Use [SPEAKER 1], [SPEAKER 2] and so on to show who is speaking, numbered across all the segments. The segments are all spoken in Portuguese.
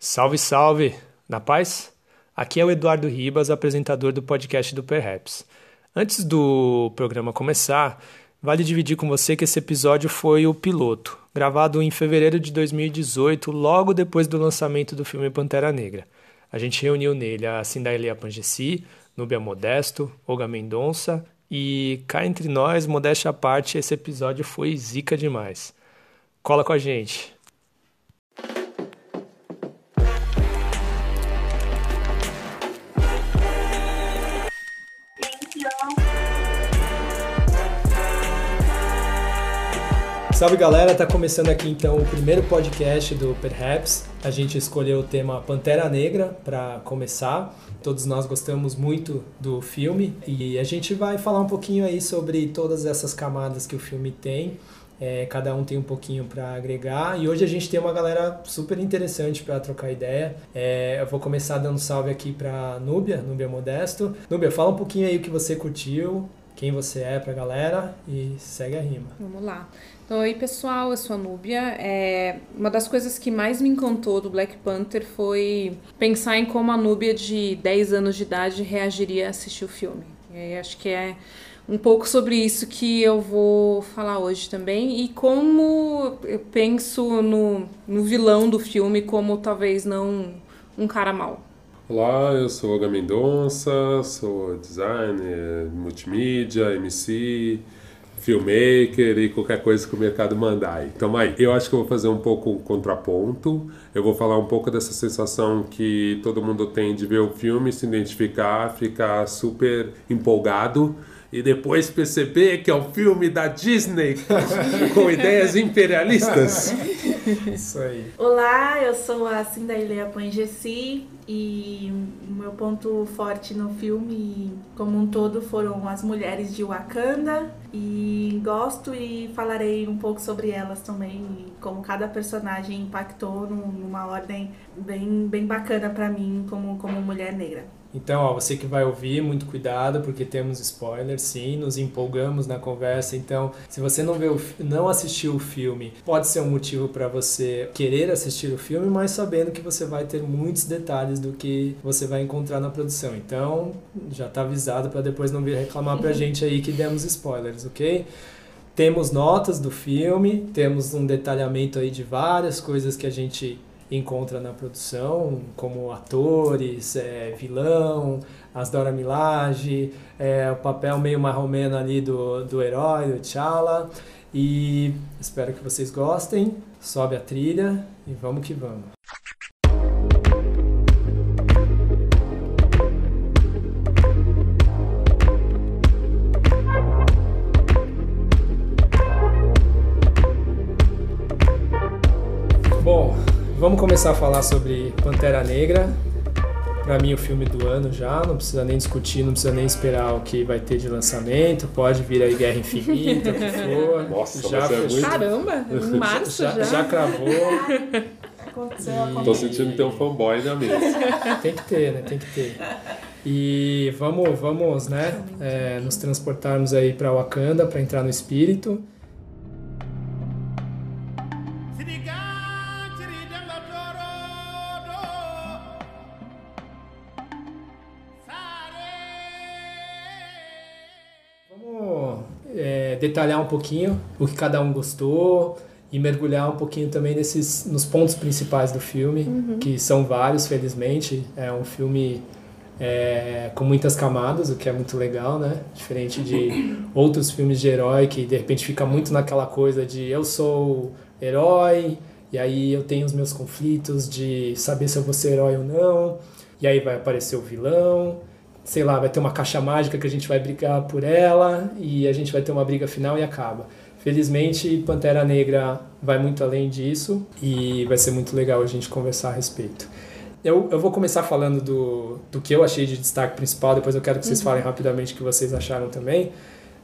[SPEAKER 1] Salve, salve! Na paz? Aqui é o Eduardo Ribas, apresentador do podcast do Perhaps. Antes do programa começar, vale dividir com você que esse episódio foi o piloto, gravado em fevereiro de 2018, logo depois do lançamento do filme Pantera Negra. A gente reuniu nele a Cindaília Pangessi, Núbia Modesto, Olga Mendonça e cá entre nós, modéstia à parte, esse episódio foi zica demais. Cola com a gente! Salve galera, tá começando aqui então o primeiro podcast do Perhaps. A gente escolheu o tema Pantera Negra para começar. Todos nós gostamos muito do filme e a gente vai falar um pouquinho aí sobre todas essas camadas que o filme tem. É, cada um tem um pouquinho para agregar e hoje a gente tem uma galera super interessante para trocar ideia. É, eu vou começar dando salve aqui para Núbia, Núbia Modesto. Núbia, fala um pouquinho aí o que você curtiu, quem você é pra galera e segue a rima.
[SPEAKER 2] Vamos lá. Oi pessoal, eu sou a Núbia. É, uma das coisas que mais me encantou do Black Panther foi pensar em como a Núbia de 10 anos de idade reagiria a assistir o filme. E acho que é um pouco sobre isso que eu vou falar hoje também e como eu penso no, no vilão do filme como talvez não um cara mau.
[SPEAKER 3] Olá, eu sou Olga Mendonça, sou designer, multimídia, MC, filmmaker e qualquer coisa que o mercado mandar. Então aí, eu acho que eu vou fazer um pouco um contraponto, eu vou falar um pouco dessa sensação que todo mundo tem de ver o filme, se identificar, ficar super empolgado e depois perceber que é um filme da Disney com ideias imperialistas.
[SPEAKER 1] Isso aí.
[SPEAKER 4] Olá, eu sou a Cindailea Pangessi e o meu ponto forte no filme, como um todo, foram as mulheres de Wakanda e gosto e falarei um pouco sobre elas também, como cada personagem impactou numa ordem bem, bem bacana para mim como, como mulher negra.
[SPEAKER 1] Então, ó, você que vai ouvir, muito cuidado, porque temos spoilers, sim, nos empolgamos na conversa. Então, se você não, vê o, não assistiu o filme, pode ser um motivo para você querer assistir o filme, mas sabendo que você vai ter muitos detalhes do que você vai encontrar na produção. Então, já tá avisado para depois não vir reclamar pra gente aí que demos spoilers, ok? Temos notas do filme, temos um detalhamento aí de várias coisas que a gente encontra na produção, como atores, é, vilão, as Dora Milaje, é, o papel meio marromeno ali do, do herói, do T'Challa. E espero que vocês gostem. Sobe a trilha e vamos que vamos. Vamos começar a falar sobre Pantera Negra. Para mim, o filme do ano já, não precisa nem discutir, não precisa nem esperar o que vai ter de lançamento. Pode vir aí Guerra Infinita, o que for.
[SPEAKER 3] Nossa,
[SPEAKER 1] já
[SPEAKER 3] é muito-
[SPEAKER 2] Caramba, em março
[SPEAKER 1] já,
[SPEAKER 2] já.
[SPEAKER 1] já cravou.
[SPEAKER 4] Aconteceu,
[SPEAKER 1] E-
[SPEAKER 3] Tô sentindo ter um fanboy na mesa.
[SPEAKER 1] Tem que ter, né? Tem que ter. E vamos, vamos, né? é, nos transportarmos aí para Wakanda para entrar no espírito. Detalhar um pouquinho o que cada um gostou e mergulhar um pouquinho também nesses nos pontos principais do filme, que são vários, felizmente. É um filme é, com muitas camadas, o que é muito legal, né? Diferente de outros filmes de herói que de repente fica muito naquela coisa de eu sou herói e aí eu tenho os meus conflitos de saber se eu vou ser herói ou não. E aí vai aparecer o vilão, sei lá, vai ter uma caixa mágica que a gente vai brigar por ela e a gente vai ter uma briga final e acaba. Felizmente, Pantera Negra vai muito além disso e vai ser muito legal a gente conversar a respeito. Eu, eu vou começar falando do, do que eu achei de destaque principal, depois eu quero que vocês falem rapidamente o que vocês acharam também.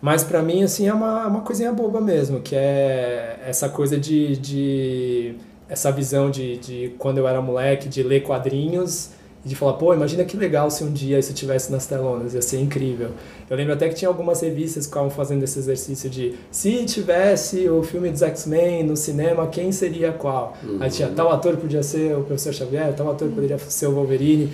[SPEAKER 1] Mas pra mim, assim, é uma, uma coisinha boba mesmo, que é essa coisa de. de essa visão de, de quando eu era moleque, de ler quadrinhos de falar, pô, imagina que legal se um dia isso tivesse nas telonas, ia ser incrível. Eu lembro até que tinha algumas revistas que ficavam fazendo esse exercício de se tivesse o filme dos X-Men no cinema, quem seria qual? Uhum. Aí tinha tal ator podia ser o Professor Xavier, tal ator poderia ser o Wolverine.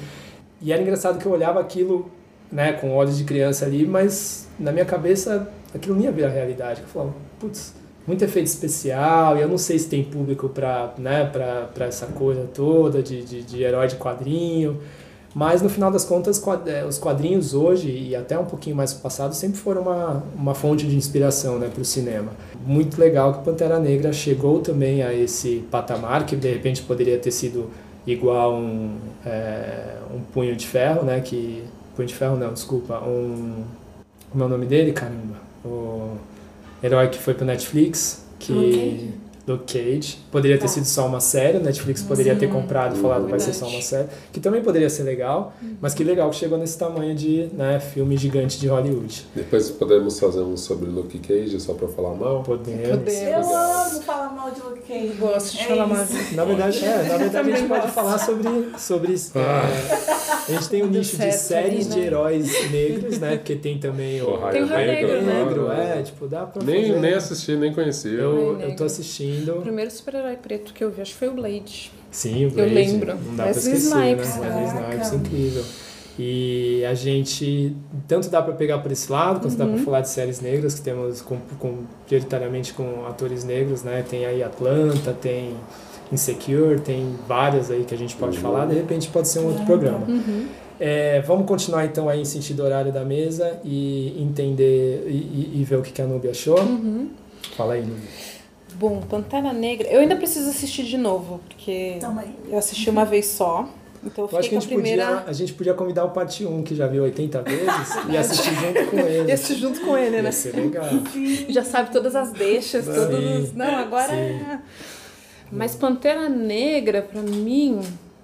[SPEAKER 1] E era engraçado que eu olhava aquilo né, com olhos de criança ali, mas na minha cabeça aquilo não ia virar realidade. Eu falava, putz, muito efeito especial, e eu não sei se tem público para né, essa coisa toda de, de, de, herói de quadrinho. Mas no final das contas, é, os quadrinhos hoje e até um pouquinho mais passado sempre foram uma, uma fonte de inspiração né, para o cinema. Muito legal que Pantera Negra chegou também a esse patamar que de repente poderia ter sido igual um, é, um punho de ferro, né? Que punho de ferro não, desculpa, um como é o nome dele, caramba? O herói que foi pro Netflix, que Luke Cage. Poderia ter tá. sido só uma série, o Netflix poderia Sim. ter comprado e falado que vai ser só uma série, que também poderia ser legal, uhum. mas que legal que chegou nesse tamanho de né, filme gigante de Hollywood.
[SPEAKER 3] Depois podemos fazer um sobre Luke Cage, só pra falar mal?
[SPEAKER 1] Podemos.
[SPEAKER 4] podemos. Eu amo falar mal de Luke Cage.
[SPEAKER 2] Gosto de é falar mal.
[SPEAKER 1] Na verdade, é, na verdade a gente pode falar sobre, sobre ah. é, a gente tem um nicho de séries de heróis negros, né? Porque tem também o
[SPEAKER 2] Tem o Raio Negro,
[SPEAKER 1] negro, é, tipo, dá pra
[SPEAKER 3] nem,
[SPEAKER 1] fazer.
[SPEAKER 3] Nem assisti, nem conheci.
[SPEAKER 1] Eu, eu tô assistindo
[SPEAKER 2] o primeiro super-herói preto que eu vi, acho que foi o Blade.
[SPEAKER 1] Sim, o Blade.
[SPEAKER 2] Eu lembro.
[SPEAKER 1] Não dá Wesley pra esquecer, Snipes. né? Wesley Snipes, incrível. E a gente, tanto dá para pegar por esse lado, quanto uhum. dá para falar de séries negras, que temos com, com, prioritariamente com atores negros, né? Tem aí Atlanta, tem Insecure, tem várias aí que a gente pode uhum. falar, de repente pode ser um outro programa.
[SPEAKER 2] Uhum.
[SPEAKER 1] É, vamos continuar então aí em sentido horário da mesa e entender e, e ver o que a Nubia achou.
[SPEAKER 2] Uhum.
[SPEAKER 1] Fala aí, Nubia.
[SPEAKER 2] Bom, Pantera Negra. Eu ainda preciso assistir de novo, porque eu assisti uma vez só. Então eu, eu acho que a gente, primeira...
[SPEAKER 1] podia, a gente podia convidar o parte 1, que já viu 80 vezes, e assistir junto com ele. E
[SPEAKER 2] assistir junto com ele, né?
[SPEAKER 1] Ia ser legal.
[SPEAKER 2] Já sabe todas as deixas, Sim. todos Não, agora é... Mas Pantera Negra, pra mim,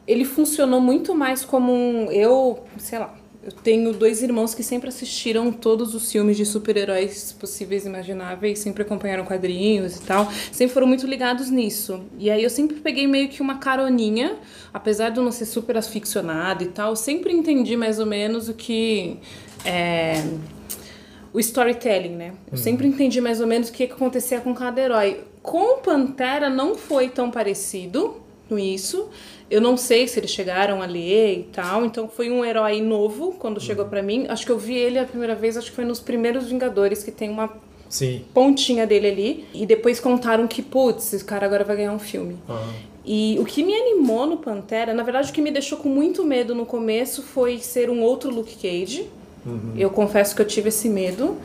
[SPEAKER 2] ele funcionou muito mais como um... Eu, sei lá, eu tenho dois irmãos que sempre assistiram todos os filmes de super-heróis possíveis e imagináveis, sempre acompanharam quadrinhos e tal, sempre foram muito ligados nisso. E aí eu sempre peguei meio que uma caroninha, apesar de eu não ser super aficionada e tal, sempre entendi mais ou menos o que. É, o storytelling, né? Eu uhum. sempre entendi mais ou menos o que acontecia com cada herói. Com Pantera não foi tão parecido com isso. Eu não sei se eles chegaram a ler e tal, então foi um herói novo quando chegou para mim. Acho que eu vi ele a primeira vez, acho que foi nos primeiros Vingadores, que tem uma
[SPEAKER 1] Sim.
[SPEAKER 2] pontinha dele ali. E depois contaram que, putz, esse cara agora vai ganhar um filme.
[SPEAKER 1] Uhum.
[SPEAKER 2] E o que me animou no Pantera, na verdade, o que me deixou com muito medo no começo foi ser um outro Luke Cage.
[SPEAKER 1] Uhum.
[SPEAKER 2] Eu confesso que eu tive esse medo.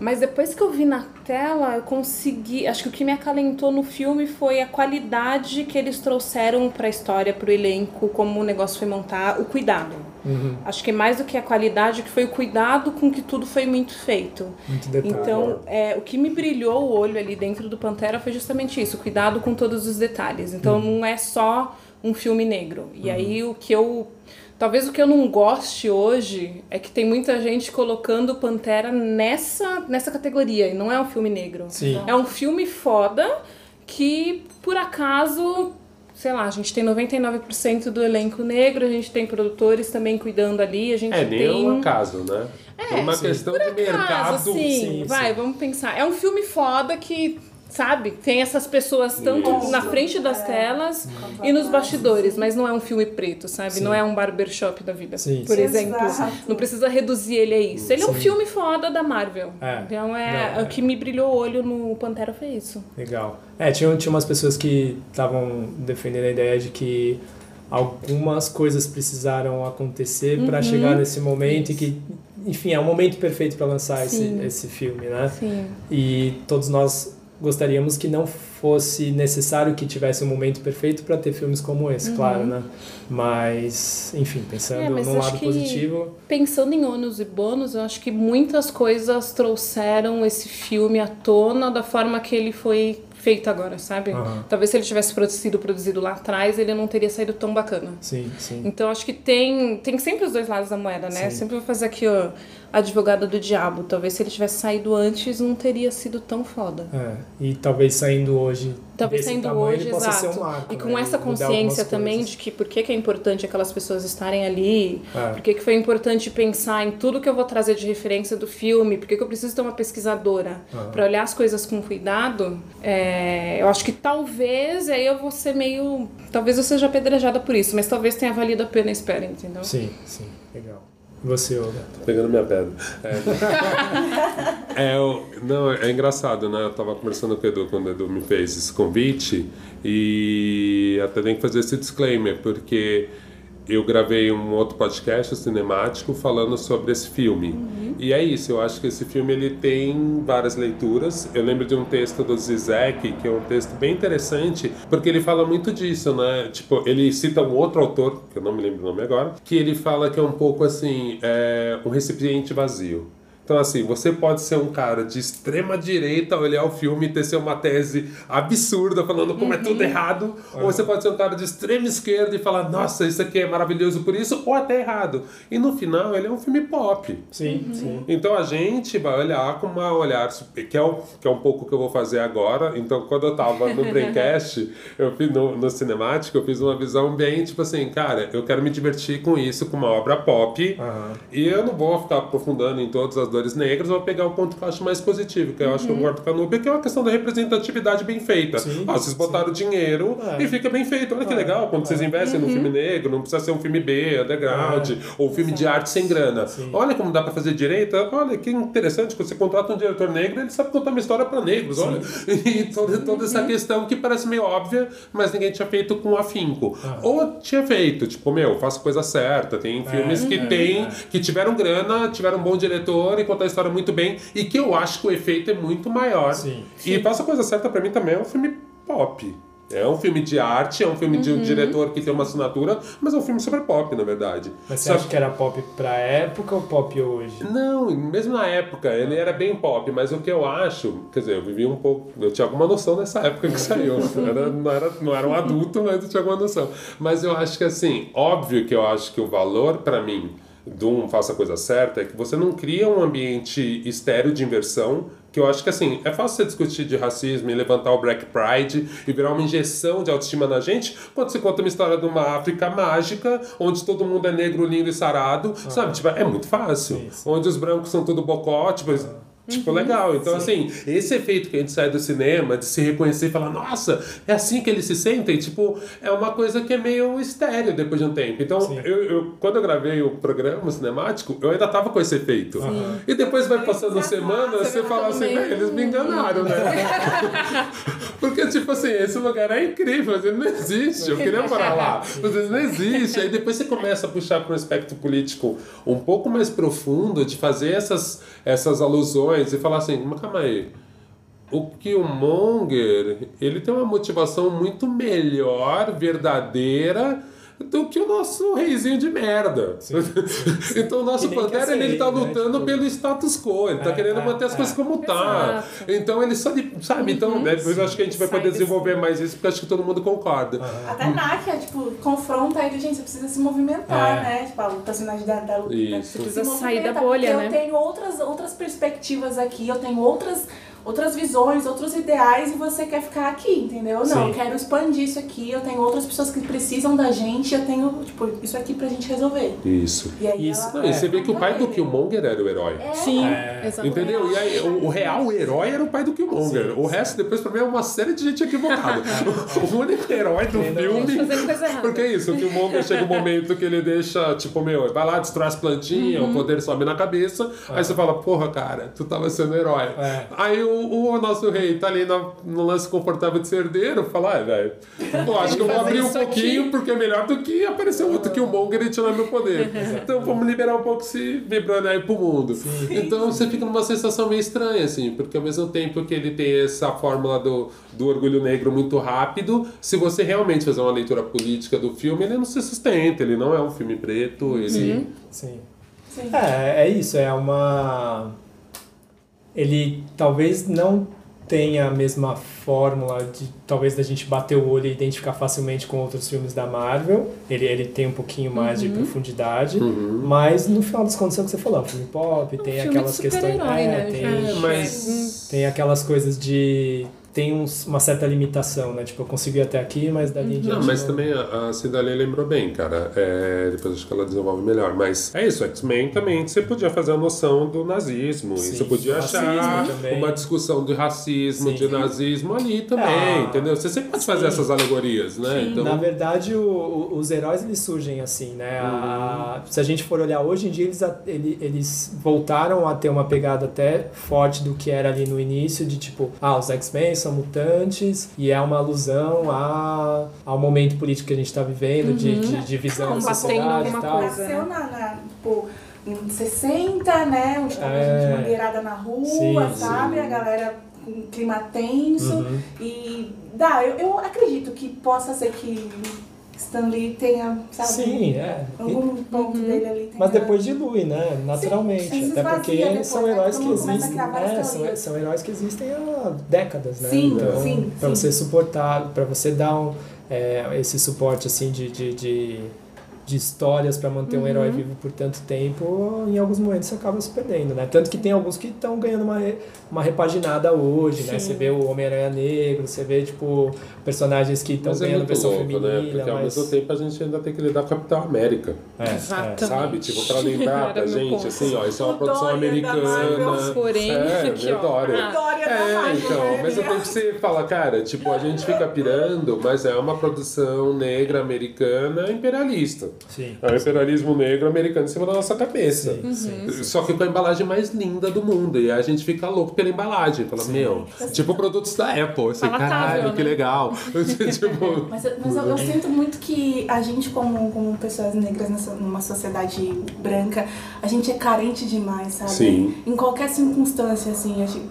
[SPEAKER 2] Mas depois que eu vi na tela, eu consegui. Acho que o que me acalentou no filme foi a qualidade que eles trouxeram para a história, para o elenco, como o negócio foi montar, o cuidado.
[SPEAKER 1] Uhum.
[SPEAKER 2] Acho que mais do que a qualidade, que foi o cuidado com que tudo foi muito feito.
[SPEAKER 1] Muito detalhe.
[SPEAKER 2] Então, é, o que me brilhou o olho ali dentro do Pantera foi justamente isso, cuidado com todos os detalhes. Então, uhum. não é só um filme negro. E uhum. aí, o que eu Talvez o que eu não goste hoje é que tem muita gente colocando Pantera nessa, nessa categoria. E não é um filme negro.
[SPEAKER 1] Sim.
[SPEAKER 2] É um filme foda que, por acaso, sei lá, a gente tem 99% do elenco negro, a gente tem produtores também cuidando ali, a gente
[SPEAKER 3] é,
[SPEAKER 2] tem...
[SPEAKER 3] É, nem um acaso, né? É, uma sim. questão de mercado.
[SPEAKER 2] Sim, sim, vai, vamos pensar. É um filme foda que sabe? Tem essas pessoas tanto Isso. na frente das telas é. e nos bastidores, mas não é um filme preto, sabe? Sim. Não é um barbershop da vida,
[SPEAKER 1] Sim.
[SPEAKER 2] por exemplo. Exato. Não precisa reduzir ele a isso. Ele Sim. é um filme foda da Marvel.
[SPEAKER 1] É.
[SPEAKER 2] Então é, não, é, o que me brilhou o olho no Pantera foi isso.
[SPEAKER 1] Legal. É, tinha, tinha umas pessoas que estavam defendendo a ideia de que algumas coisas precisaram acontecer uhum. para chegar nesse momento isso. e que enfim, é o momento perfeito para lançar esse, esse filme, né?
[SPEAKER 2] Sim.
[SPEAKER 1] E todos nós gostaríamos que não fosse necessário que tivesse um momento perfeito para ter filmes como esse, uhum. claro, né? Mas, enfim, pensando é, no lado positivo.
[SPEAKER 2] Pensando em ônus e bônus, eu acho que muitas coisas trouxeram esse filme à tona da forma que ele foi feito agora, sabe?
[SPEAKER 1] Uhum.
[SPEAKER 2] Talvez se ele tivesse produzido produzido lá atrás, ele não teria saído tão bacana.
[SPEAKER 1] Sim, sim.
[SPEAKER 2] Então acho que tem tem sempre os dois lados da moeda, né? Sim. Sempre vou fazer aqui ó, Advogada do Diabo. Talvez se ele tivesse saído antes, não teria sido tão foda.
[SPEAKER 1] É, e talvez saindo hoje.
[SPEAKER 2] Talvez saindo
[SPEAKER 1] tamanho,
[SPEAKER 2] hoje, exato.
[SPEAKER 1] Ser um marco,
[SPEAKER 2] e com
[SPEAKER 1] né?
[SPEAKER 2] essa consciência também de que por que, que é importante aquelas pessoas estarem ali,
[SPEAKER 1] É.
[SPEAKER 2] por que, que foi importante pensar em tudo que eu vou trazer de referência do filme, por que, que eu preciso ter uma pesquisadora
[SPEAKER 1] Aham.
[SPEAKER 2] pra olhar as coisas com cuidado, é, eu acho que talvez aí eu vou ser meio. Talvez eu seja apedrejada por isso, mas talvez tenha valido a pena a espera, entendeu?
[SPEAKER 1] Sim, sim, legal. Você, Olga?
[SPEAKER 3] Pegando minha pedra. É, é, não, é engraçado, né? Eu tava conversando com o Edu quando o Edu me fez esse convite e até tenho que fazer esse disclaimer, porque eu gravei um outro podcast cinemático falando sobre esse filme. E é isso, eu acho que esse filme ele tem várias leituras. Eu lembro de um texto do Zizek, que é um texto bem interessante, porque ele fala muito disso, né? Tipo, ele cita um outro autor, que eu não me lembro o nome agora, que ele fala que é um pouco assim, é, um recipiente vazio. Então, assim, você pode ser um cara de extrema direita, olhar o filme e tecer uma tese absurda, falando como é tudo errado, ou você pode ser um cara de extrema esquerda e falar, nossa, isso aqui é maravilhoso por isso, ou até errado. E no final, ele é um filme pop.
[SPEAKER 1] Sim, sim.
[SPEAKER 3] Então a gente vai olhar com um olhar, que é, o, que é um pouco o que eu vou fazer agora. Então, quando eu tava no Braincast, eu fiz no, no cinemático, eu fiz uma visão bem tipo assim, cara, eu quero me divertir com isso, com uma obra pop. E eu não vou ficar aprofundando em todas as negras, eu vou pegar o ponto que eu acho mais positivo, que eu acho que eu concordo com a Nubia, que é uma questão da representatividade bem feita.
[SPEAKER 1] Sim,
[SPEAKER 3] Ah, vocês botaram dinheiro
[SPEAKER 1] É.
[SPEAKER 3] e fica bem feito. Olha que
[SPEAKER 1] É.
[SPEAKER 3] legal, quando vocês investem num filme negro, não precisa ser um filme B, underground, ou um filme de arte sem grana.
[SPEAKER 1] Sim.
[SPEAKER 3] Olha como dá pra fazer direita. Olha que interessante, quando você contrata um diretor negro, ele sabe contar uma história pra negros. Olha. E toda, toda essa questão que parece meio óbvia, mas ninguém tinha feito com afinco. Ou tinha feito, tipo, meu, faça a coisa certa. Tem filmes que
[SPEAKER 1] é,
[SPEAKER 3] tem,
[SPEAKER 1] é.
[SPEAKER 3] que tiveram grana, tiveram um bom diretor e contar a história muito bem, e que eu acho que o efeito é muito maior.
[SPEAKER 1] Sim.
[SPEAKER 3] E faça a coisa certa pra mim também é um filme pop. É um filme de arte, é um filme de um diretor que tem uma assinatura, mas é um filme super pop, na verdade.
[SPEAKER 1] Mas você
[SPEAKER 3] Só
[SPEAKER 1] acha que era pop pra época ou pop hoje?
[SPEAKER 3] não, mesmo na época, ele era bem pop, mas o que eu acho, quer dizer, eu vivi um pouco, eu tinha alguma noção nessa época que saiu. Era, não, era, não era um adulto, mas eu tinha alguma noção. Mas eu acho que assim, óbvio que eu acho que o valor pra mim de um Faça a Coisa Certa é que você não cria um ambiente estéreo de inversão, que eu acho que assim, é fácil você discutir de racismo e levantar o Black Pride e virar uma injeção de autoestima na gente, quando você conta uma história de uma África mágica, onde todo mundo é negro, lindo e sarado, sabe? Tipo, é muito fácil.
[SPEAKER 1] Sim, sim.
[SPEAKER 3] Onde os brancos são tudo bocó, tipo, tipo legal. Então, assim, esse efeito que a gente sai do cinema, de se reconhecer e falar, nossa, é assim que eles se sentem, tipo, é uma coisa que é meio estéreo depois de um tempo. Então,
[SPEAKER 1] Sim.
[SPEAKER 3] eu, eu- quando eu gravei o programa cinemático, eu ainda tava com esse efeito. E depois vai passando semanas, você fala assim. "Véi, eles me enganaram, né? Porque, tipo assim, esse lugar é incrível, mas ele não existe. Eu queria morar lá, mas ele não existe. Aí depois você começa a puxar para um aspecto político um pouco mais profundo, de fazer essas, essas alusões e falar assim, mas calma aí. O Killmonger, ele tem uma motivação muito melhor, verdadeira, do que o nosso reizinho de merda. então o nosso Pantera, ele tá
[SPEAKER 1] rei, né?
[SPEAKER 3] lutando
[SPEAKER 1] Tipo-
[SPEAKER 3] pelo status quo, ele tá
[SPEAKER 1] É,
[SPEAKER 3] querendo
[SPEAKER 1] é,
[SPEAKER 3] manter as
[SPEAKER 1] é.
[SPEAKER 3] coisas como tá.
[SPEAKER 2] Exato.
[SPEAKER 3] Então ele só, de- sabe? Então, né, depois eu acho que a gente vai poder
[SPEAKER 2] desse-
[SPEAKER 3] desenvolver mais isso, porque acho que todo mundo concorda.
[SPEAKER 4] Até Nákia, tipo, confronta ele, gente, você precisa se movimentar,
[SPEAKER 1] É.
[SPEAKER 4] né? Tipo, a personagem da, da luta.
[SPEAKER 3] Isso.
[SPEAKER 4] Se
[SPEAKER 2] Precisa sair da bolha,
[SPEAKER 4] porque
[SPEAKER 2] né?
[SPEAKER 4] Eu tenho outras, outras perspectivas aqui, eu tenho outras, outras visões, outros ideais e você quer ficar aqui, entendeu? Não,
[SPEAKER 1] Sim.
[SPEAKER 4] eu quero expandir isso aqui, eu tenho outras pessoas que precisam da gente, eu tenho, tipo, isso aqui pra gente resolver.
[SPEAKER 3] Isso.
[SPEAKER 4] E aí
[SPEAKER 1] Isso.
[SPEAKER 4] ela
[SPEAKER 3] Não, e você vê que o pai do. Killmonger era o herói.
[SPEAKER 2] Sim,
[SPEAKER 1] É.
[SPEAKER 2] exatamente.
[SPEAKER 3] Entendeu? E aí, o, o real herói era o pai do Killmonger.
[SPEAKER 1] Sim,
[SPEAKER 3] o resto, depois, pra mim, é uma série de gente equivocada. o único herói do filme.
[SPEAKER 2] Fazendo coisa errada.
[SPEAKER 3] Porque é isso, o Killmonger chega um momento que ele deixa, tipo, meu, vai lá, destrói as plantinhas,
[SPEAKER 2] Uhum.
[SPEAKER 3] o poder sobe na cabeça. Aí você fala, porra, cara, tu tava sendo herói.
[SPEAKER 1] É.
[SPEAKER 3] Aí o, o nosso rei tá ali no, no lance confortável de ser herdeiro, fala, ah, velho, pô, acho que eu vou abrir um pouquinho
[SPEAKER 2] aqui.
[SPEAKER 3] porque é melhor do que aparecer outro Killmonger e tirar meu poder. então vamos liberar um pouco esse vibrando aí pro mundo. Então você fica numa sensação meio estranha, assim, porque ao mesmo tempo que ele tem essa fórmula do, do orgulho negro muito rápido, se você realmente fazer uma leitura política do filme, ele não se sustenta, ele não é um filme preto, ele...
[SPEAKER 1] Sim, sim.
[SPEAKER 4] Sim.
[SPEAKER 1] É, é isso, é uma. Ele talvez não tem a mesma fórmula de talvez da gente bater o olho e identificar facilmente com outros filmes da Marvel. Ele, ele tem um pouquinho mais
[SPEAKER 2] Uhum.
[SPEAKER 1] de profundidade, mas no final das contas é o que você falou, é um filme pop, tem
[SPEAKER 2] filme
[SPEAKER 1] aquelas
[SPEAKER 2] de
[SPEAKER 1] questões. é,
[SPEAKER 2] né,
[SPEAKER 1] tem,
[SPEAKER 3] É, mas.
[SPEAKER 1] tem aquelas coisas de. Tem uns- uma certa limitação, né? Tipo, eu consegui até aqui, mas dali em
[SPEAKER 3] Não, mas
[SPEAKER 1] não-
[SPEAKER 3] também a, a lembrou bem, cara. É, depois acho que ela desenvolve melhor. Mas é isso, X-Men também você podia fazer a noção do nazismo. e
[SPEAKER 1] Sim,
[SPEAKER 3] você podia achar
[SPEAKER 1] também.
[SPEAKER 3] uma discussão de racismo,
[SPEAKER 1] Sim.
[SPEAKER 3] de nazismo ali também,
[SPEAKER 1] Ah,
[SPEAKER 3] entendeu? Você sempre pode fazer essas alegorias, né? Então,
[SPEAKER 1] Na verdade, o- o- os heróis eles surgem assim, né? A- se a gente for olhar hoje em dia, eles, a- ele- eles voltaram a ter uma pegada até forte do que era ali no início, de tipo, ah, os X-Men são mutantes, e é uma alusão a, ao momento político que a gente está vivendo, de, de divisão da
[SPEAKER 2] Combatendo
[SPEAKER 1] sociedade e tal.
[SPEAKER 2] coisa.
[SPEAKER 4] Nasceu na, na, tipo, em 60, né? Onde tava
[SPEAKER 1] É.
[SPEAKER 4] gente mangueirada na rua,
[SPEAKER 1] Sim,
[SPEAKER 4] sabe?
[SPEAKER 3] sim.
[SPEAKER 4] A galera com um clima tenso.
[SPEAKER 1] Uhum.
[SPEAKER 4] E dá, eu, eu acredito que possa ser que Stan Lee tenha, sabe?
[SPEAKER 1] Sim, é. E-
[SPEAKER 4] Algum ponto dele ali. Tenha...
[SPEAKER 1] Mas depois dilui, né? Naturalmente.
[SPEAKER 4] Sim,
[SPEAKER 1] Até porque
[SPEAKER 4] depois,
[SPEAKER 1] são
[SPEAKER 4] né?
[SPEAKER 1] heróis
[SPEAKER 4] Todo
[SPEAKER 1] que existem. É, são, são heróis que existem há décadas, né?
[SPEAKER 4] Sim,
[SPEAKER 1] então,
[SPEAKER 4] sim,
[SPEAKER 1] pra
[SPEAKER 4] sim.
[SPEAKER 1] você suportar, pra você dar um, é, esse suporte assim de, de, de, de histórias pra manter um
[SPEAKER 4] Uhum.
[SPEAKER 1] herói vivo por tanto tempo, em alguns momentos você acaba se perdendo, né? Tanto que tem alguns que estão ganhando uma, uma repaginada hoje, né?
[SPEAKER 2] Sim.
[SPEAKER 1] Você vê o Homem-Aranha Negro, você vê, tipo, personagens que estão
[SPEAKER 3] mas é
[SPEAKER 1] ganhando versão
[SPEAKER 3] louco,
[SPEAKER 1] feminina,
[SPEAKER 3] né? Porque ao
[SPEAKER 1] mas...
[SPEAKER 3] mesmo tempo a gente ainda tem que lidar com a Capitão América.
[SPEAKER 1] É,
[SPEAKER 2] Exatamente.
[SPEAKER 3] Sabe? Tipo, pra lembrar pra gente,
[SPEAKER 2] ponto.
[SPEAKER 3] assim, ó, isso é uma
[SPEAKER 4] O
[SPEAKER 3] produção
[SPEAKER 4] Dória
[SPEAKER 3] americana.
[SPEAKER 2] Porém,
[SPEAKER 3] é,
[SPEAKER 2] aqui, ó.
[SPEAKER 3] Dória.
[SPEAKER 2] Ah.
[SPEAKER 4] Da
[SPEAKER 3] É,
[SPEAKER 4] Marvel,
[SPEAKER 3] então,
[SPEAKER 4] né?
[SPEAKER 3] ao mesmo tempo que você fala, cara, tipo, a gente fica pirando, mas é uma produção negra americana imperialista.
[SPEAKER 1] Sim.
[SPEAKER 3] É o imperialismo negro americano em cima da nossa cabeça.
[SPEAKER 1] Sim,
[SPEAKER 3] Só que com a embalagem mais linda do mundo. E a gente fica louco pela embalagem. Fala, meu, tipo produtos da Apple. Assim,
[SPEAKER 2] Palatável,
[SPEAKER 3] caralho, que
[SPEAKER 2] né?
[SPEAKER 3] legal. tipo,
[SPEAKER 4] Mas, eu- mas eu, eu sinto muito que a gente, como, como pessoas negras nessa, numa sociedade branca, a gente é carente demais, sabe?
[SPEAKER 3] Sim.
[SPEAKER 4] Em qualquer circunstância, assim, a gente,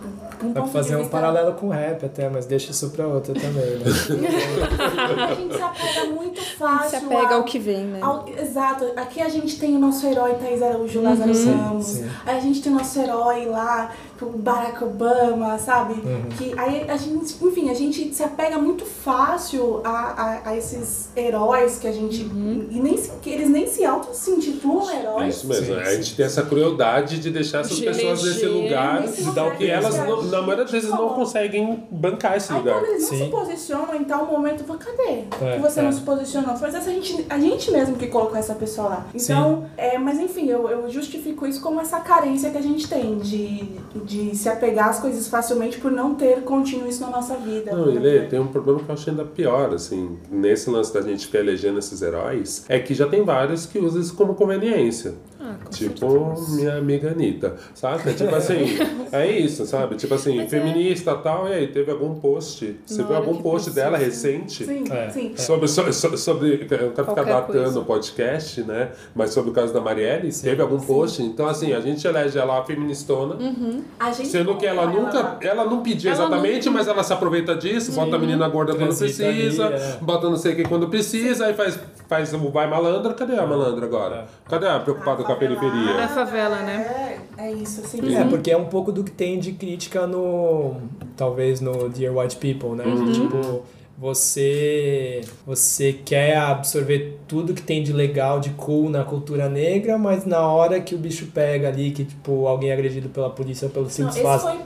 [SPEAKER 4] um
[SPEAKER 1] Dá pra fazer um
[SPEAKER 4] vista-
[SPEAKER 1] paralelo com rap até, mas deixa isso pra outra também, né?
[SPEAKER 4] A gente se apega muito fácil.
[SPEAKER 2] Se apega
[SPEAKER 4] ao-
[SPEAKER 2] ao que vem, né?
[SPEAKER 4] ao- exato. Aqui a gente tem o nosso herói Thaís Araújo, Lázaro Ramos.
[SPEAKER 1] sim.
[SPEAKER 4] Aí a gente tem o nosso herói lá, o Barack Obama, sabe?
[SPEAKER 1] Uhum.
[SPEAKER 4] Que aí a gente, enfim, a gente se apega muito fácil a, a, a esses heróis que a gente. E nem se- que eles nem se auto-se-intitulam
[SPEAKER 3] é
[SPEAKER 4] heróis.
[SPEAKER 3] isso mesmo.
[SPEAKER 1] Sim,
[SPEAKER 3] a
[SPEAKER 1] sim.
[SPEAKER 3] gente tem essa crueldade de deixar essas
[SPEAKER 2] De
[SPEAKER 3] pessoas nesse lugar
[SPEAKER 4] nesse
[SPEAKER 3] que
[SPEAKER 4] lugar que
[SPEAKER 3] elas, não, na maioria das vezes, não
[SPEAKER 4] como.
[SPEAKER 3] conseguem bancar esse
[SPEAKER 4] Aí
[SPEAKER 3] lugar.
[SPEAKER 4] quando eles não
[SPEAKER 1] Sim.
[SPEAKER 4] se posicionam em tal momento, eu falo, cadê?
[SPEAKER 1] É,
[SPEAKER 4] que você
[SPEAKER 1] é.
[SPEAKER 4] não se posicionou. Mas essa gente, a gente mesmo que colocou essa pessoa lá. Então, é, mas enfim, eu, eu justifico isso como essa carência que a gente tem de, de se apegar às coisas facilmente por não ter contínuo isso na nossa vida.
[SPEAKER 3] Não, e tem um problema que eu acho ainda pior, assim, nesse lance da gente ficar elegendo esses heróis, é que já tem vários que usam isso como conveniência.
[SPEAKER 2] Ah, com
[SPEAKER 3] Tipo minha amiga Anitta, saca? Tipo assim, é isso, sabe? Tipo assim, feminista e tal, e aí, teve algum post? Você
[SPEAKER 2] Na
[SPEAKER 3] viu algum post dela
[SPEAKER 2] sim.
[SPEAKER 3] recente?
[SPEAKER 4] Sim,
[SPEAKER 1] É.
[SPEAKER 4] sim.
[SPEAKER 3] Sobre, so- so- sobre, eu não quero ficar
[SPEAKER 2] Qualquer
[SPEAKER 3] datando
[SPEAKER 2] coisa.
[SPEAKER 3] o podcast, né? Mas sobre o caso da Marielle, teve algum post? Então, assim, a gente elege ela a feministona,
[SPEAKER 2] Uhum.
[SPEAKER 4] A gente
[SPEAKER 3] sendo que ela nunca, ela não pediu
[SPEAKER 2] Ela
[SPEAKER 3] exatamente, mas ela se aproveita disso, bota a menina gorda quando
[SPEAKER 1] Transita
[SPEAKER 3] precisa,
[SPEAKER 1] ali, é.
[SPEAKER 3] bota não sei o que quando precisa, aí faz, faz o vai malandro, cadê a malandra agora? Cadê a preocupada com a periferia?
[SPEAKER 2] Na favela, né?
[SPEAKER 4] É, é isso, assim.
[SPEAKER 1] É, porque é um pouco do que tem de crítica no. Talvez no Dear White People, né?
[SPEAKER 3] Uhum.
[SPEAKER 1] Tipo, você. Você quer absorver tudo que tem de legal, de cool na cultura negra, mas na hora que o bicho pega ali, que tipo, alguém é agredido pela polícia pelo
[SPEAKER 4] Não,
[SPEAKER 1] simples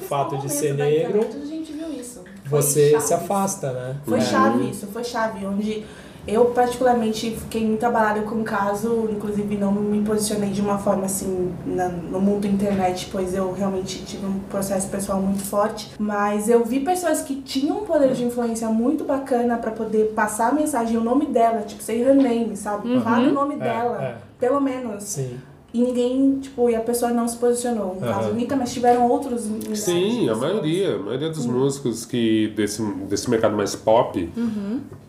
[SPEAKER 1] fato de ser negro,
[SPEAKER 4] internet, A gente viu isso. Foi
[SPEAKER 1] você se afasta, né?
[SPEAKER 4] Foi
[SPEAKER 1] É.
[SPEAKER 4] chave isso, foi chave, onde eu particularmente fiquei muito abalada com o caso, inclusive não me posicionei de uma forma assim na- no mundo internet, pois eu realmente tive um processo pessoal muito forte, mas eu vi pessoas que tinham um poder de influência muito bacana pra poder passar a mensagem, o nome dela, tipo, say her name, sabe? Fala o nome
[SPEAKER 1] É,
[SPEAKER 4] dela,
[SPEAKER 1] é.
[SPEAKER 4] pelo menos.
[SPEAKER 1] Sim.
[SPEAKER 4] E ninguém, tipo, e a pessoa não se posicionou. No caso, Anitta, mas tiveram outros
[SPEAKER 3] Sim, a maioria, a maioria dos músicos que desse, desse mercado mais pop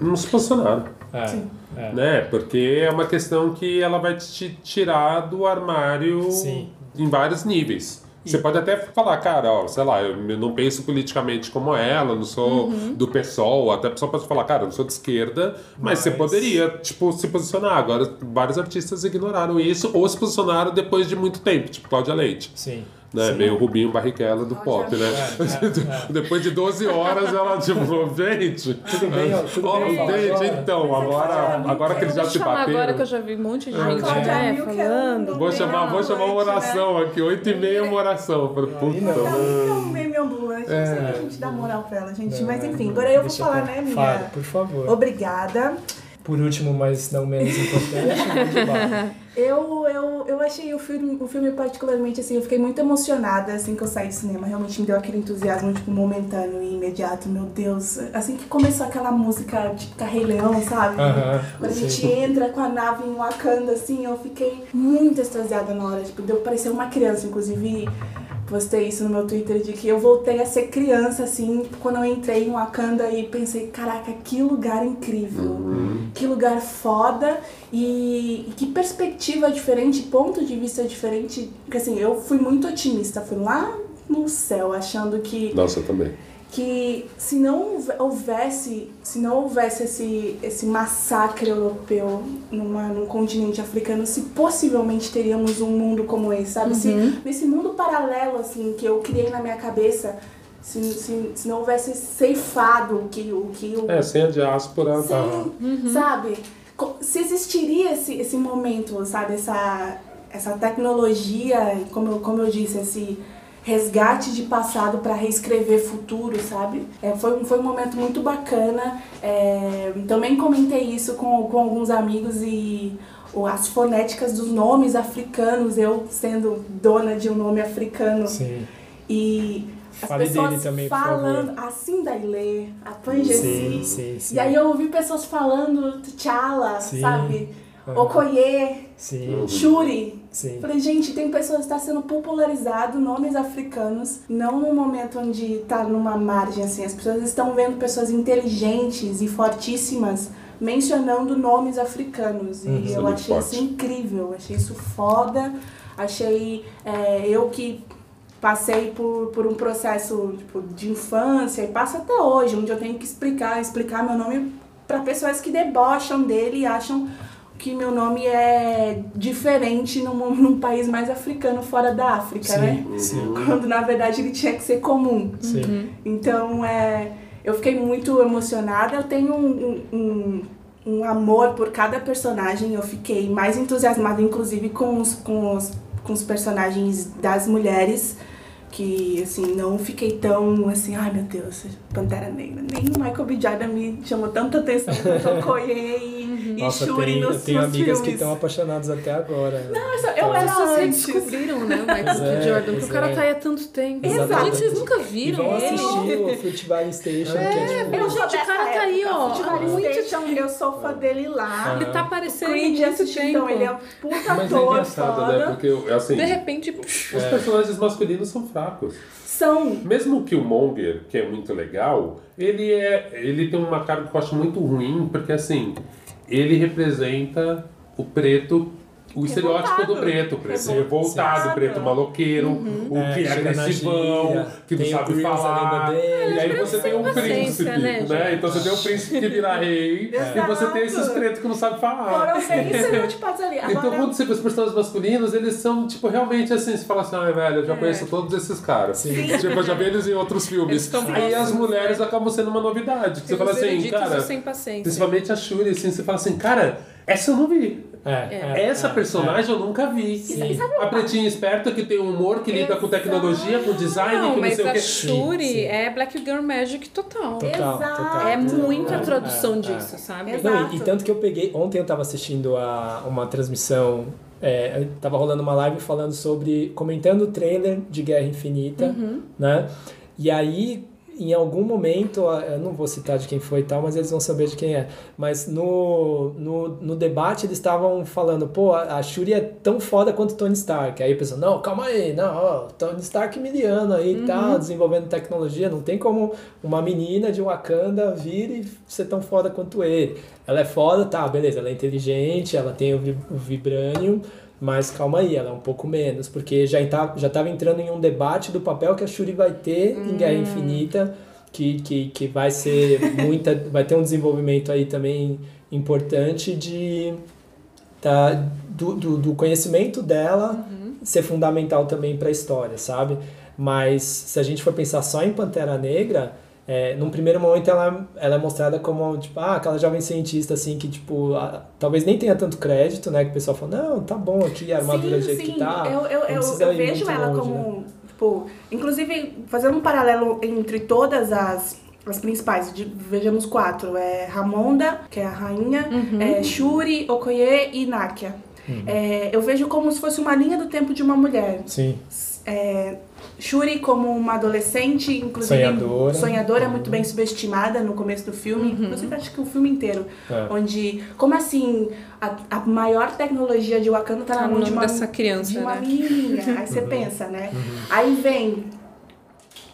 [SPEAKER 3] não se posicionaram.
[SPEAKER 1] É,
[SPEAKER 4] Sim.
[SPEAKER 1] é.
[SPEAKER 3] Né? Porque é uma questão que ela vai te tirar do armário
[SPEAKER 1] Sim.
[SPEAKER 3] em vários níveis. Você pode até falar, cara, ó, sei lá, eu não penso politicamente como ela, não sou do PSOL, até a pessoa pode falar, cara, eu não sou de esquerda, mas, você
[SPEAKER 1] Mas-
[SPEAKER 3] poderia, tipo, se posicionar. Agora, vários artistas ignoraram isso ou se posicionaram depois de muito tempo, tipo Cláudia Leite.
[SPEAKER 1] Sim.
[SPEAKER 3] Né?
[SPEAKER 1] Sim.
[SPEAKER 3] Meio Rubinho Barrichello do pop, né?
[SPEAKER 1] É, é,
[SPEAKER 3] Depois de 12 horas ela tipo, gente.
[SPEAKER 1] Tudo bem, ó, tudo
[SPEAKER 3] ó,
[SPEAKER 1] bem,
[SPEAKER 3] gente,
[SPEAKER 1] agora.
[SPEAKER 3] então, agora, agora que eles já se
[SPEAKER 2] chamar agora que eu
[SPEAKER 3] bateram.
[SPEAKER 2] já vi um monte de
[SPEAKER 4] Ai,
[SPEAKER 2] gente
[SPEAKER 4] Cláudia
[SPEAKER 2] né,
[SPEAKER 4] é um
[SPEAKER 2] falando.
[SPEAKER 3] Vou chamar, vou chamar uma oração aqui, 8 e meia uma oração. Falei, Puta,
[SPEAKER 1] não.
[SPEAKER 4] Não,
[SPEAKER 3] mano.
[SPEAKER 4] é um meme ambulante,
[SPEAKER 3] É.
[SPEAKER 4] não sei que a gente dá moral pra ela, gente. Mas enfim, agora eu vou falar, né, minha.
[SPEAKER 1] Fale, por favor.
[SPEAKER 4] Obrigada.
[SPEAKER 1] Por último, mas não menos importante.
[SPEAKER 4] Eu, eu, eu achei o filme, o filme particularmente, assim, eu fiquei muito emocionada assim que eu saí do cinema. Realmente me deu aquele entusiasmo, tipo, momentâneo e imediato. Meu Deus. Assim que começou aquela música, tipo, Rei Leão, sabe? Quando a gente entra com a nave em Wakanda, assim, eu fiquei muito extasiada na hora. Tipo, deu parecer uma criança, inclusive postei isso no meu Twitter de que eu voltei a ser criança, assim, quando eu entrei em Wakanda e pensei, caraca, que lugar incrível, que lugar foda e, e que perspectiva diferente, ponto de vista diferente. Porque assim, eu fui muito otimista, fui lá no céu, achando que
[SPEAKER 3] Nossa, eu também.
[SPEAKER 4] Que se não houve- houvesse, se não houvesse esse, esse massacre europeu numa, num continente africano, se possivelmente teríamos um mundo como esse, sabe? Se, nesse mundo paralelo, assim, que eu criei na minha cabeça, se, se, se não houvesse ceifado o que o... Que o
[SPEAKER 3] É, sem a diáspora.
[SPEAKER 4] Sim, sabe? Co- Se existiria esse, esse momento, sabe? Essa, essa tecnologia, como eu, como eu disse, esse resgate de passado para reescrever futuro, sabe? É, foi, um- foi um momento muito bacana. É, também comentei isso com, com alguns amigos e as fonéticas dos nomes africanos, eu sendo dona de um nome africano
[SPEAKER 1] Sim.
[SPEAKER 4] e as
[SPEAKER 1] Fale
[SPEAKER 4] pessoas
[SPEAKER 1] também,
[SPEAKER 4] falando assim da Ilê, a.
[SPEAKER 1] Sim, sim, sim.
[SPEAKER 4] E aí eu ouvi pessoas falando T'Challa, sabe?
[SPEAKER 1] Aham.
[SPEAKER 4] Okoye,
[SPEAKER 1] Sim,
[SPEAKER 4] Shuri.
[SPEAKER 1] sim.
[SPEAKER 4] Falei, gente, tem pessoas que está sendo popularizado nomes africanos, não num momento onde tá numa margem assim. As pessoas estão vendo pessoas inteligentes e fortíssimas mencionando nomes africanos. E
[SPEAKER 1] Uhum.
[SPEAKER 3] É
[SPEAKER 4] eu
[SPEAKER 3] muito
[SPEAKER 4] achei
[SPEAKER 3] forte.
[SPEAKER 4] isso incrível, achei isso foda. Achei é, eu que passei por, por um processo tipo, de infância e passo até hoje, onde eu tenho que explicar, explicar meu nome para pessoas que debocham dele e acham que meu nome é diferente num, num país mais africano fora da África, né?
[SPEAKER 1] Sim, sim,
[SPEAKER 4] Quando na verdade ele tinha que ser comum.
[SPEAKER 1] sim.
[SPEAKER 4] Então, é, eu fiquei muito emocionada. Eu tenho um, um, um, um amor por cada personagem. Eu fiquei mais entusiasmada, inclusive, com os, com os, com os personagens das mulheres. Que, assim, não fiquei tão, assim, ai meu Deus, Pantera Negra. Nem o Michael B. Jordan me chamou tanta atenção quanto o Okoye e, e
[SPEAKER 1] Nossa, eu
[SPEAKER 4] Shuri
[SPEAKER 1] tenho,
[SPEAKER 4] nos,
[SPEAKER 1] eu tenho amigas
[SPEAKER 4] filmes.
[SPEAKER 1] que estão apaixonadas até agora.
[SPEAKER 4] Nossa, eu
[SPEAKER 1] Então,
[SPEAKER 4] era
[SPEAKER 2] pessoas
[SPEAKER 4] antes.
[SPEAKER 2] redescobriram, né, o Michael B.
[SPEAKER 1] é,
[SPEAKER 2] Jordan, porque o cara
[SPEAKER 1] é.
[SPEAKER 2] tá aí há tanto tempo.
[SPEAKER 4] Exato.
[SPEAKER 2] Gente, vocês nunca
[SPEAKER 1] E
[SPEAKER 2] viram
[SPEAKER 1] vão
[SPEAKER 2] ele?
[SPEAKER 1] assistir o Fruitvale Station, que é tipo...
[SPEAKER 4] Eu
[SPEAKER 2] Gente, o cara tá aí, ó, muito
[SPEAKER 4] Station, eu sou fã dele lá.
[SPEAKER 2] Ele tá aparecendo
[SPEAKER 4] Creed
[SPEAKER 2] muito
[SPEAKER 4] assisti,
[SPEAKER 2] tempo.
[SPEAKER 4] então ele é um puta
[SPEAKER 3] Mas é
[SPEAKER 4] ator
[SPEAKER 3] engraçado,
[SPEAKER 4] foda.
[SPEAKER 3] né? Porque, assim,
[SPEAKER 2] De repente,
[SPEAKER 3] os personagens masculinos são fracos.
[SPEAKER 4] São.
[SPEAKER 3] Mesmo o Killmonger, que é muito legal, ele é ele tem uma cara que eu acho muito ruim, porque assim, ele representa o preto, o estereótipo do preto, o preto
[SPEAKER 4] Revoltado.
[SPEAKER 3] preto maloqueiro, o
[SPEAKER 1] É,
[SPEAKER 3] que é
[SPEAKER 1] na
[SPEAKER 3] agressivão, que não sabe falar.
[SPEAKER 1] dele.
[SPEAKER 3] E aí você tem um príncipe,
[SPEAKER 2] né,
[SPEAKER 3] né? Então você tem um príncipe que vira rei, e você tem esses pretos que não sabem falar. Então, quando você vê os personagens masculinos, eles são, tipo, realmente assim, você fala assim, ai, velho, eu já conheço todos esses caras.
[SPEAKER 1] Sim.
[SPEAKER 3] Tipo, eu já vi eles em outros filmes. Aí as mulheres acabam sendo uma novidade. Você fala assim, cara,
[SPEAKER 2] sem paciência.
[SPEAKER 3] principalmente a Shuri, assim, você fala assim, cara, essa eu não vi.
[SPEAKER 1] É, é,
[SPEAKER 3] Essa
[SPEAKER 1] é,
[SPEAKER 3] personagem eu nunca vi.
[SPEAKER 1] Sim.
[SPEAKER 3] A pretinha esperta que tem humor, que lida com tecnologia, com design,
[SPEAKER 2] Não,
[SPEAKER 3] que não
[SPEAKER 2] mas
[SPEAKER 3] sei o
[SPEAKER 2] a
[SPEAKER 3] quê.
[SPEAKER 2] Shuri
[SPEAKER 1] Sim, sim.
[SPEAKER 2] é Black Girl Magic total.
[SPEAKER 1] Total,
[SPEAKER 4] Exato.
[SPEAKER 1] total.
[SPEAKER 2] É muita
[SPEAKER 1] É,
[SPEAKER 2] tradução
[SPEAKER 1] é, é.
[SPEAKER 2] disso, sabe?
[SPEAKER 4] Exato.
[SPEAKER 1] Não, e, e tanto que eu peguei. Ontem eu tava assistindo a, uma transmissão. É, tava rolando uma live falando sobre. comentando o trailer de Guerra Infinita,
[SPEAKER 2] Uhum.
[SPEAKER 1] né? E aí, em algum momento, eu não vou citar de quem foi e tal, mas eles vão saber de quem é. Mas no, no, no debate eles estavam falando, pô, a a Shuri é tão foda quanto Tony Stark. Aí a pessoa, não, calma aí, não, ó, Tony Stark miliano aí e tal, desenvolvendo tecnologia, não tem como uma menina de Wakanda vir e ser tão foda quanto ele. Ela é foda, tá, beleza, ela é inteligente, ela tem o, vi- o Vibranium, mas calma aí, ela é um pouco menos, porque já, tá, já tava entrando em um debate do papel que a Shuri vai ter em Guerra Infinita, que, que, que vai ser muita. vai ter um desenvolvimento aí também importante de. Tá, do, do, do conhecimento dela ser fundamental também para a história, sabe? Mas se a gente for pensar só em Pantera Negra, é, num primeiro momento ela, ela é mostrada como tipo ah, aquela jovem cientista assim que tipo a, talvez nem tenha tanto crédito né que o pessoal fala não tá bom aqui a armadura
[SPEAKER 4] sim, sim.
[SPEAKER 1] que tá
[SPEAKER 4] eu, eu, eu, eu vejo ela longe, como né? tipo inclusive fazendo um paralelo entre todas as as principais, de, vejamos quatro. É Ramonda, que é a rainha, uhum. é Shuri, Okoye e Nakia. Uhum. É, eu vejo como se fosse uma linha do tempo de uma mulher.
[SPEAKER 1] Sim.
[SPEAKER 4] É, Shuri como uma adolescente, inclusive
[SPEAKER 1] sonhadora,
[SPEAKER 4] sonhadora uhum. muito bem subestimada no começo do filme, uhum. inclusive acho que o filme inteiro, é. onde como assim a, a maior tecnologia de Wakanda tá na mão de uma
[SPEAKER 2] dessa criança,
[SPEAKER 4] de uma
[SPEAKER 2] né?
[SPEAKER 4] menininha. Aí você uhum. pensa, né?
[SPEAKER 1] Uhum.
[SPEAKER 4] Aí vem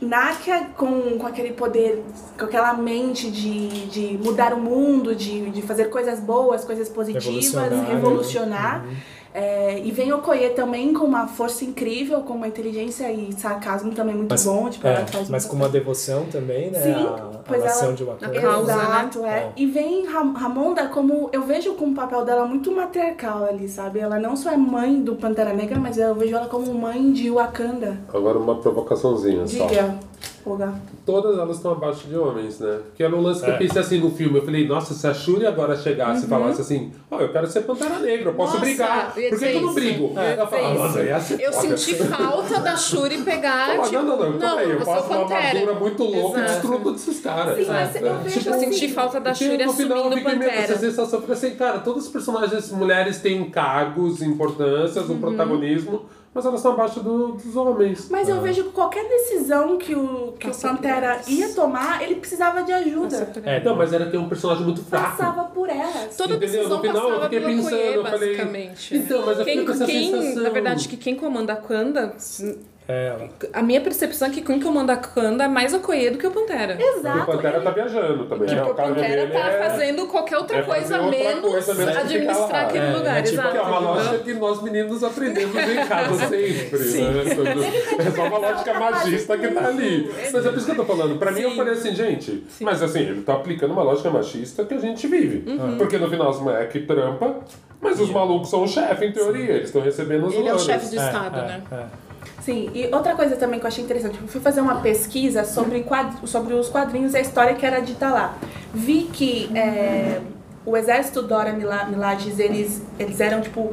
[SPEAKER 4] Nakia com, com aquele poder, com aquela mente de, de mudar o mundo, de, de fazer coisas boas, coisas positivas, revolucionar. revolucionar. É, e vem Okoye também com uma força incrível, com uma inteligência e sarcasmo também muito
[SPEAKER 1] mas,
[SPEAKER 4] bom. Tipo,
[SPEAKER 1] é, mas com uma devoção também, né?
[SPEAKER 4] Sim,
[SPEAKER 1] a,
[SPEAKER 4] pois
[SPEAKER 1] a
[SPEAKER 4] ela,
[SPEAKER 1] de Wakanda.
[SPEAKER 4] Exato,
[SPEAKER 2] né?
[SPEAKER 4] é. é. E vem Ramonda como... Eu vejo com o papel dela muito matriarcal ali, sabe? Ela não só é mãe do Pantera Negra, mas eu vejo ela como mãe de Wakanda.
[SPEAKER 3] Agora uma provocaçãozinha
[SPEAKER 4] Diga.
[SPEAKER 3] só. Todas elas estão abaixo de homens, né? Que era um lance que é. eu pensei assim no filme. Eu falei, nossa, se a Shuri agora chegasse uhum. e falasse assim, ó, oh, eu quero ser Pantera Negra, eu posso nossa, brigar. Por que, que eu não brigo?
[SPEAKER 2] É.
[SPEAKER 3] Eu, falava,
[SPEAKER 2] eu senti falta da Shuri pegar,
[SPEAKER 3] Fala,
[SPEAKER 2] tipo,
[SPEAKER 3] não, não, não, aí, eu, faço uma armadura muito louca Exato. e destruo todos esses caras.
[SPEAKER 4] Sim, mas eu,
[SPEAKER 2] é. tipo, eu senti falta da Shuri no final, assumindo
[SPEAKER 3] eu
[SPEAKER 2] Pantera.
[SPEAKER 3] Essa sensação, porque assim, cara, todos os personagens mulheres têm cargos, importâncias, um uhum. protagonismo mas elas estão abaixo do, dos homens.
[SPEAKER 4] Mas eu ah. vejo que qualquer decisão que o, que o Pantera ia tomar, ele precisava de ajuda.
[SPEAKER 3] É, não, mas era ter um personagem muito fraco.
[SPEAKER 4] Passava por elas.
[SPEAKER 2] Toda
[SPEAKER 3] Entendeu?
[SPEAKER 2] decisão
[SPEAKER 3] no final eu fiquei pensando,
[SPEAKER 2] Koye,
[SPEAKER 3] eu falei.
[SPEAKER 2] basicamente.
[SPEAKER 3] Então, mas eu
[SPEAKER 2] quem,
[SPEAKER 3] fiquei com essa
[SPEAKER 2] quem,
[SPEAKER 3] sensação.
[SPEAKER 2] Na verdade, que quem comanda a Kanda
[SPEAKER 1] é,
[SPEAKER 2] a minha percepção é que quem comanda a Kanda é mais a Koye do que o Pantera.
[SPEAKER 4] Exato.
[SPEAKER 3] o Pantera tá viajando também.
[SPEAKER 2] Que
[SPEAKER 3] né?
[SPEAKER 2] o, Pantera tá
[SPEAKER 3] é...
[SPEAKER 2] fazendo qualquer outra
[SPEAKER 3] é
[SPEAKER 2] coisa,
[SPEAKER 3] outra
[SPEAKER 2] menos
[SPEAKER 3] coisa menos
[SPEAKER 2] administrar aquele
[SPEAKER 1] é,
[SPEAKER 2] lugar.
[SPEAKER 1] é tipo,
[SPEAKER 2] Exato.
[SPEAKER 3] Que é uma lógica que nós meninos aprendemos em casa sempre.
[SPEAKER 2] Sim.
[SPEAKER 3] Né? É só uma lógica magista que tá ali. Mas é por isso que eu tô falando. Pra mim, eu falei assim, gente, Sim. mas assim, ele tá aplicando uma lógica machista que a gente vive. Uhum. Porque no final, os moleques trampa, mas os malucos são o chefe, em teoria. Eles estão recebendo os
[SPEAKER 2] Ele
[SPEAKER 3] valores.
[SPEAKER 2] é o chefe de Estado, né?
[SPEAKER 4] Sim, e outra coisa também que eu achei interessante, eu fui fazer uma pesquisa sobre, sobre os quadrinhos e a história que era dita lá. Vi que é, o exército Dora Milages, eles, eles eram tipo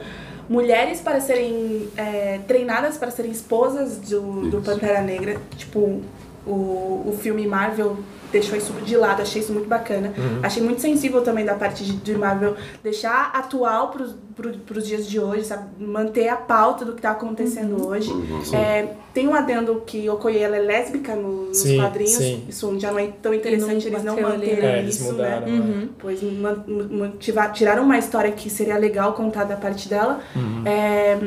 [SPEAKER 4] mulheres para serem é, treinadas para serem esposas do, do Pantera Negra. Tipo, o, o filme Marvel deixou isso de lado, achei isso muito bacana. Uhum. Achei muito sensível também da parte de, de Marvel deixar atual pros, pro, pros dias de hoje, sabe? Manter a pauta do que tá acontecendo uhum. hoje. Uhum. É, tem um adendo que Okoye ela é lésbica no, nos
[SPEAKER 1] sim,
[SPEAKER 4] quadrinhos.
[SPEAKER 1] Sim.
[SPEAKER 4] Isso já não é tão interessante, eles não manterem
[SPEAKER 1] é,
[SPEAKER 4] isso,
[SPEAKER 1] mudaram,
[SPEAKER 4] né? Uhum. Pois man, tiraram uma história que seria legal contar da parte dela.
[SPEAKER 1] Uhum.
[SPEAKER 4] É,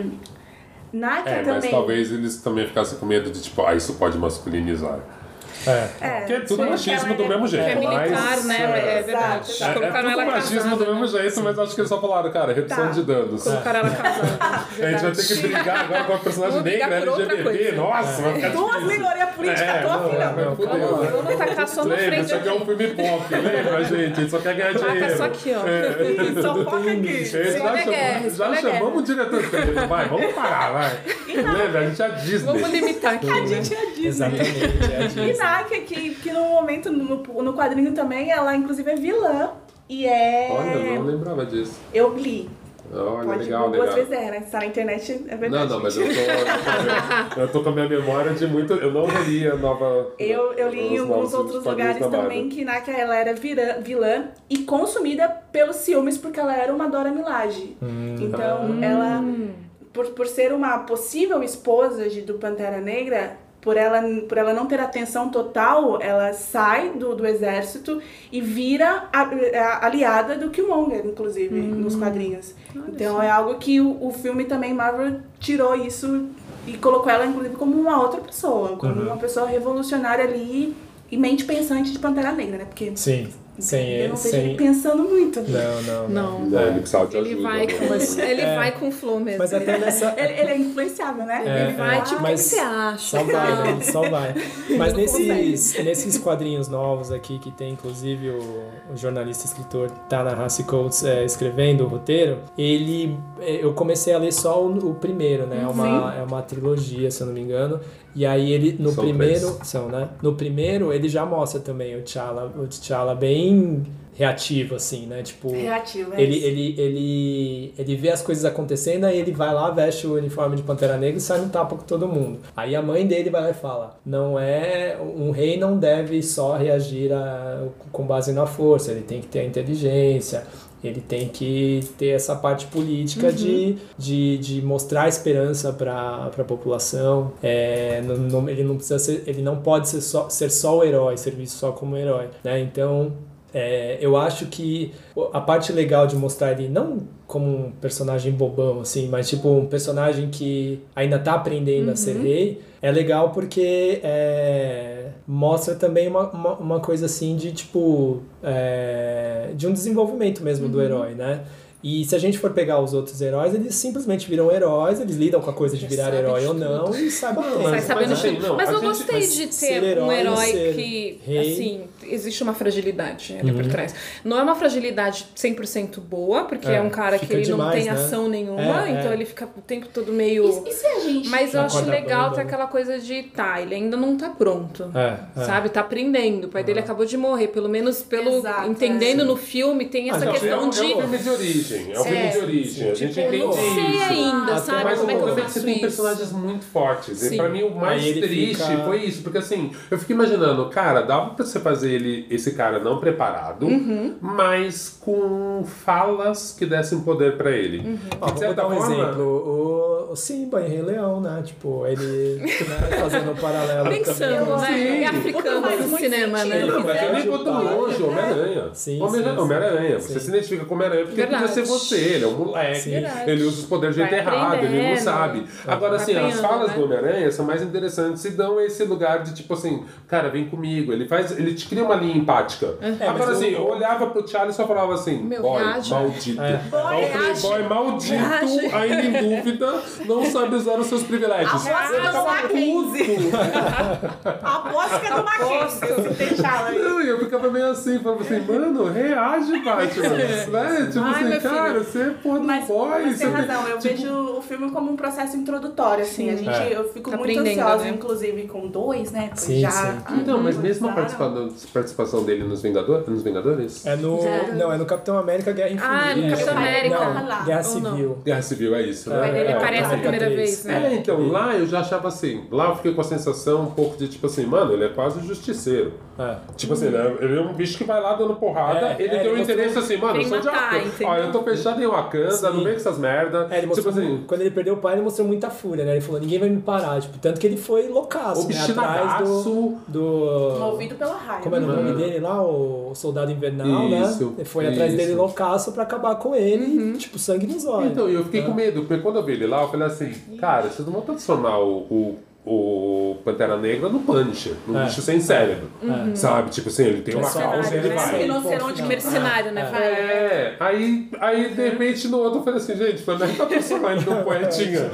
[SPEAKER 4] Naka
[SPEAKER 3] é,
[SPEAKER 4] também.
[SPEAKER 3] mas talvez eles também ficassem com medo de, tipo, ah, isso pode masculinizar.
[SPEAKER 1] É.
[SPEAKER 4] É,
[SPEAKER 3] Porque é tudo machismo do mesmo jeito.
[SPEAKER 2] É militar,
[SPEAKER 3] mas,
[SPEAKER 2] né? É, é verdade.
[SPEAKER 3] É, é tudo machismo do mesmo jeito, mas acho que eles só falaram, cara, redução
[SPEAKER 4] Tá.
[SPEAKER 3] de danos.
[SPEAKER 2] Colocaram ela casada.
[SPEAKER 3] A gente vai ter que brigar agora com a personagem negra, LGBT. Nossa, vai ficar
[SPEAKER 4] Duas minorias políticas,
[SPEAKER 3] É,
[SPEAKER 4] tô afim,
[SPEAKER 3] não.
[SPEAKER 2] Vamos, tacar só na frente
[SPEAKER 3] isso aqui é um filme pop, lembra, gente? Ele só quer ganhar
[SPEAKER 2] Taca
[SPEAKER 3] dinheiro.
[SPEAKER 2] só aqui, ó.
[SPEAKER 3] É.
[SPEAKER 4] Só foca aqui.
[SPEAKER 3] Já chamamos, já
[SPEAKER 2] spoiler
[SPEAKER 3] chamamos o diretor de cinema. Vai, vamos parar, vai. Lembra, a gente é a Disney.
[SPEAKER 2] Vamos limitar aqui.
[SPEAKER 4] A
[SPEAKER 2] né?
[SPEAKER 4] gente é Disney.
[SPEAKER 1] Exatamente, é a Disney.
[SPEAKER 4] Naka, que, que no momento, no, no quadrinho também, ela inclusive é vilã. E é.
[SPEAKER 3] Olha, eu não lembrava disso.
[SPEAKER 4] Eu li.
[SPEAKER 3] Olha,
[SPEAKER 4] Pode
[SPEAKER 3] legal,
[SPEAKER 4] duas
[SPEAKER 3] legal.
[SPEAKER 4] vezes é, né? Se tá na internet, é
[SPEAKER 3] Não,
[SPEAKER 4] verdade.
[SPEAKER 3] não, mas eu tô, eu tô, eu tô com a minha memória de muito. Eu não reli a nova.
[SPEAKER 4] Eu, eu li em alguns outros lugares também que Naka ela era virã, vilã e consumida pelos ciúmes porque ela era uma Dora Milaje. Então
[SPEAKER 3] Ah.
[SPEAKER 4] ela, por, por ser uma possível esposa de, do Pantera Negra, por ela, por ela não ter atenção total, ela sai do, do exército e vira a, a aliada do Killmonger, inclusive, nos quadrinhos. Então é algo que o, o filme também, Marvel, tirou isso e colocou ela, inclusive, como uma outra pessoa, como
[SPEAKER 1] Uhum.
[SPEAKER 4] uma pessoa revolucionária ali e mente pensante de Pantera Negra, né? Porque
[SPEAKER 1] Sim. Sem
[SPEAKER 4] eu não vejo
[SPEAKER 1] sem-
[SPEAKER 4] ele pensando muito.
[SPEAKER 1] Não, não.
[SPEAKER 2] Não.
[SPEAKER 3] Não, ele de
[SPEAKER 2] Ele
[SPEAKER 3] ajuda.
[SPEAKER 2] vai
[SPEAKER 3] né?
[SPEAKER 2] com, ele
[SPEAKER 1] É.
[SPEAKER 2] vai com flow mesmo.
[SPEAKER 1] Mas até nessa.
[SPEAKER 4] Ele, ele é influenciável, né?
[SPEAKER 1] É,
[SPEAKER 2] Ele vai,
[SPEAKER 1] é,
[SPEAKER 2] tipo, o que
[SPEAKER 1] mas
[SPEAKER 2] você acha?
[SPEAKER 1] Só vai, né? Ele só vai. Mas
[SPEAKER 4] Não
[SPEAKER 1] nesses, nesses quadrinhos novos aqui, que tem inclusive o, o jornalista escritor Tanahashi Coates é, escrevendo o roteiro, ele. é, Eu comecei a ler só o, o primeiro, né? É uma, é uma trilogia, se eu não me engano. E aí ele, no
[SPEAKER 3] São
[SPEAKER 1] primeiro.
[SPEAKER 3] três.
[SPEAKER 1] São, né? No primeiro, ele já mostra também o T'Challa, o T'Challa bem reativo, assim, né? Tipo.
[SPEAKER 4] Reativo, é
[SPEAKER 1] Ele,
[SPEAKER 4] isso.
[SPEAKER 1] ele, ele, ele vê as coisas acontecendo, aí ele vai lá, veste o uniforme de Pantera Negra e sai no tapa com todo mundo. Aí a mãe dele vai lá e fala: não é. Um rei não deve só reagir a- com base na força, ele tem que ter a inteligência. Ele tem que ter essa parte política de, de, de mostrar esperança para a população. É, não- não- ele não precisa ser, ele não pode ser só, ser só o herói, ser visto só como herói. Né? Então é, eu acho que a parte legal de mostrar ele não como um personagem bobão, assim, mas tipo um personagem que ainda tá aprendendo a ser rei, é legal porque é, mostra também uma, uma, uma coisa assim de tipo é, de um desenvolvimento mesmo do herói, né? E se a gente for pegar os outros heróis, eles simplesmente viram heróis, eles lidam com a coisa de virar herói
[SPEAKER 2] de
[SPEAKER 1] ou não e sabem
[SPEAKER 3] Não,
[SPEAKER 2] Sai
[SPEAKER 3] mas-
[SPEAKER 2] sabendo
[SPEAKER 3] assim, não,
[SPEAKER 2] mas
[SPEAKER 3] a
[SPEAKER 2] eu
[SPEAKER 3] gente-
[SPEAKER 2] gostei
[SPEAKER 1] mas
[SPEAKER 2] de ter um
[SPEAKER 1] herói,
[SPEAKER 2] herói
[SPEAKER 1] ser
[SPEAKER 2] que,
[SPEAKER 1] rei.
[SPEAKER 2] assim, existe uma fragilidade ali
[SPEAKER 1] Uhum.
[SPEAKER 2] por trás. Não é uma fragilidade 100% boa, porque é,
[SPEAKER 1] É,
[SPEAKER 2] um cara que ele não
[SPEAKER 1] demais,
[SPEAKER 2] tem
[SPEAKER 1] né?
[SPEAKER 2] ação nenhuma,
[SPEAKER 1] É, é.
[SPEAKER 2] então ele fica o tempo todo meio...
[SPEAKER 4] E, e se a gente.
[SPEAKER 2] Mas eu acho legal ter
[SPEAKER 1] né?
[SPEAKER 2] aquela coisa de, tá, ele ainda não tá pronto.
[SPEAKER 1] É, é.
[SPEAKER 2] Sabe? Tá aprendendo. O pai dele acabou de morrer. Pelo menos pelo.
[SPEAKER 4] Exato,
[SPEAKER 2] entendendo
[SPEAKER 4] é.
[SPEAKER 2] no filme, tem essa
[SPEAKER 3] Não,
[SPEAKER 2] questão
[SPEAKER 3] é,
[SPEAKER 2] de.
[SPEAKER 3] É um filme de origem. É um filme
[SPEAKER 2] É.
[SPEAKER 3] de origem. A gente entende
[SPEAKER 2] eu não sei
[SPEAKER 3] isso.
[SPEAKER 2] ainda,
[SPEAKER 1] Até
[SPEAKER 2] sabe?
[SPEAKER 3] Mas o
[SPEAKER 2] Como é que eu
[SPEAKER 3] é
[SPEAKER 2] faço
[SPEAKER 3] você tem
[SPEAKER 2] isso?
[SPEAKER 3] personagens muito fortes. E pra mim o mais triste foi isso. Porque assim, eu fico imaginando, cara, dava pra você fazer ele, esse cara não preparado,
[SPEAKER 2] Uhum.
[SPEAKER 3] mas com falas que dessem poder pra ele.
[SPEAKER 2] Uhum.
[SPEAKER 1] Ó, vou dar um
[SPEAKER 3] forma-
[SPEAKER 1] exemplo. Simba em Rei Leão, né? Tipo, ele né, fazendo um paralelo
[SPEAKER 2] Pensando,
[SPEAKER 1] também.
[SPEAKER 2] né?
[SPEAKER 3] Sim.
[SPEAKER 2] É africano no cinema,
[SPEAKER 4] sentido.
[SPEAKER 2] né?
[SPEAKER 3] Não, mas eu nem
[SPEAKER 1] Quiser
[SPEAKER 3] boto
[SPEAKER 1] ajudar.
[SPEAKER 3] longe, Homem-Aranha.
[SPEAKER 1] Sim,
[SPEAKER 3] Homem-
[SPEAKER 1] sim, sim.
[SPEAKER 3] Homem-Aranha. Você se identifica com Homem-Aranha porque
[SPEAKER 2] Verdade.
[SPEAKER 3] podia ser você. Ele é um moleque.
[SPEAKER 1] Sim.
[SPEAKER 3] Ele usa os poderes de jeito
[SPEAKER 2] Vai
[SPEAKER 3] errado, ele não sabe. Agora,
[SPEAKER 2] Vai
[SPEAKER 3] assim, as falas
[SPEAKER 2] né?
[SPEAKER 3] do Homem-Aranha são mais interessantes e dão esse lugar de tipo assim, cara, vem comigo. Ele faz, ele te cria uma linha empática.
[SPEAKER 1] É,
[SPEAKER 3] Agora,
[SPEAKER 1] mas
[SPEAKER 3] assim,
[SPEAKER 1] eu-
[SPEAKER 3] eu olhava pro Charlie e só falava assim,
[SPEAKER 2] Meu,
[SPEAKER 3] boy, maldito.
[SPEAKER 1] É.
[SPEAKER 3] Playboy maldito, ainda em dúvida, não sabe usar os seus privilégios.
[SPEAKER 4] A voz
[SPEAKER 3] Eu
[SPEAKER 4] do Mackenzie.
[SPEAKER 3] puto.
[SPEAKER 4] A música do Mackenzie, se deixar.
[SPEAKER 3] Não, e eu ficava meio assim, falava assim, mano, reage, Batman. né? Tipo
[SPEAKER 2] Ai,
[SPEAKER 3] assim,
[SPEAKER 2] meu
[SPEAKER 3] cara,
[SPEAKER 2] filho.
[SPEAKER 3] você é porra do
[SPEAKER 4] Mas,
[SPEAKER 3] boy.
[SPEAKER 4] mas tem
[SPEAKER 3] você
[SPEAKER 4] razão, eu
[SPEAKER 3] tipo,
[SPEAKER 4] vejo o filme como um processo introdutório, assim.
[SPEAKER 2] Sim.
[SPEAKER 4] A gente,
[SPEAKER 1] É.
[SPEAKER 4] Eu fico
[SPEAKER 2] Tá
[SPEAKER 4] muito ansiosa,
[SPEAKER 2] né?
[SPEAKER 4] inclusive, com dois, né?
[SPEAKER 1] Sim,
[SPEAKER 4] já
[SPEAKER 1] sim.
[SPEAKER 3] Então, mas mesmo a participação, participação dele nos, Vingador, nos Vingadores?
[SPEAKER 1] É no.
[SPEAKER 4] Zero.
[SPEAKER 1] Não, é no Capitão América Guerra Infinita.
[SPEAKER 2] Ah, no. Capitão América.
[SPEAKER 4] lá.
[SPEAKER 1] Guerra
[SPEAKER 2] não?
[SPEAKER 1] Civil.
[SPEAKER 3] Guerra Civil, é isso, né?
[SPEAKER 2] Mas ele
[SPEAKER 3] É,
[SPEAKER 2] aparece a primeira vez, né?
[SPEAKER 3] É, então, lá eu já achava assim, lá eu fiquei com a sensação um pouco de tipo assim, mano, ele é quase justiceiro.
[SPEAKER 1] É.
[SPEAKER 3] Tipo assim, né? Ele é um bicho que vai lá dando porrada,
[SPEAKER 1] É,
[SPEAKER 3] ele
[SPEAKER 1] é,
[SPEAKER 3] tem um
[SPEAKER 1] ele
[SPEAKER 3] interesse
[SPEAKER 1] mostrou-
[SPEAKER 3] assim, mano, eu sou de
[SPEAKER 2] matar,
[SPEAKER 3] Wakanda.
[SPEAKER 2] entendeu?
[SPEAKER 3] Ó, eu tô fechado em Wakanda, não vem com essas merda.
[SPEAKER 1] É, ele
[SPEAKER 3] tipo assim,
[SPEAKER 1] quando ele perdeu o pai, ele mostrou muita fúria, né? Ele falou, ninguém vai me parar, tipo, tanto que ele foi loucaço, né? Atrás do, do...
[SPEAKER 4] Movido pela raiva.
[SPEAKER 1] Como era o nome
[SPEAKER 3] Uhum.
[SPEAKER 1] dele lá? O Soldado Invernal,
[SPEAKER 3] Isso,
[SPEAKER 1] né? Ele foi atrás
[SPEAKER 3] isso.
[SPEAKER 1] dele loucaço pra acabar com ele,
[SPEAKER 2] Uhum.
[SPEAKER 1] e, tipo, sangue nos olhos.
[SPEAKER 3] Então, eu fiquei
[SPEAKER 1] É.
[SPEAKER 3] com medo, porque quando eu vi ele lá, eu falei assim, cara, vocês não vão transformar o, o, o Pantera Negra no Punisher, num
[SPEAKER 1] É.
[SPEAKER 3] bicho sem cérebro.
[SPEAKER 1] Uhum.
[SPEAKER 3] Sabe? Tipo assim, ele tem uma
[SPEAKER 1] Mercenário,
[SPEAKER 3] causa e ele
[SPEAKER 1] né?
[SPEAKER 3] vai.
[SPEAKER 4] Rinoceronte
[SPEAKER 2] Mercenário, né?
[SPEAKER 1] É.
[SPEAKER 2] Vai.
[SPEAKER 3] É, aí, aí de repente no outro eu falei assim, gente, foi nem pra transformar ele num poetinha.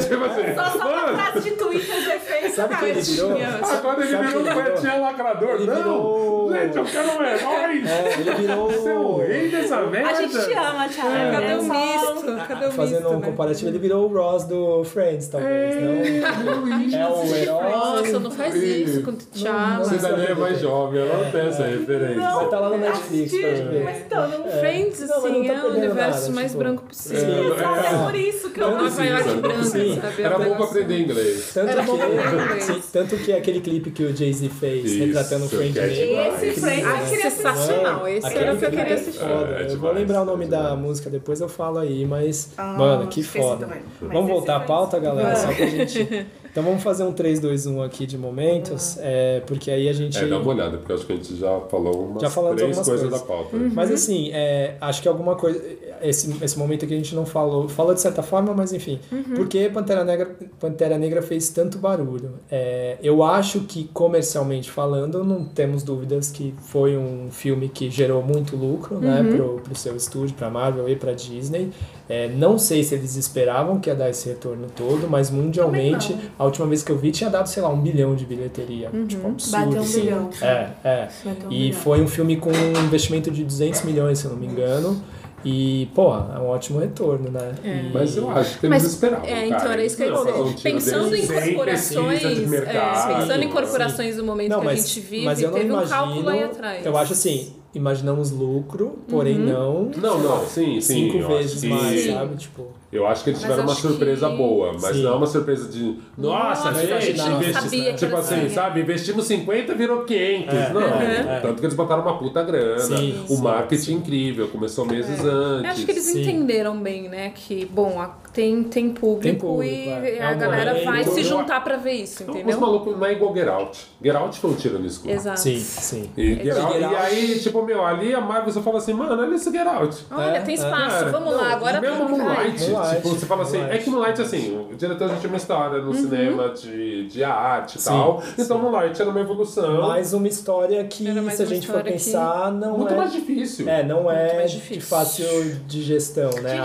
[SPEAKER 3] tipo assim,
[SPEAKER 4] Só, só uma frase de Twitter de.
[SPEAKER 1] Sabe quem ele virou?
[SPEAKER 3] agora ele
[SPEAKER 1] Sabe
[SPEAKER 3] virou
[SPEAKER 1] ele
[SPEAKER 3] poetinha lacrador.
[SPEAKER 1] Ele
[SPEAKER 3] não,
[SPEAKER 1] virou-
[SPEAKER 3] gente, eu quero um herói.
[SPEAKER 1] É, ele virou...
[SPEAKER 3] Você é o rei dessa merda.
[SPEAKER 4] A gente te ama, Thiago.
[SPEAKER 1] É.
[SPEAKER 2] Cadê
[SPEAKER 4] É
[SPEAKER 2] o misto? Cadê o
[SPEAKER 1] Fazendo
[SPEAKER 2] misto,
[SPEAKER 1] um
[SPEAKER 2] né?
[SPEAKER 1] comparativo, ele virou o Ross do Friends, talvez, não? É o herói...
[SPEAKER 2] Nossa, não faz isso com o.
[SPEAKER 1] Não,
[SPEAKER 3] Você daí é mais jovem, ela não tem essa referência.
[SPEAKER 4] Não,
[SPEAKER 1] Você tá lá no Netflix pra
[SPEAKER 4] assisti,
[SPEAKER 1] ver.
[SPEAKER 4] mas então, não...
[SPEAKER 2] Friends, assim,
[SPEAKER 1] não
[SPEAKER 2] é o universo
[SPEAKER 1] nada,
[SPEAKER 2] mais
[SPEAKER 1] tipo,
[SPEAKER 2] branco possível.
[SPEAKER 3] É,
[SPEAKER 4] é por isso que eu
[SPEAKER 3] Não precisa, não
[SPEAKER 2] branca,
[SPEAKER 3] precisa.
[SPEAKER 2] sabe?
[SPEAKER 3] Era
[SPEAKER 2] É
[SPEAKER 3] bom pra aprender inglês.
[SPEAKER 1] Tanto que, sim, tanto que aquele clipe que o Jay-Z fez,
[SPEAKER 3] Isso,
[SPEAKER 1] retratando o Friend
[SPEAKER 3] é
[SPEAKER 1] Name.
[SPEAKER 3] demais.
[SPEAKER 4] Esse
[SPEAKER 2] Ah,
[SPEAKER 4] eu queria
[SPEAKER 2] sensacional. Esse
[SPEAKER 1] Aquele
[SPEAKER 2] era o que eu queria
[SPEAKER 1] é
[SPEAKER 2] assistir.
[SPEAKER 1] foda.
[SPEAKER 3] É, é
[SPEAKER 1] eu vou lembrar o
[SPEAKER 3] é
[SPEAKER 1] nome da
[SPEAKER 3] demais.
[SPEAKER 1] música, depois eu falo aí, mas 2.
[SPEAKER 4] Ah,
[SPEAKER 1] Mano, que foda.
[SPEAKER 4] também.
[SPEAKER 1] Vamos voltar à pauta, galera? Só pra gente. Então vamos fazer um 3, 2, 1 aqui de momentos, é, porque aí a gente.
[SPEAKER 3] É, dá uma olhada, porque acho que a gente já falou umas
[SPEAKER 1] Já falamos
[SPEAKER 3] três
[SPEAKER 1] algumas
[SPEAKER 3] coisas
[SPEAKER 1] coisas.
[SPEAKER 3] da pauta.
[SPEAKER 2] Uhum.
[SPEAKER 1] Mas assim, é, acho que alguma coisa. Esse, esse momento aqui a gente não falou. Falou de certa forma, mas enfim.
[SPEAKER 2] Uhum.
[SPEAKER 1] Por que Pantera Negra, Pantera Negra fez tanto barulho? É, eu acho que, comercialmente falando, não temos dúvidas que foi um filme que gerou muito lucro né,
[SPEAKER 2] Uhum.
[SPEAKER 1] pro, pro seu estúdio, pra Marvel e pra Disney. É, não sei se eles esperavam que ia dar esse retorno todo, mas mundialmente, a última vez que eu vi tinha dado, sei lá, um bilhão de bilheteria. Tipo, absurdo.
[SPEAKER 4] Bateu um
[SPEAKER 1] assim.
[SPEAKER 4] bilhão.
[SPEAKER 1] É, é.
[SPEAKER 4] Bateu um
[SPEAKER 1] E
[SPEAKER 4] bilhão.
[SPEAKER 1] foi um filme com um investimento de 200 milhões, se eu não me engano. E, porra, é um ótimo retorno, né? E-
[SPEAKER 3] Mas eu acho que
[SPEAKER 2] Mas,
[SPEAKER 3] eles esperavam.
[SPEAKER 2] é, então
[SPEAKER 3] cara.
[SPEAKER 2] era isso que eu ia
[SPEAKER 3] Não,
[SPEAKER 2] dizer.
[SPEAKER 3] um
[SPEAKER 2] Pensando em corporações, é, pensando em
[SPEAKER 3] assim.
[SPEAKER 2] corporações do momento
[SPEAKER 1] Não,
[SPEAKER 2] que a
[SPEAKER 1] mas,
[SPEAKER 2] gente vive,
[SPEAKER 1] mas eu não
[SPEAKER 2] teve um
[SPEAKER 1] imagino.
[SPEAKER 2] cálculo aí atrás.
[SPEAKER 1] Eu acho assim, imaginamos lucro, porém não.
[SPEAKER 3] Não, não, sim, sim.
[SPEAKER 1] Cinco
[SPEAKER 3] eu
[SPEAKER 1] vezes
[SPEAKER 3] que-
[SPEAKER 1] mais,
[SPEAKER 2] Sim.
[SPEAKER 1] sabe? Tipo.
[SPEAKER 3] Eu acho que eles tiveram uma surpresa
[SPEAKER 2] que-
[SPEAKER 3] boa, mas
[SPEAKER 1] Sim.
[SPEAKER 3] não é uma surpresa de. Nossa,
[SPEAKER 2] Nossa,
[SPEAKER 3] gente,
[SPEAKER 1] a gente não
[SPEAKER 3] investi- Tipo assim, sabe? Investimos 50 virou 500.
[SPEAKER 1] É,
[SPEAKER 3] não,
[SPEAKER 1] é, é.
[SPEAKER 3] tanto que eles botaram uma puta grana.
[SPEAKER 1] Sim,
[SPEAKER 3] o marketing
[SPEAKER 1] sim.
[SPEAKER 3] incrível, começou meses
[SPEAKER 2] Eu
[SPEAKER 3] antes.
[SPEAKER 2] acho que eles
[SPEAKER 1] Sim.
[SPEAKER 2] entenderam bem, né? Que, bom, a- tem, tem público,
[SPEAKER 1] Tem público,
[SPEAKER 2] e
[SPEAKER 1] é. É
[SPEAKER 2] a
[SPEAKER 1] um
[SPEAKER 2] galera vai se
[SPEAKER 3] Eu-
[SPEAKER 2] juntar pra ver isso,
[SPEAKER 3] Então,
[SPEAKER 2] entendeu?
[SPEAKER 3] Os malucos não é igual Get Out. Get Out foi um tiro no escuro.
[SPEAKER 2] Exato.
[SPEAKER 1] Sim, sim.
[SPEAKER 3] E, Get Out-
[SPEAKER 1] Get
[SPEAKER 3] e
[SPEAKER 1] Out-
[SPEAKER 3] aí, tipo, meu, ali a Marvel você fala assim, mano, olha esse Get Out.
[SPEAKER 2] Olha,
[SPEAKER 1] É,
[SPEAKER 2] tem
[SPEAKER 1] é.
[SPEAKER 2] espaço,
[SPEAKER 3] Cara,
[SPEAKER 2] vamos
[SPEAKER 3] não,
[SPEAKER 2] lá, agora
[SPEAKER 3] mesmo
[SPEAKER 2] vamos.
[SPEAKER 3] Moonlight,
[SPEAKER 1] Moonlight,
[SPEAKER 3] tipo, você fala assim,
[SPEAKER 1] Moonlight.
[SPEAKER 3] é que Moonlight, assim, o diretor já tinha uma história no cinema de, de arte e tal,
[SPEAKER 1] sim.
[SPEAKER 3] então Moonlight era uma evolução
[SPEAKER 1] Mais uma história que, se a gente for
[SPEAKER 2] história que-
[SPEAKER 1] pensar, não
[SPEAKER 3] muito
[SPEAKER 1] é.
[SPEAKER 3] mais difícil.
[SPEAKER 1] É, não é de
[SPEAKER 2] difícil.
[SPEAKER 1] fácil digestão, né?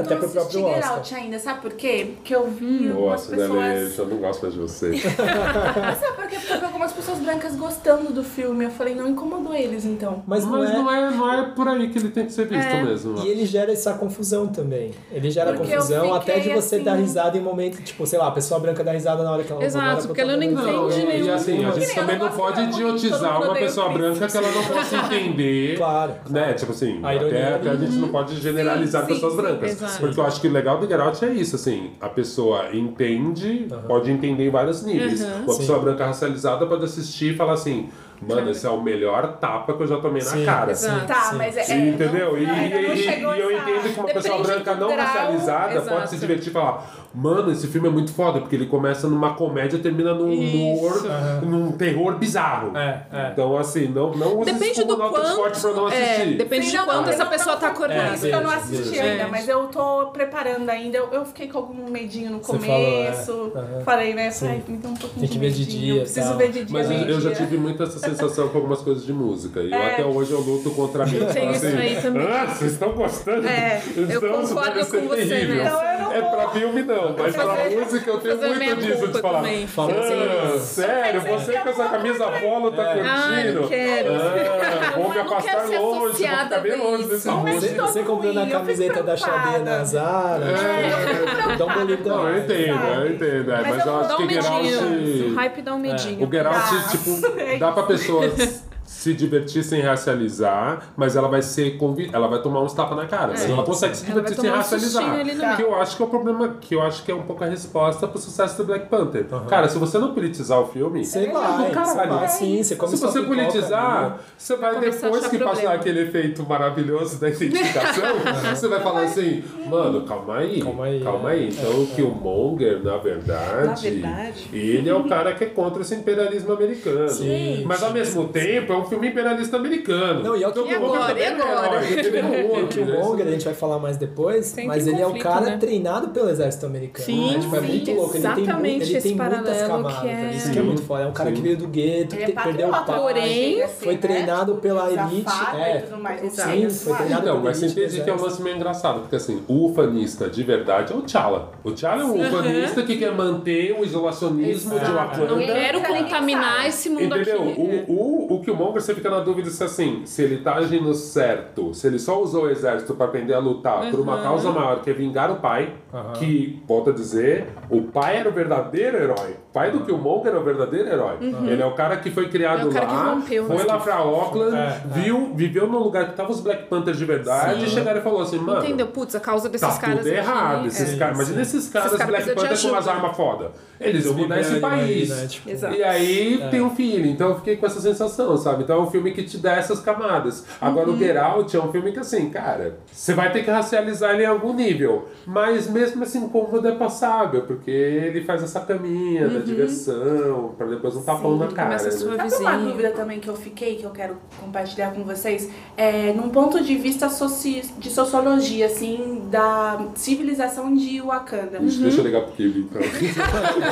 [SPEAKER 1] Até pro próprio Oscar.
[SPEAKER 4] Out ainda, sabe por quê? Porque eu vi algumas
[SPEAKER 3] Nossa,
[SPEAKER 4] pessoas...
[SPEAKER 3] eu não gosto mais de você.
[SPEAKER 4] Sabe por quê? Porque eu vi algumas pessoas brancas gostando do filme. Eu falei, não incomodou eles, então.
[SPEAKER 1] Mas não
[SPEAKER 3] Mas
[SPEAKER 1] é.
[SPEAKER 3] não é, não é por aí que ele tem que ser visto
[SPEAKER 2] É.
[SPEAKER 3] mesmo.
[SPEAKER 1] E ele gera essa confusão também. Ele gera
[SPEAKER 4] Porque
[SPEAKER 1] confusão até de você
[SPEAKER 4] assim-
[SPEAKER 1] dar risada em momento, tipo, sei lá, a pessoa branca dá risada na hora que ela
[SPEAKER 2] Exato,
[SPEAKER 1] que
[SPEAKER 2] porque ela não entende
[SPEAKER 3] Não, e, e assim, a
[SPEAKER 4] Que
[SPEAKER 3] gente também
[SPEAKER 4] não
[SPEAKER 3] pode idiotizar uma pessoa branca que ela não possa entender.
[SPEAKER 1] Claro.
[SPEAKER 3] Né? Tipo assim, até, a gente não pode generalizar pessoas brancas. Porque eu acho que o legal Out é isso, assim, a pessoa entende, pode entender em vários níveis.
[SPEAKER 2] Uhum.
[SPEAKER 3] Uma
[SPEAKER 1] Sim.
[SPEAKER 3] pessoa branca racializada pode assistir e falar assim, mano, esse é o melhor tapa que eu já tomei na
[SPEAKER 1] Sim,
[SPEAKER 3] cara.
[SPEAKER 2] exato.
[SPEAKER 4] Tá,
[SPEAKER 1] sim.
[SPEAKER 4] mas é.
[SPEAKER 3] Sim,
[SPEAKER 4] é,
[SPEAKER 3] entendeu?
[SPEAKER 4] não-
[SPEAKER 3] E,
[SPEAKER 4] não
[SPEAKER 3] e- e- eu entendo que uma pessoa branca não racializada pode se divertir e falar: Mano, esse filme é muito foda, porque ele começa numa comédia e termina num humor,
[SPEAKER 2] Isso.
[SPEAKER 3] num terror bizarro.
[SPEAKER 1] É, é.
[SPEAKER 3] Então, assim, não, não use
[SPEAKER 2] Depende
[SPEAKER 3] isso como
[SPEAKER 2] do
[SPEAKER 3] nota de corte pra não
[SPEAKER 2] quanto. É,
[SPEAKER 3] assistir.
[SPEAKER 2] depende
[SPEAKER 4] Sim,
[SPEAKER 2] de quanto essa pessoa tá
[SPEAKER 4] Por
[SPEAKER 2] acordada.
[SPEAKER 4] isso que eu não assisti ainda,
[SPEAKER 2] É.
[SPEAKER 4] mas eu tô preparando ainda. Eu, eu fiquei com algum medinho no
[SPEAKER 1] falou, é.
[SPEAKER 4] começo.
[SPEAKER 1] Aham.
[SPEAKER 4] Falei, né?
[SPEAKER 1] Sim.
[SPEAKER 4] Ai, dá um pouquinho
[SPEAKER 1] Tem que ver de
[SPEAKER 4] medinho,
[SPEAKER 1] dia,
[SPEAKER 4] Preciso
[SPEAKER 1] tal.
[SPEAKER 4] ver de dia.
[SPEAKER 3] Mas eu, eu já tive muito essa sensação com algumas coisas de música. E eu
[SPEAKER 4] É.
[SPEAKER 3] até hoje eu luto contra mim.
[SPEAKER 2] Tem isso
[SPEAKER 3] assim,
[SPEAKER 2] aí também.
[SPEAKER 3] Ah, vocês estão gostando?
[SPEAKER 2] É, eu
[SPEAKER 3] Então,
[SPEAKER 2] concordo com você nessa.
[SPEAKER 4] Então eu não
[SPEAKER 3] É pra filme não, mas pra
[SPEAKER 2] fazer-
[SPEAKER 3] música eu tenho muito disso de falar.
[SPEAKER 2] também.
[SPEAKER 1] Fala
[SPEAKER 3] Ah, sério, você com essa camisa polo tá
[SPEAKER 1] É.
[SPEAKER 2] Ah,
[SPEAKER 3] curtindo?
[SPEAKER 2] não quero.
[SPEAKER 3] Ah, vou me
[SPEAKER 2] Eu não
[SPEAKER 3] afastar longe, vou ficar bem longe desse
[SPEAKER 4] Não é.
[SPEAKER 1] Você,
[SPEAKER 4] todo
[SPEAKER 1] você comprando a
[SPEAKER 4] ruim, eu fico
[SPEAKER 1] camiseta da Xadê
[SPEAKER 4] preocupada.
[SPEAKER 1] na Zara,
[SPEAKER 3] É.
[SPEAKER 1] dá um bolidão.
[SPEAKER 3] Não, eu entendo, eu entendo. é,
[SPEAKER 4] Mas
[SPEAKER 3] mas
[SPEAKER 4] eu
[SPEAKER 3] acho
[SPEAKER 2] Dá um
[SPEAKER 3] que Get
[SPEAKER 2] medinho. O hype dá um medinho.
[SPEAKER 3] O Get Out,
[SPEAKER 4] Dá.
[SPEAKER 3] tipo,
[SPEAKER 4] É
[SPEAKER 3] dá pra
[SPEAKER 4] isso.
[SPEAKER 3] Se divertir sem racializar, mas ela vai ser convi... ela vai tomar uns tapas na cara. Mas
[SPEAKER 2] É.
[SPEAKER 3] ela consegue se divertir sem
[SPEAKER 2] um
[SPEAKER 3] racializar.
[SPEAKER 2] ali no.
[SPEAKER 3] Que eu acho que é o problema, que eu acho que é um pouco a resposta pro sucesso do Black Panther. Cara, se você não politizar o filme,
[SPEAKER 1] Você
[SPEAKER 3] é
[SPEAKER 1] vai,
[SPEAKER 3] do
[SPEAKER 1] você
[SPEAKER 3] caralho.
[SPEAKER 1] vai sim, você come
[SPEAKER 3] Se você
[SPEAKER 1] pipoca
[SPEAKER 3] politizar,
[SPEAKER 1] ali.
[SPEAKER 3] você vai depois que passar
[SPEAKER 2] problema.
[SPEAKER 3] aquele efeito maravilhoso da identificação, você vai falar assim, mano, calma aí,
[SPEAKER 1] Calma aí,
[SPEAKER 3] calma
[SPEAKER 1] é,
[SPEAKER 3] aí. Então o Killmonger, na verdade,
[SPEAKER 2] Na verdade.
[SPEAKER 3] ele é o cara que é contra esse imperialismo americano.
[SPEAKER 1] Sim.
[SPEAKER 3] Mas ao mesmo tempo é um filme imperialista americano.
[SPEAKER 1] Não, e é o
[SPEAKER 3] então,
[SPEAKER 1] que-
[SPEAKER 2] agora? E agora?
[SPEAKER 3] é é um
[SPEAKER 1] O
[SPEAKER 3] né?
[SPEAKER 1] Killmonger, a gente vai falar mais depois,
[SPEAKER 2] Sempre
[SPEAKER 1] mas ele é o
[SPEAKER 2] conflito,
[SPEAKER 1] cara
[SPEAKER 2] né?
[SPEAKER 1] treinado pelo exército americano.
[SPEAKER 2] Sim,
[SPEAKER 1] né? Tipo, é
[SPEAKER 2] sim,
[SPEAKER 1] muito louco. Ele tem, mu- ele
[SPEAKER 2] esse
[SPEAKER 1] tem muitas
[SPEAKER 2] paralelo
[SPEAKER 1] camadas.
[SPEAKER 2] que é-
[SPEAKER 1] Isso que é muito foda. É um cara
[SPEAKER 3] Sim.
[SPEAKER 1] que veio do gueto,
[SPEAKER 4] Ele é
[SPEAKER 1] perdeu o pai.
[SPEAKER 2] Porém,
[SPEAKER 4] assim,
[SPEAKER 1] foi
[SPEAKER 4] né?
[SPEAKER 1] treinado pela
[SPEAKER 4] Usar
[SPEAKER 1] elite. É, sim, foi treinado
[SPEAKER 3] Então,
[SPEAKER 1] pela
[SPEAKER 3] mas você entende que é um lance meio engraçado, porque assim, o ufanista de verdade é o T'Challa. O T'Challa é um ufanista que quer manter o isolacionismo de
[SPEAKER 2] Não
[SPEAKER 3] Wakanda.
[SPEAKER 2] quero
[SPEAKER 4] Ninguém
[SPEAKER 2] contaminar esse mundo
[SPEAKER 3] Entendeu?
[SPEAKER 2] aqui.
[SPEAKER 3] O, o, o Killmonger, você fica na dúvida se assim, se ele tá agindo certo, se ele só usou o exército pra aprender a lutar por uma causa maior, que é vingar o pai,
[SPEAKER 1] Aham.
[SPEAKER 3] que, volto a dizer, o pai era o verdadeiro herói. O pai do Killmonger era o verdadeiro herói. Ele é o cara que foi criado
[SPEAKER 2] É o cara que
[SPEAKER 3] lá,
[SPEAKER 2] rompeu, né?
[SPEAKER 3] foi lá pra Auckland,
[SPEAKER 1] É, é.
[SPEAKER 3] viu, viveu num lugar que tava os Black Panthers de verdade, e chegaram e falou assim, mano...
[SPEAKER 2] Entendeu? Putz, a causa desses
[SPEAKER 3] Tá
[SPEAKER 2] caras
[SPEAKER 3] tudo errado.
[SPEAKER 2] aqui.
[SPEAKER 3] Esses
[SPEAKER 2] é.
[SPEAKER 3] caras, imagina esses caras
[SPEAKER 2] caras
[SPEAKER 3] Black
[SPEAKER 2] precisam de
[SPEAKER 3] Panther com umas
[SPEAKER 2] ajuda.
[SPEAKER 3] armas foda. Eles vão mudar esse país.
[SPEAKER 1] né? Tipo,
[SPEAKER 2] Exato.
[SPEAKER 3] E aí
[SPEAKER 1] É.
[SPEAKER 3] tem um feeling, então eu fiquei com essa sensação, sabe? Então é um filme que te dá essas camadas. Agora
[SPEAKER 2] Uhum.
[SPEAKER 3] o Get Out é um filme que assim, cara, você vai ter que racializar ele em algum nível. Mas mesmo assim, cômodo é passável, porque ele faz essa caminha da diversão, pra depois um tapão na cara.
[SPEAKER 2] Uhum. começa a
[SPEAKER 3] né?
[SPEAKER 4] Sabe uma dúvida também que eu fiquei, que eu quero compartilhar com vocês? É, num ponto de vista soci... de sociologia, assim, da civilização de Wakanda.
[SPEAKER 3] Ixi, Deixa eu ligar pro Kibi, então.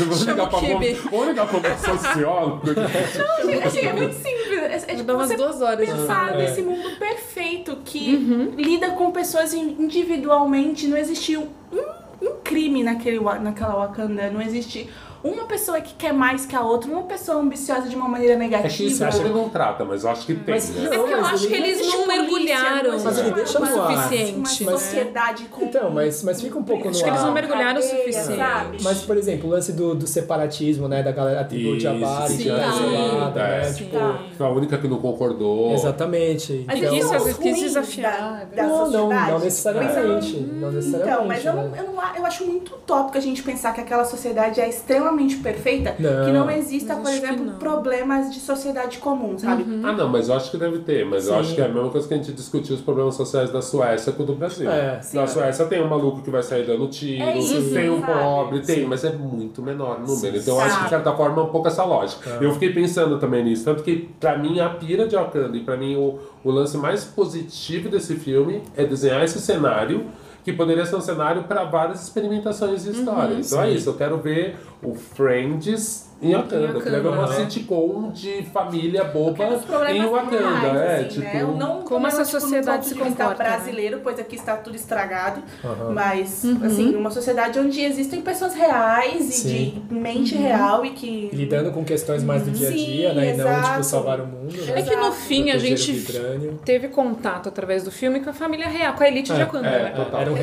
[SPEAKER 3] eu vou ligar
[SPEAKER 2] o
[SPEAKER 3] pra algum- Vou ligar pra algum sociólogo.
[SPEAKER 4] Não, gente, é muito simples. É, é tipo
[SPEAKER 2] dar umas
[SPEAKER 4] você
[SPEAKER 2] duas horas de
[SPEAKER 4] pensar
[SPEAKER 1] fala.
[SPEAKER 4] nesse mundo perfeito que lida com pessoas in- individualmente. Não existe um, um crime naquele, naquela Wakanda. Não existe uma pessoa que quer mais que a outra. Uma pessoa ambiciosa de uma maneira
[SPEAKER 3] É que
[SPEAKER 4] negativa.
[SPEAKER 3] isso ele não trata, mas eu acho que tem,
[SPEAKER 1] Mas
[SPEAKER 3] né?
[SPEAKER 1] não,
[SPEAKER 2] É porque eu acho que
[SPEAKER 1] ele-
[SPEAKER 2] eles não mergulharam
[SPEAKER 4] não
[SPEAKER 1] Mas ele
[SPEAKER 4] uma-
[SPEAKER 1] deixa
[SPEAKER 2] o
[SPEAKER 1] no ar.
[SPEAKER 2] suficiente.
[SPEAKER 4] Uma sociedade com.
[SPEAKER 1] Então, mas, mas fica um pouco no
[SPEAKER 2] Acho que eles não
[SPEAKER 1] ar.
[SPEAKER 2] mergulharam o suficiente.
[SPEAKER 4] sabe?
[SPEAKER 1] Mas, por exemplo, o lance do, do separatismo, né? Da galera, a tribo de Abari, que é
[SPEAKER 2] Sim.
[SPEAKER 1] isolada,
[SPEAKER 3] É.
[SPEAKER 1] né?
[SPEAKER 3] Sim.
[SPEAKER 1] Tipo,
[SPEAKER 3] Foi a única que não concordou.
[SPEAKER 1] exatamente.
[SPEAKER 4] Mas
[SPEAKER 1] Então-
[SPEAKER 2] Isso,
[SPEAKER 4] os
[SPEAKER 2] quis
[SPEAKER 4] ruins
[SPEAKER 2] desafiar,
[SPEAKER 4] da, da
[SPEAKER 1] não, não, não necessariamente. Não necessariamente.
[SPEAKER 4] Então, mas eu, não,
[SPEAKER 1] né?
[SPEAKER 4] eu, não, a- eu acho muito utópico a gente pensar que aquela sociedade é extremamente perfeita,
[SPEAKER 1] Não.
[SPEAKER 4] que não exista, por exemplo, problemas de sociedade comum, sabe?
[SPEAKER 3] Ah, não, mas eu acho que deve ter. Mas eu
[SPEAKER 1] Sim.
[SPEAKER 3] acho que é a mesma coisa que a gente discutiu os problemas sociais da Suécia com o do Brasil.
[SPEAKER 1] É,
[SPEAKER 3] Na Suécia tem um maluco que vai sair dando tiro,
[SPEAKER 4] É isso,
[SPEAKER 3] tem um
[SPEAKER 4] sabe?
[SPEAKER 3] pobre, tem,
[SPEAKER 1] Sim.
[SPEAKER 3] mas é muito menor o número.
[SPEAKER 1] Sim.
[SPEAKER 3] Então eu acho que, de certa forma, é um pouco essa lógica. Eu fiquei pensando também nisso. Tanto que, pra mim, a pira de Wakanda, e pra mim, o, o lance mais positivo desse filme é desenhar esse cenário. Que poderia ser um cenário para várias experimentações de história. então é
[SPEAKER 1] Sim.
[SPEAKER 3] isso, eu quero ver o Friends em Wakanda. Quero ver uma
[SPEAKER 1] né?
[SPEAKER 3] sitcom de família boba em Wakanda.
[SPEAKER 4] reais,
[SPEAKER 3] é,
[SPEAKER 4] assim,
[SPEAKER 3] tipo.
[SPEAKER 4] né? Eu não
[SPEAKER 2] Como
[SPEAKER 4] como
[SPEAKER 2] essa
[SPEAKER 4] tipo,
[SPEAKER 2] sociedade se
[SPEAKER 4] de
[SPEAKER 2] comporta, né?
[SPEAKER 4] brasileiro, pois aqui está tudo estragado.
[SPEAKER 1] Aham.
[SPEAKER 4] Mas,
[SPEAKER 2] Uhum.
[SPEAKER 4] assim, uma sociedade onde existem pessoas reais e
[SPEAKER 1] Sim.
[SPEAKER 4] de mente
[SPEAKER 2] Uhum.
[SPEAKER 4] real e que.
[SPEAKER 1] Lidando com questões mais do dia a
[SPEAKER 4] Sim,
[SPEAKER 1] dia, né? E não, tipo, salvar o mundo. Né?
[SPEAKER 2] É que no fim a gente teve contato através do filme com a família real, com a elite de
[SPEAKER 1] É,
[SPEAKER 2] Wakanda,
[SPEAKER 3] é,
[SPEAKER 2] né?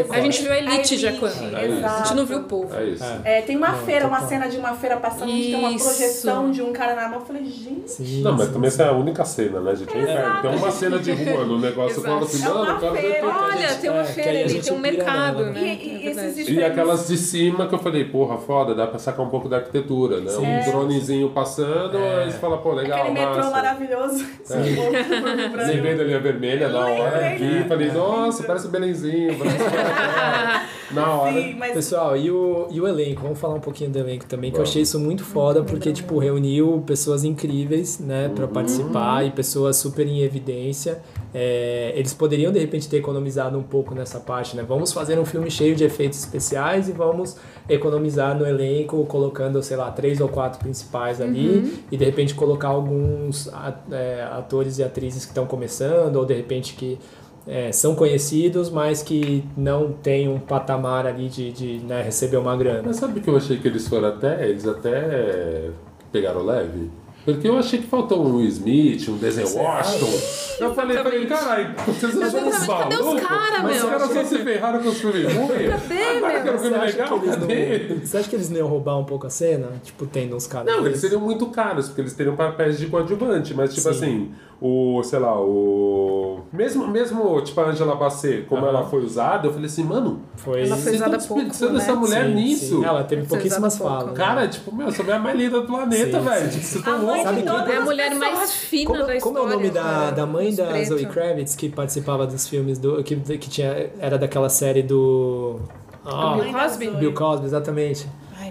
[SPEAKER 1] um
[SPEAKER 2] A gente viu a elite de
[SPEAKER 4] A elite,
[SPEAKER 2] Wakanda.
[SPEAKER 3] É.
[SPEAKER 2] A gente não viu o povo.
[SPEAKER 3] É isso.
[SPEAKER 1] É.
[SPEAKER 4] Tem uma feira, uma. Cena de uma feira passando, onde tem uma
[SPEAKER 2] Isso.
[SPEAKER 4] projeção de um cara na mão. Eu falei, gente.
[SPEAKER 1] Sim,
[SPEAKER 3] Não, mas
[SPEAKER 1] sim,
[SPEAKER 3] também
[SPEAKER 1] sim.
[SPEAKER 3] essa é a única cena, né, gente? É inferno. Tem uma cena de rua no negócio falando assim,
[SPEAKER 4] É uma
[SPEAKER 3] mano, eu quero ver
[SPEAKER 4] feira.
[SPEAKER 2] Olha, tem uma
[SPEAKER 1] É, que
[SPEAKER 2] feira
[SPEAKER 1] aí a
[SPEAKER 2] ali,
[SPEAKER 1] gente
[SPEAKER 2] tem um mercado,
[SPEAKER 1] nela,
[SPEAKER 2] né?
[SPEAKER 4] E,
[SPEAKER 2] É
[SPEAKER 4] e esses
[SPEAKER 3] E aquelas de cima que eu falei, porra, foda, dá pra sacar um pouco da arquitetura, né? Um dronezinho passando,
[SPEAKER 1] É.
[SPEAKER 3] aí você fala, pô, legal,
[SPEAKER 4] Aquele metrô
[SPEAKER 3] massa.
[SPEAKER 4] maravilhoso.
[SPEAKER 3] É. Lembrei da linha vermelha na hora, vi, falei, nossa, parece o Belenzinho. Na hora.
[SPEAKER 4] Sim, mas
[SPEAKER 1] Pessoal, e o, e o elenco? Vamos falar um pouquinho do elenco também, que eu achei isso muito foda, porque, tipo, reuniu pessoas incríveis, né, pra
[SPEAKER 3] Uhum.
[SPEAKER 1] participar e pessoas super em evidência. É, eles poderiam, de repente, ter economizado um pouco nessa parte, né? Vamos fazer um filme cheio de efeitos especiais e vamos economizar no elenco, colocando, sei lá, três ou quatro principais ali e, de repente, colocar alguns é, atores e atrizes que estão começando ou, de repente, que é, são conhecidos, mas que não têm um patamar ali de, de né, receber uma grana.
[SPEAKER 3] Mas sabe que eu achei que eles foram até. Eles até pegaram leve? Porque eu achei que faltou um Will Smith, um Denzel Washington. Eu falei, falei, caralho, vocês não são uns
[SPEAKER 2] Exatamente, cadê os
[SPEAKER 3] malucos?
[SPEAKER 2] cara,
[SPEAKER 3] Mas
[SPEAKER 2] meu?
[SPEAKER 3] os caras só se ferraram com os filmes ruins.
[SPEAKER 2] Cadê, meu?
[SPEAKER 3] filme legal, cadê?
[SPEAKER 1] não, você acha que eles não iam roubar um pouco a cena? Tipo, tendo uns caras.
[SPEAKER 3] Não, eles seriam muito caros, porque eles teriam papéis de coadjuvante, mas tipo
[SPEAKER 1] Sim.
[SPEAKER 3] assim, o, sei lá, o. Mesmo, mesmo tipo, a Angela Bassett, como
[SPEAKER 1] Aham.
[SPEAKER 3] ela foi usada, eu falei assim, mano,
[SPEAKER 1] Foi.
[SPEAKER 2] Ela
[SPEAKER 3] vocês
[SPEAKER 2] foi
[SPEAKER 3] estão
[SPEAKER 2] usada pouco,
[SPEAKER 3] desperdiçando
[SPEAKER 2] né?
[SPEAKER 3] essa mulher
[SPEAKER 1] Sim,
[SPEAKER 3] nisso.
[SPEAKER 1] sim. Ela teve pouquíssimas falas.
[SPEAKER 3] Cara, tipo, meu, você é a mais linda do planeta, velho. Tipo, estão
[SPEAKER 4] mãe
[SPEAKER 3] loucos.
[SPEAKER 1] Sabe quem-
[SPEAKER 2] É a mulher mais fina
[SPEAKER 1] Como,
[SPEAKER 2] da
[SPEAKER 1] como é
[SPEAKER 2] história.
[SPEAKER 1] o nome da,
[SPEAKER 2] cara.
[SPEAKER 1] da mãe da. Zoe Kravitz que participava dos filmes do. que, que tinha, era daquela série do. Ah,
[SPEAKER 2] Bill Cosby?
[SPEAKER 1] Bill Cosby, exatamente.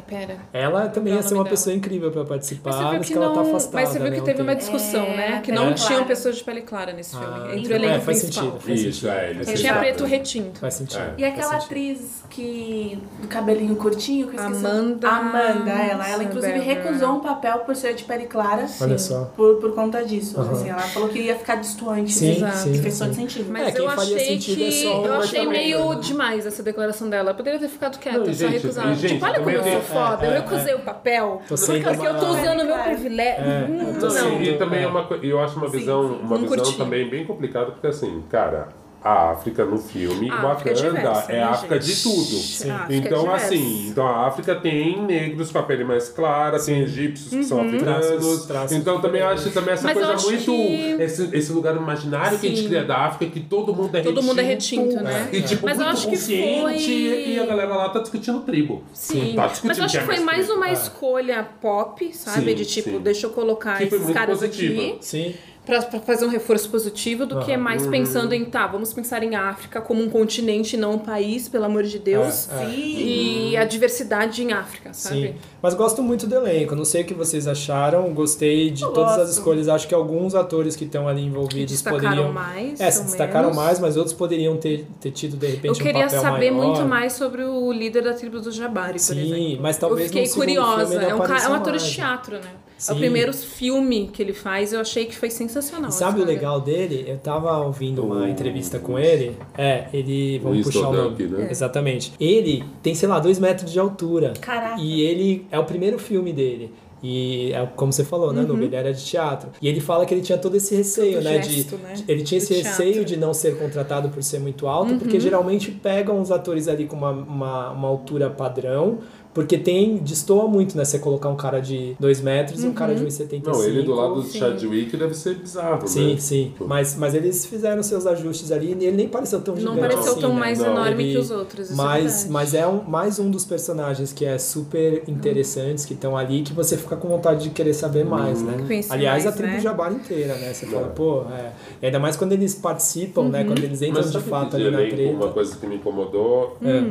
[SPEAKER 2] Pera.
[SPEAKER 1] Ela também ia ser uma
[SPEAKER 2] dela?
[SPEAKER 1] pessoa incrível pra participar,
[SPEAKER 2] Mas você
[SPEAKER 1] mas,
[SPEAKER 2] viu
[SPEAKER 1] que,
[SPEAKER 2] que
[SPEAKER 1] ela tá
[SPEAKER 2] não.
[SPEAKER 1] afastada.
[SPEAKER 2] Mas você viu
[SPEAKER 1] né,
[SPEAKER 2] que
[SPEAKER 1] um
[SPEAKER 2] teve uma discussão,
[SPEAKER 4] É,
[SPEAKER 2] né? Que
[SPEAKER 4] é
[SPEAKER 2] não
[SPEAKER 4] claro.
[SPEAKER 2] tinham pessoas de pele clara nesse filme.
[SPEAKER 1] Ah,
[SPEAKER 2] entre
[SPEAKER 1] então-
[SPEAKER 2] o elenco
[SPEAKER 1] é, faz
[SPEAKER 2] principal.
[SPEAKER 1] sentido, faz
[SPEAKER 3] Isso, é, eles
[SPEAKER 2] Tinha preto retinto.
[SPEAKER 1] Faz sentido.
[SPEAKER 3] É.
[SPEAKER 4] E aquela atriz que. do cabelinho curtinho, que eu esqueci.
[SPEAKER 2] Amanda-
[SPEAKER 4] Amanda, ela. Ela inclusive recusou um papel por ser de pele clara.
[SPEAKER 1] Olha só.
[SPEAKER 4] Por, por conta disso. Assim, ela falou que ia ficar distoante.
[SPEAKER 1] Sim,
[SPEAKER 4] assim,
[SPEAKER 1] sim.
[SPEAKER 4] que fez todo sentido.
[SPEAKER 2] Mas
[SPEAKER 1] É, quem
[SPEAKER 2] eu achei que.
[SPEAKER 1] é só
[SPEAKER 2] eu achei meio
[SPEAKER 1] Jordan.
[SPEAKER 2] demais essa declaração dela. Poderia ter ficado quieta,
[SPEAKER 3] Não,
[SPEAKER 2] só recusar. tipo, olha como eu sou foda.
[SPEAKER 1] é,
[SPEAKER 2] eu
[SPEAKER 1] é,
[SPEAKER 2] recusei o papel. Porque eu tô usando o meu
[SPEAKER 4] É,
[SPEAKER 2] privilégio.
[SPEAKER 1] é,
[SPEAKER 2] Hum, não.
[SPEAKER 1] sendo-
[SPEAKER 3] E também
[SPEAKER 1] é.
[SPEAKER 3] é uma eu acho uma visão,
[SPEAKER 4] sim.
[SPEAKER 3] uma
[SPEAKER 2] Não
[SPEAKER 3] visão também bem complicada, porque assim, cara, a África no filme,
[SPEAKER 2] A África é
[SPEAKER 3] Wakanda
[SPEAKER 2] diversa,
[SPEAKER 3] é
[SPEAKER 2] né,
[SPEAKER 3] a África
[SPEAKER 2] gente?
[SPEAKER 3] de tudo.
[SPEAKER 2] Sim. É
[SPEAKER 3] Então,
[SPEAKER 2] diversa.
[SPEAKER 3] assim, então a África tem negros com a pele mais clara, tem egípcios que são africanos.
[SPEAKER 1] Traços- traços
[SPEAKER 3] então também
[SPEAKER 1] diferentes.
[SPEAKER 3] acho também essa
[SPEAKER 2] Mas eu
[SPEAKER 3] coisa
[SPEAKER 2] acho
[SPEAKER 3] muito.
[SPEAKER 2] que-
[SPEAKER 3] Esse, esse lugar imaginário que a gente
[SPEAKER 2] Sim.
[SPEAKER 3] cria da África, que todo mundo é
[SPEAKER 2] Todo
[SPEAKER 3] retinto.
[SPEAKER 2] mundo é retinto, né?
[SPEAKER 3] E tipo,
[SPEAKER 2] Mas eu
[SPEAKER 3] muito
[SPEAKER 2] acho que
[SPEAKER 3] consciente
[SPEAKER 2] foi-
[SPEAKER 3] e a galera lá tá discutindo tribo.
[SPEAKER 2] Sim,
[SPEAKER 3] Tá
[SPEAKER 2] mas
[SPEAKER 3] discutindo
[SPEAKER 2] eu acho que
[SPEAKER 3] é
[SPEAKER 2] foi mais
[SPEAKER 3] tribo.
[SPEAKER 2] uma escolha pop, sabe?
[SPEAKER 3] Sim,
[SPEAKER 2] de tipo,
[SPEAKER 3] sim.
[SPEAKER 2] deixa eu colocar
[SPEAKER 3] Que
[SPEAKER 2] esses caras
[SPEAKER 3] positiva.
[SPEAKER 2] aqui
[SPEAKER 1] Sim.
[SPEAKER 2] Pra, pra fazer um reforço positivo do que
[SPEAKER 1] Aham.
[SPEAKER 2] mais
[SPEAKER 3] Uhum.
[SPEAKER 2] pensando em, tá, vamos pensar em África como um continente, não um país, pelo amor de Deus.
[SPEAKER 1] É, é.
[SPEAKER 2] E a diversidade em África, sabe?
[SPEAKER 1] Sim, mas gosto muito do elenco. Não sei o que vocês acharam. Gostei de
[SPEAKER 4] Eu
[SPEAKER 1] todas as
[SPEAKER 4] gosto.
[SPEAKER 1] escolhas. Acho que alguns atores que estão ali
[SPEAKER 2] Que
[SPEAKER 1] envolvidos
[SPEAKER 2] destacaram
[SPEAKER 1] poderiam.
[SPEAKER 2] mais.
[SPEAKER 1] É, se destacaram
[SPEAKER 2] menos.
[SPEAKER 1] mais, mas outros poderiam ter, ter tido de repente
[SPEAKER 2] Eu
[SPEAKER 1] um
[SPEAKER 2] queria
[SPEAKER 1] papel
[SPEAKER 2] saber
[SPEAKER 1] maior.
[SPEAKER 2] muito mais sobre o líder da tribo do Jabari, por
[SPEAKER 1] Sim,
[SPEAKER 2] exemplo.
[SPEAKER 1] mas talvez
[SPEAKER 2] Eu fiquei curiosa.
[SPEAKER 1] ele
[SPEAKER 2] É um, cara- é um ator de
[SPEAKER 1] mais,
[SPEAKER 2] teatro, né? É
[SPEAKER 1] Sim.
[SPEAKER 2] o primeiro filme que ele faz, eu achei que foi sensacional.
[SPEAKER 1] E sabe o legal dele? Eu tava ouvindo uma
[SPEAKER 3] O-
[SPEAKER 1] entrevista com ele. É, ele. Vamos
[SPEAKER 3] Winston
[SPEAKER 1] puxar o nome.
[SPEAKER 3] Né?
[SPEAKER 1] Exatamente. Ele tem, sei lá, dois metros de altura.
[SPEAKER 4] Caraca.
[SPEAKER 1] E ele é o primeiro filme dele. E é como você falou, né, Nubia? Ele era de teatro. E ele fala que ele tinha todo esse receio,
[SPEAKER 2] Todo
[SPEAKER 1] né,
[SPEAKER 2] gesto,
[SPEAKER 1] de,
[SPEAKER 2] né?
[SPEAKER 1] de- Ele tinha
[SPEAKER 2] Do
[SPEAKER 1] esse
[SPEAKER 2] teatro.
[SPEAKER 1] receio de não ser contratado por ser muito alto, porque geralmente pegam os atores ali com uma, uma, uma altura padrão. Porque tem, destoa muito, né? Você colocar um cara de 2 metros e um cara de 1,75.
[SPEAKER 3] Não, ele do lado do
[SPEAKER 2] sim.
[SPEAKER 3] Chadwick deve ser bizarro,
[SPEAKER 1] Sim,
[SPEAKER 3] né?
[SPEAKER 1] sim. Mas, mas eles fizeram seus ajustes ali e ele nem pareceu tão
[SPEAKER 2] Não
[SPEAKER 1] gigante
[SPEAKER 2] pareceu
[SPEAKER 1] assim,
[SPEAKER 2] tão
[SPEAKER 1] né?
[SPEAKER 2] mais
[SPEAKER 3] Não,
[SPEAKER 2] enorme
[SPEAKER 1] ele-
[SPEAKER 2] que os outros. É
[SPEAKER 1] Mas,
[SPEAKER 2] verdade.
[SPEAKER 1] mas é um, mais um dos personagens que é super interessantes, que estão ali, que você fica com vontade de querer saber mais, né?
[SPEAKER 2] Conhecer
[SPEAKER 1] Aliás,
[SPEAKER 2] mais,
[SPEAKER 1] a tribo
[SPEAKER 2] né?
[SPEAKER 1] Jabara inteira, né? Você fala,
[SPEAKER 3] É.
[SPEAKER 1] pô, é. E ainda mais quando eles participam, né? Quando eles entram
[SPEAKER 3] Mas
[SPEAKER 1] de fato ali na
[SPEAKER 3] elenco, uma
[SPEAKER 1] treta.
[SPEAKER 3] coisa que me incomodou?
[SPEAKER 1] É.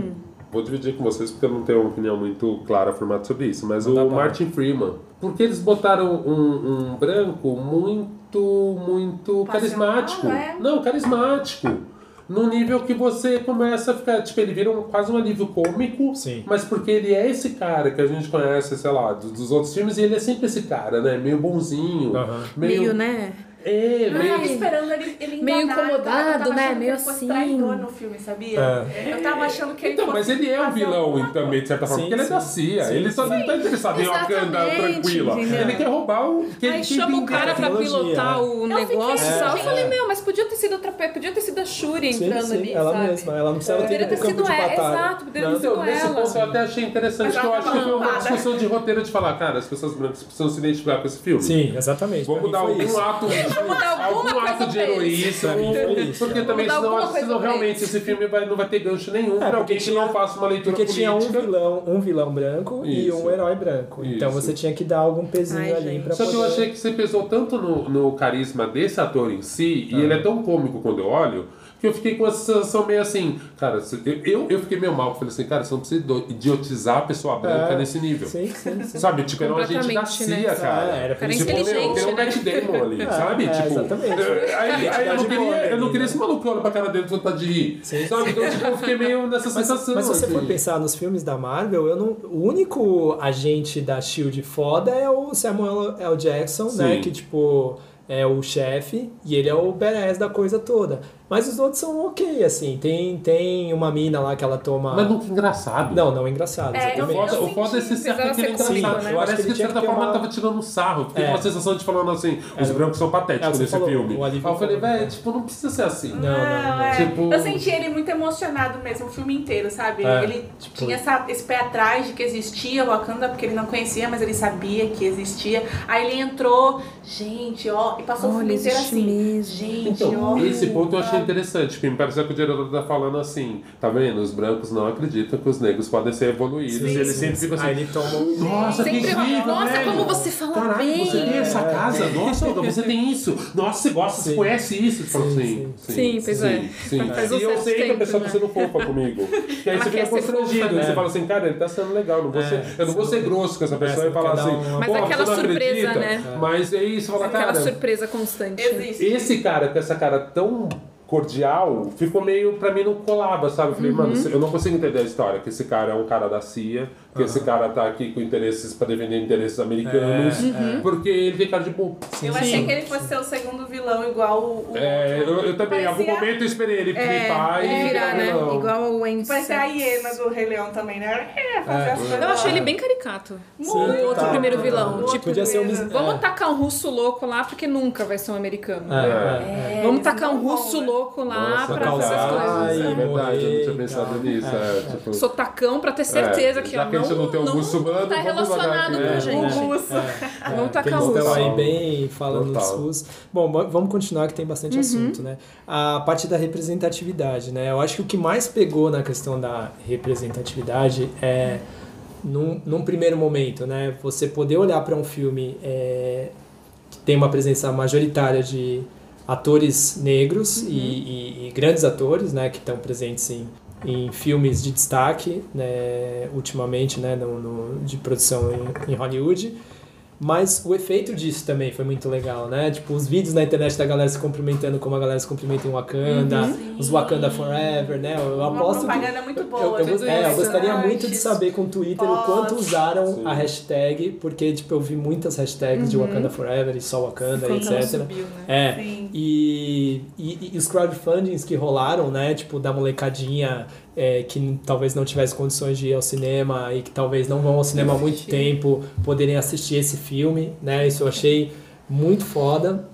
[SPEAKER 3] Vou dividir com vocês porque eu não tenho uma opinião muito clara formada sobre isso, mas
[SPEAKER 1] Manda
[SPEAKER 3] o. Martin Freeman. Porque eles botaram um, um branco muito, muito
[SPEAKER 4] Passional,
[SPEAKER 3] carismático.
[SPEAKER 4] é?
[SPEAKER 3] Não, carismático. Num nível que você começa a ficar. Tipo, ele vira um, quase um alívio cômico.
[SPEAKER 1] Sim.
[SPEAKER 3] Mas porque ele é esse cara que a gente conhece, sei lá, dos, dos outros filmes, e ele é sempre esse cara, né? Meio bonzinho.
[SPEAKER 1] Aham.
[SPEAKER 2] Meio, né?
[SPEAKER 3] É,
[SPEAKER 4] Eu
[SPEAKER 3] meio.
[SPEAKER 4] tava esperando ele, ele
[SPEAKER 2] Meio incomodado, né? Meio assim.
[SPEAKER 4] traidor no filme, sabia?
[SPEAKER 1] É.
[SPEAKER 4] Eu tava achando que ele
[SPEAKER 3] Então, mas ele é um vilão também, de certa forma,
[SPEAKER 1] Sim,
[SPEAKER 3] porque ele é da. CIA.
[SPEAKER 1] Sim,
[SPEAKER 3] ele só não tá interessado em Wakanda
[SPEAKER 2] Exatamente,
[SPEAKER 3] tranquila.
[SPEAKER 2] entendeu?
[SPEAKER 3] Ele quer roubar o. Que
[SPEAKER 2] Aí
[SPEAKER 3] ele
[SPEAKER 2] chama o cara pra pilotar o negócio e tal. Eu
[SPEAKER 1] É.
[SPEAKER 2] falei, meu, mas podia ter sido outra podia ter sido a Shuri entrando ali,
[SPEAKER 1] ela
[SPEAKER 2] sabe?
[SPEAKER 1] mesma. Ela não precisava ter
[SPEAKER 2] ter sido ela, exato, poderia ter sido
[SPEAKER 3] Então, nesse
[SPEAKER 2] ela.
[SPEAKER 3] ponto eu até achei interessante, que eu acho que foi uma discussão de roteiro de falar, cara, as pessoas brancas precisam se identificar com esse filme.
[SPEAKER 1] Sim, exatamente.
[SPEAKER 3] Vamos dar
[SPEAKER 1] isso.
[SPEAKER 3] ato,
[SPEAKER 2] Vamos dar alguma
[SPEAKER 3] algum
[SPEAKER 2] coisa
[SPEAKER 3] ato de heroísmo. Porque também
[SPEAKER 2] dar
[SPEAKER 3] senão, que senão
[SPEAKER 2] pra
[SPEAKER 3] realmente esse filme vai, não vai ter gancho nenhum
[SPEAKER 1] É,
[SPEAKER 3] pra
[SPEAKER 1] porque
[SPEAKER 3] alguém que não faça uma leitura
[SPEAKER 1] Porque tinha um
[SPEAKER 3] política.
[SPEAKER 1] vilão, um vilão branco e
[SPEAKER 3] Isso.
[SPEAKER 1] um herói branco. Então
[SPEAKER 3] Isso.
[SPEAKER 1] você tinha que dar algum pezinho
[SPEAKER 2] Ai,
[SPEAKER 1] ali
[SPEAKER 2] gente.
[SPEAKER 1] pra
[SPEAKER 3] Só que
[SPEAKER 1] poder...
[SPEAKER 3] eu achei que você pesou tanto no, no carisma desse ator em si,
[SPEAKER 1] Ah.
[SPEAKER 3] e ele é tão cômico quando eu olho, que eu fiquei com essa sensação meio assim, cara, eu, eu, fiquei meio mal, eu falei assim, cara, você não precisa idiotizar a pessoa branca
[SPEAKER 1] É.
[SPEAKER 3] nesse nível.
[SPEAKER 1] Sim, sim, sim.
[SPEAKER 3] Sabe, tipo, era um agente da
[SPEAKER 2] Completamente,
[SPEAKER 3] CIA,
[SPEAKER 2] né?
[SPEAKER 3] cara.
[SPEAKER 1] É, era
[SPEAKER 2] Cara
[SPEAKER 3] tipo, meu,
[SPEAKER 2] inteligente,
[SPEAKER 3] tem um
[SPEAKER 2] né?
[SPEAKER 3] Matt Damon ali,
[SPEAKER 1] É,
[SPEAKER 3] sabe?
[SPEAKER 1] é,
[SPEAKER 3] tipo,
[SPEAKER 1] exatamente.
[SPEAKER 3] Aí, aí eu, não
[SPEAKER 1] Identidade
[SPEAKER 3] queria,
[SPEAKER 1] boa
[SPEAKER 3] eu não
[SPEAKER 1] ali,
[SPEAKER 3] queria
[SPEAKER 1] né?
[SPEAKER 3] esse maluco olhando pra cara dele com vontade de rir.
[SPEAKER 1] Sim,
[SPEAKER 3] sabe? Então, tipo, eu fiquei meio nessa
[SPEAKER 1] Mas,
[SPEAKER 3] sensação.
[SPEAKER 1] mas se você for
[SPEAKER 3] assim.
[SPEAKER 1] pensar nos filmes da Marvel, eu não, o único agente da SHIELD foda é o Samuel L. Jackson, né? Que, tipo, é o chefe e ele é o badass da coisa toda. Mas os outros são ok, assim. Tem, tem uma mina lá que ela toma...
[SPEAKER 3] Mas nunca engraçado.
[SPEAKER 1] Não, não é engraçado,
[SPEAKER 4] É, Eu
[SPEAKER 3] o foda é esse certo
[SPEAKER 2] precisava
[SPEAKER 3] que ele é engraçado.
[SPEAKER 2] né?
[SPEAKER 1] Eu acho
[SPEAKER 3] Parece
[SPEAKER 1] que
[SPEAKER 3] que, de certa
[SPEAKER 1] que
[SPEAKER 3] forma
[SPEAKER 1] uma-
[SPEAKER 3] tava tirando um sarro. Fiquei
[SPEAKER 1] É.
[SPEAKER 3] com uma sensação de falando assim, os
[SPEAKER 1] É.
[SPEAKER 3] brancos são
[SPEAKER 1] É,
[SPEAKER 3] patéticos
[SPEAKER 1] você
[SPEAKER 3] nesse
[SPEAKER 1] falou,
[SPEAKER 3] filme.
[SPEAKER 1] o
[SPEAKER 3] Aí eu falei, velho, tipo, não precisa ser assim.
[SPEAKER 1] Não, não, não.
[SPEAKER 4] é.
[SPEAKER 3] Tipo-
[SPEAKER 4] Eu senti ele muito emocionado mesmo, o filme inteiro, sabe?
[SPEAKER 1] É,
[SPEAKER 4] ele
[SPEAKER 1] tipo-
[SPEAKER 4] tinha essa- esse pé atrás de que existia o Wakanda, porque ele não conhecia, mas ele sabia que existia. Aí ele entrou, gente, ó, e passou o filme inteiro assim.
[SPEAKER 2] mesmo.
[SPEAKER 4] Gente,
[SPEAKER 3] Então,
[SPEAKER 4] ó.
[SPEAKER 3] esse ponto eu achei interessante, porque me parece que o diretor tá falando assim, tá vendo? Os brancos não acreditam que os negros podem ser evoluídos.
[SPEAKER 1] Sim,
[SPEAKER 3] e ele
[SPEAKER 1] sim,
[SPEAKER 3] sempre
[SPEAKER 1] sim.
[SPEAKER 3] fica assim,
[SPEAKER 1] Aí ele toma um...
[SPEAKER 3] Nossa, que
[SPEAKER 2] Sempre-
[SPEAKER 3] incrível,
[SPEAKER 2] Nossa,
[SPEAKER 3] velho.
[SPEAKER 2] como você fala
[SPEAKER 3] Caraca,
[SPEAKER 2] bem.
[SPEAKER 3] você tem essa
[SPEAKER 1] É.
[SPEAKER 3] casa? Nossa, você tem isso. Nossa, você gosta, você conhece isso. Você fala
[SPEAKER 1] Sim,
[SPEAKER 3] assim,
[SPEAKER 2] Sim, pois é.
[SPEAKER 3] Sim.
[SPEAKER 2] Faz um
[SPEAKER 3] e eu sei que a pessoa
[SPEAKER 2] né?
[SPEAKER 3] tá sendo fofa comigo. Que aí
[SPEAKER 2] Ela
[SPEAKER 3] você fica constrangido. né?
[SPEAKER 1] né?
[SPEAKER 3] Você fala assim, cara, ele tá sendo legal. Não vou
[SPEAKER 1] É,
[SPEAKER 3] ser, eu não vou ser grosso com essa pessoa
[SPEAKER 1] É,
[SPEAKER 3] e falar assim,
[SPEAKER 2] Mas aquela surpresa,
[SPEAKER 3] acredita.
[SPEAKER 2] né?
[SPEAKER 3] Mas é isso, fala,
[SPEAKER 2] Aquela
[SPEAKER 3] cara.
[SPEAKER 2] surpresa constante.
[SPEAKER 4] Existe.
[SPEAKER 3] Esse cara com essa cara tão cordial, ficou meio, pra mim, não colava, sabe? Eu falei, mano, eu não consigo entender a história, que esse cara é um cara da CIA, que esse cara tá aqui com interesses pra defender interesses americanos,
[SPEAKER 1] É,
[SPEAKER 3] porque ele tem cara de bobo.
[SPEAKER 4] Eu achei que ele fosse ser o segundo vilão, igual o. o
[SPEAKER 3] É, eu, eu também, em algum momento eu esperei ele
[SPEAKER 2] É,
[SPEAKER 3] flipar e
[SPEAKER 2] ele virar, né?
[SPEAKER 3] vilão.
[SPEAKER 2] Igual o Wayne
[SPEAKER 4] Parece a hiena do Rei Leão também, né? É, fazer as coisas
[SPEAKER 2] Eu achei ele bem caricato.
[SPEAKER 1] Sim,
[SPEAKER 2] o outro
[SPEAKER 1] tá,
[SPEAKER 2] primeiro
[SPEAKER 1] tá.
[SPEAKER 2] vilão.
[SPEAKER 4] Outro
[SPEAKER 2] Tipo,
[SPEAKER 1] Podia ser um...
[SPEAKER 2] vamos
[SPEAKER 1] é.
[SPEAKER 2] tacar um russo louco lá, porque nunca vai ser um americano.
[SPEAKER 1] É, é, é.
[SPEAKER 4] É,
[SPEAKER 2] Vamos tacar um russo
[SPEAKER 4] né?
[SPEAKER 2] Louco lá
[SPEAKER 3] Nossa,
[SPEAKER 2] pra fazer as
[SPEAKER 1] causar
[SPEAKER 2] coisas.
[SPEAKER 3] É verdade, eu não tinha pensado
[SPEAKER 1] tá.
[SPEAKER 3] nisso.
[SPEAKER 1] É,
[SPEAKER 3] É, tipo,
[SPEAKER 2] Sotacão pra ter certeza
[SPEAKER 3] É,
[SPEAKER 2] que
[SPEAKER 3] já que a gente não tem um muçulmano,
[SPEAKER 2] tá relacionado com
[SPEAKER 3] aqui.
[SPEAKER 2] a
[SPEAKER 3] É,
[SPEAKER 2] gente.
[SPEAKER 4] Russo.
[SPEAKER 2] Vamos tacar
[SPEAKER 1] eles
[SPEAKER 2] russo.
[SPEAKER 1] estão aí bem falando dos SUS. Bom, bo- vamos continuar que tem bastante assunto, né? A parte da representatividade, né? Eu acho que o que mais pegou na questão da representatividade é, num, num primeiro momento, né? Você poder olhar para um filme é, que tem uma presença majoritária de atores negros e, e- e grandes atores, né? Que estão presentes em, em filmes de destaque, né? Ultimamente, né? No, no- de produção em, em Hollywood. Mas o efeito disso também foi muito legal, né? Tipo, os vídeos na internet da galera se cumprimentando como a galera se cumprimenta em Wakanda,
[SPEAKER 4] Uhum.
[SPEAKER 1] os Wakanda Forever, né? Eu
[SPEAKER 4] Uma
[SPEAKER 1] aposto que
[SPEAKER 4] propaganda muito boa.
[SPEAKER 1] eu, eu, é, eu gostaria muito de saber com o Twitter o quanto usaram
[SPEAKER 3] Sim.
[SPEAKER 1] a hashtag, porque tipo, eu vi muitas hashtags de Wakanda Forever e só Wakanda,
[SPEAKER 2] ela
[SPEAKER 1] etc.
[SPEAKER 2] subiu, né?
[SPEAKER 1] É,
[SPEAKER 4] Sim.
[SPEAKER 1] e, e, e os crowdfundings que rolaram, né? Tipo, da molecadinha é, que talvez não tivesse condições de ir ao cinema e que talvez não vão ao cinema há muito tempo, poderem assistir esse filme, né? Isso eu achei muito foda.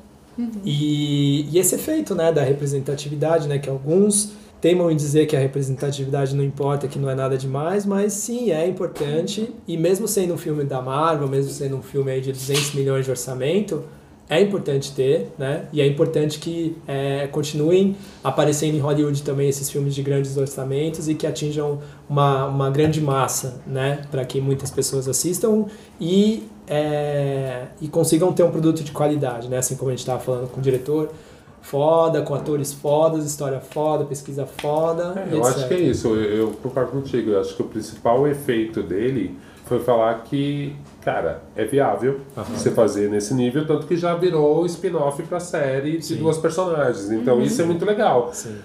[SPEAKER 1] E, e esse efeito, né, da representatividade, né? Que alguns teimam em dizer que a representatividade não importa, que não é nada demais, mas sim, é importante. E mesmo sendo um filme da Marvel, mesmo sendo um filme aí de 200 milhões de orçamento, é importante ter, né? E é importante que é, continuem aparecendo em Hollywood também esses filmes de grandes orçamentos e que atinjam uma, uma grande massa, né? Para que muitas pessoas assistam e, é, e consigam ter um produto de qualidade, né? Assim como a gente estava falando com o diretor foda, com atores fodas, história foda, pesquisa foda.
[SPEAKER 3] É, eu
[SPEAKER 1] etc.
[SPEAKER 3] acho que é isso, eu, eu concordo contigo. Eu acho que o principal efeito dele foi falar que, cara, é viável você fazer nesse nível, tanto que já virou spin-off pra série de
[SPEAKER 1] Sim.
[SPEAKER 3] duas personagens. Então isso é muito legal.
[SPEAKER 1] Sim.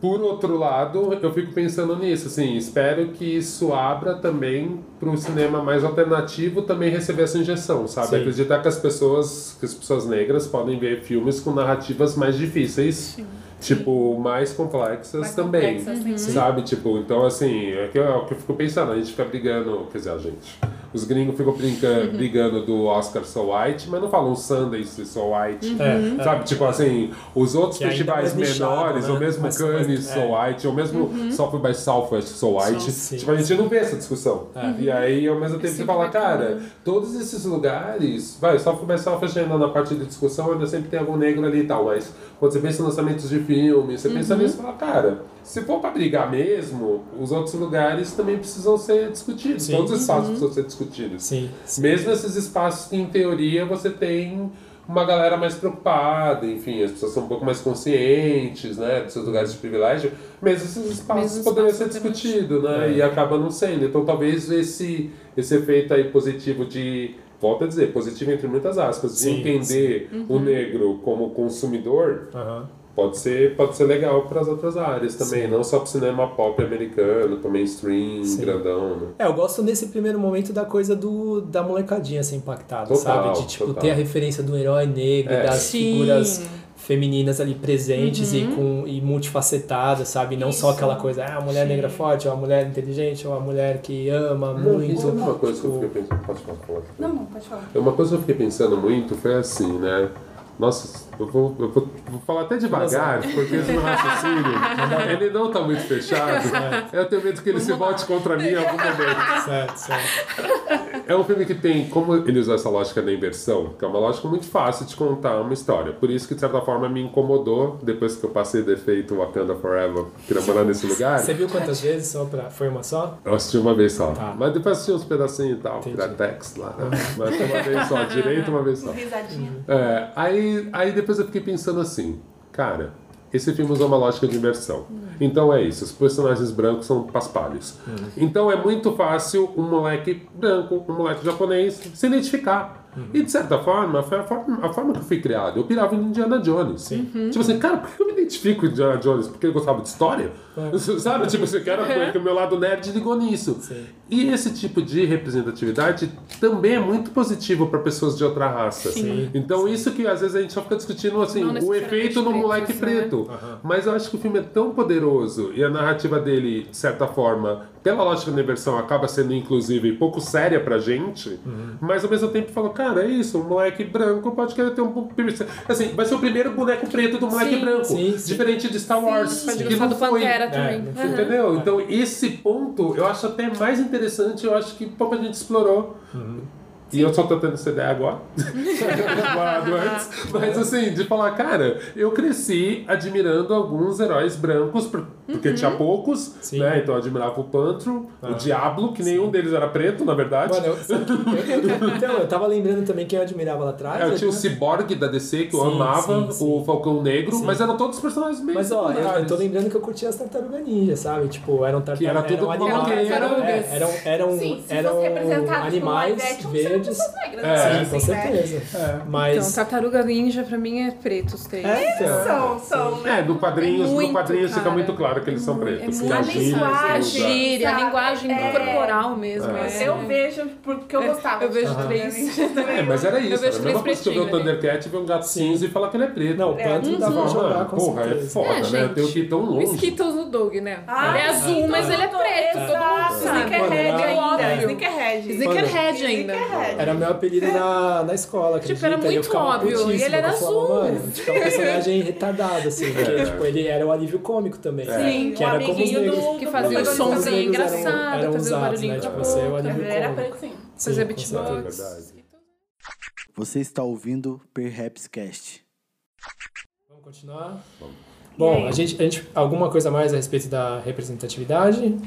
[SPEAKER 3] Por outro lado, eu fico pensando nisso, assim, espero que isso abra também para o cinema mais alternativo também receber essa injeção, sabe?
[SPEAKER 1] Sim.
[SPEAKER 3] Acreditar que as pessoas, que as pessoas negras podem ver filmes com narrativas mais difíceis, tipo, mais complexas
[SPEAKER 4] Mais
[SPEAKER 3] também,
[SPEAKER 4] complexas, sim.
[SPEAKER 3] sabe? Tipo, então assim, é que é o que eu fico pensando, a gente fica brigando, quer dizer, a gente, os gringos ficam brinca, brigando do Oscar So White, mas não falam Sundance So White,
[SPEAKER 1] É, é.
[SPEAKER 3] sabe? Tipo assim, os outros
[SPEAKER 1] Que
[SPEAKER 3] festivais
[SPEAKER 1] é
[SPEAKER 3] menores,
[SPEAKER 1] né?
[SPEAKER 3] ou mesmo
[SPEAKER 1] Mas-
[SPEAKER 3] Cannes
[SPEAKER 1] mas-
[SPEAKER 3] So
[SPEAKER 1] é.
[SPEAKER 3] White, ou mesmo South by Southwest So White,
[SPEAKER 1] Sim.
[SPEAKER 3] tipo, a gente não vê essa discussão. E aí, ao mesmo tempo, você fala, cara, todos esses lugares, vai, South by Southwest ainda na parte de discussão, ainda sempre tem algum negro ali e tal, mas quando você pensa em lançamentos de filme, você pensa nisso e fala, cara, se for pra brigar mesmo, os outros lugares também precisam ser discutidos,
[SPEAKER 1] Sim.
[SPEAKER 3] todos os espaços precisam ser discutidos.
[SPEAKER 1] Sim, sim.
[SPEAKER 3] Mesmo esses espaços que, em teoria, você tem uma galera mais preocupada, enfim, as pessoas são um pouco mais conscientes, né, dos seus lugares de privilégio, mesmo esses espaços
[SPEAKER 2] Mesmo
[SPEAKER 3] poderiam ser
[SPEAKER 2] espaços poderiam-
[SPEAKER 3] discutidos, né,
[SPEAKER 1] É.
[SPEAKER 3] e acaba não sendo. Então, talvez esse, esse efeito aí positivo de, volto a dizer, positivo entre muitas aspas, de
[SPEAKER 1] Sim,
[SPEAKER 3] entender o negro como consumidor,
[SPEAKER 1] Aham.
[SPEAKER 3] Pode ser, pode ser legal para as outras áreas também, não só para o cinema pop americano, para mainstream,
[SPEAKER 1] Sim.
[SPEAKER 3] grandão, né.
[SPEAKER 1] É, eu gosto nesse primeiro momento da coisa do, da molecadinha ser impactada,
[SPEAKER 3] Total,
[SPEAKER 1] sabe? De tipo
[SPEAKER 3] total.
[SPEAKER 1] ter a referência do herói negro,
[SPEAKER 3] É.
[SPEAKER 1] das
[SPEAKER 2] Sim.
[SPEAKER 1] figuras femininas ali presentes e com e multifacetadas, sabe? Não só
[SPEAKER 2] Isso.
[SPEAKER 1] aquela coisa, ah, a mulher negra forte, ou a mulher inteligente, ou a mulher que ama
[SPEAKER 3] Isso
[SPEAKER 1] muito.
[SPEAKER 3] é uma coisa que eu fiquei pensando. Pode falar, falar.
[SPEAKER 4] Não, não, pode falar.
[SPEAKER 3] Uma coisa que eu fiquei pensando muito foi assim, né? Nossa, eu vou, eu vou, vou falar até devagar, porque esse meu raciocínio, ele não tá muito fechado. Eu tenho medo que ele se volte contra mim em algum momento.
[SPEAKER 1] Certo, certo.
[SPEAKER 3] É um filme que tem, como ele usa essa lógica da inversão, que é uma lógica muito fácil de contar uma história. Por isso que, de certa forma, me incomodou, depois que eu passei defeito Wakanda Forever, morar nesse lugar.
[SPEAKER 1] Você viu quantas vezes só pra... Foi uma só?
[SPEAKER 3] Eu assisti uma vez só.
[SPEAKER 1] Tá.
[SPEAKER 3] Mas depois assisti uns pedacinhos e tal,
[SPEAKER 1] Entendi.
[SPEAKER 3] Piratex lá. Né? Mas foi uma vez só, direito uma vez só.
[SPEAKER 4] Risadinha.
[SPEAKER 3] É, aí, aí depois eu fiquei pensando assim, cara, esse filme usa uma lógica de imersão. Então é isso, os personagens brancos são paspalhos. Então é muito fácil um moleque branco, um moleque japonês se identificar. E de certa forma, foi a forma, a forma que eu fui criado. Eu pirava em Indiana Jones. Tipo assim, cara, por que eu me identifico com Indiana Jones? Porque ele gostava de história? Sabe? Tipo, você quer que o meu lado nerd ligou nisso.
[SPEAKER 1] Sim.
[SPEAKER 3] E esse tipo de representatividade também é muito positivo para pessoas de outra raça.
[SPEAKER 1] Sim.
[SPEAKER 3] Então isso que às vezes a gente só fica discutindo assim, o efeito no moleque
[SPEAKER 2] né?
[SPEAKER 3] preto. Mas eu acho que o filme é tão poderoso e a narrativa dele, de certa forma, pela lógica da inversão, acaba sendo inclusive pouco séria pra gente,
[SPEAKER 1] Uhum.
[SPEAKER 3] mas ao mesmo tempo fala, cara, é isso, um moleque branco pode querer ter um assim, vai ser o primeiro boneco preto do moleque
[SPEAKER 2] Sim.
[SPEAKER 3] branco.
[SPEAKER 1] Sim,
[SPEAKER 3] Diferente de Star Wars,
[SPEAKER 2] Sim,
[SPEAKER 3] que
[SPEAKER 2] sim.
[SPEAKER 3] não
[SPEAKER 2] do
[SPEAKER 3] foi.
[SPEAKER 2] Pantera
[SPEAKER 1] É,
[SPEAKER 2] também. Aham.
[SPEAKER 3] Entendeu? Então, esse ponto eu acho até mais interessante, eu acho que pouca gente explorou. E eu só tô tendo essa ideia agora. Antes. Mas assim, de falar, cara, eu cresci admirando alguns heróis brancos, por- porque tinha poucos,
[SPEAKER 1] Sim.
[SPEAKER 3] né? Então eu admirava o Pantro, o Diablo, que nenhum deles era preto, na verdade.
[SPEAKER 1] Mano, eu, então, eu tava lembrando também quem eu admirava lá atrás.
[SPEAKER 3] É, eu
[SPEAKER 1] né?
[SPEAKER 3] tinha o Cyborg da DC, que eu
[SPEAKER 1] Sim,
[SPEAKER 3] amava,
[SPEAKER 1] sim, sim.
[SPEAKER 3] o Falcão Negro, mas eram todos personagens meio
[SPEAKER 1] Mas ó, eu, eu tô lembrando que eu curtia as tartarugas ninja, sabe? Tipo, eram tartarugas.
[SPEAKER 3] Que era tudo
[SPEAKER 1] eram animais, eram,
[SPEAKER 2] Tartarugas.
[SPEAKER 1] eram, eram,
[SPEAKER 4] Sim,
[SPEAKER 1] eram
[SPEAKER 4] representado com
[SPEAKER 1] animais verdes.
[SPEAKER 4] Pessoas negras.
[SPEAKER 3] É,
[SPEAKER 1] Sim,
[SPEAKER 4] assim,
[SPEAKER 1] com
[SPEAKER 4] né?
[SPEAKER 1] certeza. Mas.
[SPEAKER 2] Então, Tartaruga Ninja pra mim é preto os três.
[SPEAKER 1] é, então.
[SPEAKER 4] São, são, né?
[SPEAKER 3] É,
[SPEAKER 2] É muito,
[SPEAKER 3] no quadrinhos fica muito claro que eles são pretos.
[SPEAKER 2] É muito
[SPEAKER 3] a
[SPEAKER 4] linguagem,
[SPEAKER 2] A gíria, a linguagem
[SPEAKER 4] É.
[SPEAKER 2] corporal mesmo.
[SPEAKER 3] É.
[SPEAKER 2] é.
[SPEAKER 4] Eu vejo porque eu gostava.
[SPEAKER 2] eu vejo três.
[SPEAKER 3] É, mas era isso.
[SPEAKER 2] Eu vejo três
[SPEAKER 3] que eu ver o
[SPEAKER 2] pretinhos.
[SPEAKER 3] Thundercat ver um gato cinza e falar que ele é preto.
[SPEAKER 1] Não,
[SPEAKER 4] É.
[SPEAKER 1] dava pra
[SPEAKER 3] Fala,
[SPEAKER 1] jogar com
[SPEAKER 3] porra, é foda,
[SPEAKER 2] É,
[SPEAKER 3] né? Eu tenho que ir tão
[SPEAKER 2] O
[SPEAKER 3] longe.
[SPEAKER 2] Skittles do Doug, né?
[SPEAKER 4] Ah,
[SPEAKER 2] ele é azul,
[SPEAKER 4] sim,
[SPEAKER 2] mas ele é preto. Todo mundo sabe.
[SPEAKER 4] Sneakerhead ainda. Sneakerhead.
[SPEAKER 2] Sneakerhead ainda.
[SPEAKER 4] Sneakerhead.
[SPEAKER 1] Era meu apelido na, na escola, acredita?
[SPEAKER 2] Tipo, era muito óbvio, e ele era
[SPEAKER 1] falava,
[SPEAKER 2] azul.
[SPEAKER 1] Mano, tipo, é um personagem retardado, assim. Porque,
[SPEAKER 3] É.
[SPEAKER 1] tipo, ele era o alívio cômico também.
[SPEAKER 4] Sim,
[SPEAKER 1] Que
[SPEAKER 4] o
[SPEAKER 1] era como os negros.
[SPEAKER 4] do-
[SPEAKER 2] Que fazia o
[SPEAKER 4] protagonista.
[SPEAKER 2] somzinho
[SPEAKER 1] Os negros eram-
[SPEAKER 2] engraçado,
[SPEAKER 1] eram
[SPEAKER 2] fazia o
[SPEAKER 1] usados,
[SPEAKER 2] barulhinho
[SPEAKER 1] né? Tipo, você é o
[SPEAKER 2] boca.
[SPEAKER 1] alívio
[SPEAKER 4] era
[SPEAKER 1] cômico.
[SPEAKER 4] preto, sim.
[SPEAKER 2] Fazia beatbox.
[SPEAKER 5] Você está ouvindo Perhapscast.
[SPEAKER 1] Vamos continuar?
[SPEAKER 3] Vamos.
[SPEAKER 1] Bom, a gente, a gente. Alguma coisa mais a respeito da representatividade?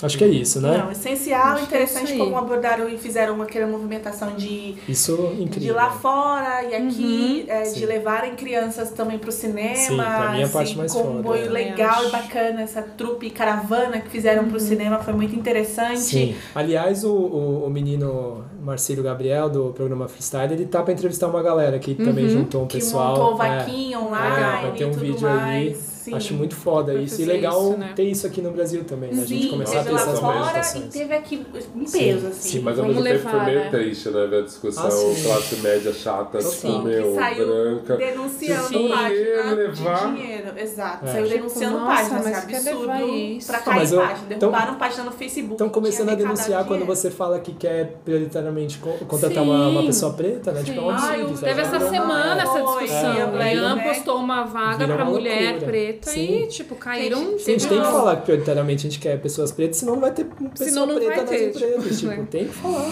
[SPEAKER 1] Acho que é isso, né?
[SPEAKER 4] Não, essencial,
[SPEAKER 2] Acho que é
[SPEAKER 4] interessante
[SPEAKER 2] aí.
[SPEAKER 4] como abordaram e fizeram aquela movimentação de,
[SPEAKER 1] Isso
[SPEAKER 4] de
[SPEAKER 1] incrível.
[SPEAKER 4] lá fora e aqui, é,
[SPEAKER 1] Sim.
[SPEAKER 4] de levarem crianças também pro cinema.
[SPEAKER 1] Sim, pra mim é a parte
[SPEAKER 4] assim,
[SPEAKER 1] mais
[SPEAKER 4] um
[SPEAKER 1] foda,
[SPEAKER 4] comboio
[SPEAKER 1] é.
[SPEAKER 4] legal e bacana, essa trupe caravana que fizeram
[SPEAKER 2] Uhum.
[SPEAKER 4] pro cinema foi muito interessante.
[SPEAKER 1] Sim. Aliás, o, o, o menino Marcelo Gabriel, do programa Freestyle, ele tá pra entrevistar uma galera que também juntou um
[SPEAKER 4] Que
[SPEAKER 1] pessoal.
[SPEAKER 4] montou o
[SPEAKER 1] é.
[SPEAKER 4] vaquinho
[SPEAKER 1] É,
[SPEAKER 4] online
[SPEAKER 1] vai ter um
[SPEAKER 4] e tudo
[SPEAKER 1] vídeo
[SPEAKER 4] mais.
[SPEAKER 1] aí.
[SPEAKER 4] Sim.
[SPEAKER 1] Acho muito foda isso. E legal
[SPEAKER 2] isso, né?
[SPEAKER 1] ter isso aqui no Brasil também, né? A gente
[SPEAKER 4] Sim,
[SPEAKER 1] começar a ter essas
[SPEAKER 4] fora e teve aqui
[SPEAKER 1] Sim,
[SPEAKER 4] peso, assim.
[SPEAKER 1] sim,
[SPEAKER 3] Mas ao mesmo tempo foi meio
[SPEAKER 2] né?
[SPEAKER 3] triste, né? Ver a discussão
[SPEAKER 1] Ah, sim.
[SPEAKER 3] classe média chata,
[SPEAKER 1] Total.
[SPEAKER 3] tipo,
[SPEAKER 4] que
[SPEAKER 3] meu,
[SPEAKER 4] saiu
[SPEAKER 3] branca.
[SPEAKER 4] denunciando
[SPEAKER 3] Sim.
[SPEAKER 4] página
[SPEAKER 3] Levar.
[SPEAKER 4] de dinheiro. Exato.
[SPEAKER 1] É.
[SPEAKER 4] Saiu denunciando
[SPEAKER 2] nossa,
[SPEAKER 4] páginas.
[SPEAKER 2] mas
[SPEAKER 4] Assim,
[SPEAKER 2] quer
[SPEAKER 4] absurdo.
[SPEAKER 2] levar isso?
[SPEAKER 4] Pra cair
[SPEAKER 1] mas eu-
[SPEAKER 4] página. Derrubaram página no Facebook.
[SPEAKER 1] Estão começando a denunciar quando você fala que quer prioritariamente co- contratar
[SPEAKER 2] Sim.
[SPEAKER 1] uma, uma pessoa preta, né? Tipo, é um
[SPEAKER 2] Sim.
[SPEAKER 1] absurdo.
[SPEAKER 2] Teve essa
[SPEAKER 4] Foi,
[SPEAKER 2] semana essa discussão.
[SPEAKER 1] é,
[SPEAKER 2] a Ian
[SPEAKER 4] né?
[SPEAKER 2] postou uma vaga pra mulher
[SPEAKER 1] loucura.
[SPEAKER 2] Preta
[SPEAKER 1] Sim.
[SPEAKER 2] e, tipo, caíram.
[SPEAKER 1] Sim, a gente tem que falar que prioritariamente a gente quer pessoas pretas, senão não vai ter pessoa
[SPEAKER 2] Senão não
[SPEAKER 1] preta
[SPEAKER 2] vai
[SPEAKER 1] nas
[SPEAKER 2] ter,
[SPEAKER 1] empresas.
[SPEAKER 2] tipo,
[SPEAKER 1] Tipo,
[SPEAKER 2] né?
[SPEAKER 1] tem que falar.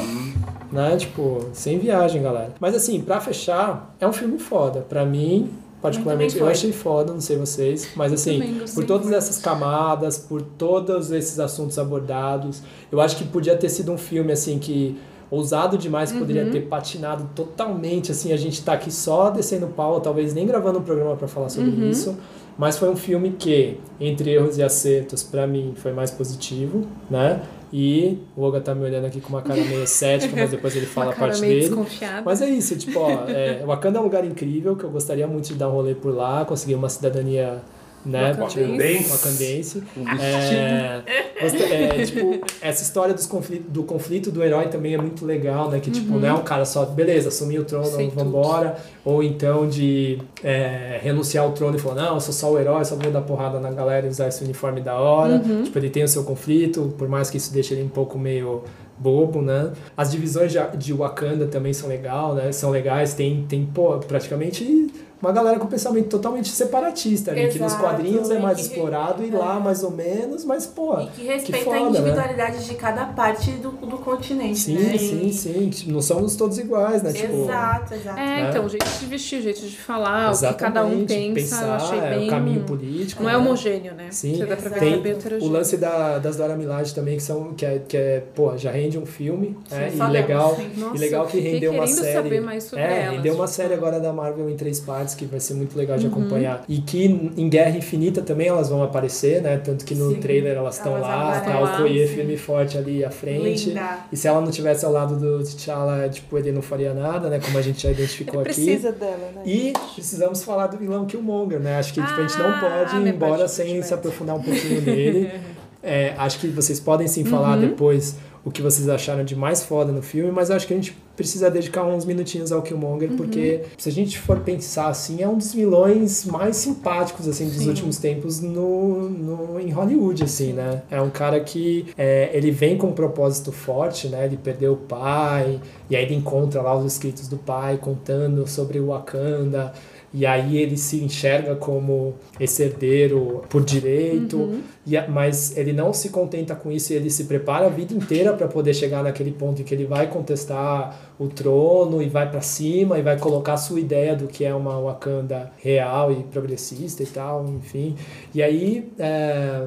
[SPEAKER 1] Né? Tipo, sem viagem, galera. Mas assim, pra fechar, é um filme foda. Pra mim, particularmente, eu achei foda, não sei vocês. Mas assim, por todas essas camadas, por todos esses assuntos abordados, eu acho que podia ter sido um filme assim que. Ousado demais, que poderia
[SPEAKER 2] Uhum.
[SPEAKER 1] ter patinado totalmente, assim, a gente tá aqui só descendo pau, talvez nem gravando um programa pra falar sobre
[SPEAKER 2] Uhum.
[SPEAKER 1] isso, mas foi um filme que, entre erros e acertos, pra mim foi mais positivo, né? E o Olga tá me olhando aqui com uma cara meio cética, mas depois ele fala a parte
[SPEAKER 2] meio
[SPEAKER 1] dele. Mas é isso, tipo, ó, é, Wakanda é um lugar incrível que eu gostaria muito de dar um rolê por lá, conseguir uma cidadania, né?
[SPEAKER 2] Wakandense.
[SPEAKER 1] Tipo, É, é, tipo, essa história dos conflito, do conflito do herói também é muito legal, né? Que, tipo, não é um cara só, beleza, assumir o trono,
[SPEAKER 2] Sei
[SPEAKER 1] vambora. Ou então de é, renunciar ao trono e falar, não, eu sou só o herói, só vou dar porrada na galera e usar esse uniforme da hora. Tipo, ele tem o seu conflito, por mais que isso deixe ele um pouco meio bobo, né? As divisões de, de Wakanda também são legal, né? São legais, tem, tem pô, praticamente uma galera com pensamento totalmente separatista ali, que nos
[SPEAKER 4] Exato,
[SPEAKER 1] quadrinhos é mais
[SPEAKER 4] que-
[SPEAKER 1] explorado e lá mais ou menos, mas pô,
[SPEAKER 4] E que respeita
[SPEAKER 1] foda,
[SPEAKER 4] a
[SPEAKER 1] né?
[SPEAKER 4] individualidade de cada parte do, do continente,
[SPEAKER 1] sim,
[SPEAKER 4] né?
[SPEAKER 1] sim, sim, tipo, não somos todos iguais, né? Tipo,
[SPEAKER 4] Exato, exato.
[SPEAKER 2] É,
[SPEAKER 1] né?
[SPEAKER 2] então, jeito de vestir, jeito de falar, o que cada um
[SPEAKER 1] exatamente,
[SPEAKER 2] pensa,
[SPEAKER 1] pensar,
[SPEAKER 2] eu achei
[SPEAKER 1] é,
[SPEAKER 2] bem...
[SPEAKER 1] o caminho político.
[SPEAKER 2] Não é
[SPEAKER 1] né?
[SPEAKER 2] homogêneo, né?
[SPEAKER 1] Sim,
[SPEAKER 2] dá pra ver
[SPEAKER 4] tem
[SPEAKER 2] que é bem
[SPEAKER 1] O lance da, das Dora Milaje também, que, são, que, é, que é, pô, já rende um filme, é, e legal,
[SPEAKER 4] sim.
[SPEAKER 2] Nossa,
[SPEAKER 1] e legal que rendeu uma série.
[SPEAKER 2] saber mais sobre
[SPEAKER 1] é,
[SPEAKER 2] elas,
[SPEAKER 1] rendeu uma série agora da Marvel em três partes que vai ser muito legal
[SPEAKER 2] Uhum.
[SPEAKER 1] de acompanhar. E que em Guerra Infinita também elas vão aparecer, né? Tanto que no
[SPEAKER 4] Sim,
[SPEAKER 1] trailer elas estão lá, tá o Koye firme e forte ali à frente.
[SPEAKER 4] Linda.
[SPEAKER 1] E se ela não tivesse ao lado do T'Challa, tipo, ele não faria nada, né? Como a gente já identificou
[SPEAKER 2] Ele
[SPEAKER 1] aqui.
[SPEAKER 2] precisa dela, né?
[SPEAKER 1] E precisamos falar do vilão Killmonger, né? Acho que tipo, a gente não
[SPEAKER 2] Ah,
[SPEAKER 1] pode ir embora sem se aprofundar um pouquinho nele. É, acho que vocês podem sim falar
[SPEAKER 2] Uhum.
[SPEAKER 1] depois o que vocês acharam de mais foda no filme, mas acho que a gente precisa dedicar uns minutinhos ao Killmonger,
[SPEAKER 2] Uhum.
[SPEAKER 1] porque se a gente for pensar assim, é um dos vilões mais simpáticos assim dos
[SPEAKER 2] Sim.
[SPEAKER 1] últimos tempos no, no, em Hollywood, assim, né? É um cara que é, ele vem com um propósito forte, né? Ele perdeu o pai, e aí ele encontra lá os escritos do pai contando sobre o Wakanda. E aí ele se enxerga como esse herdeiro por direito, e, a- mas ele não se contenta com isso e ele se prepara a vida inteira para poder chegar naquele ponto em que ele vai contestar o trono e vai para cima e vai colocar a sua ideia do que é uma Wakanda real e progressista e tal, enfim. E aí é,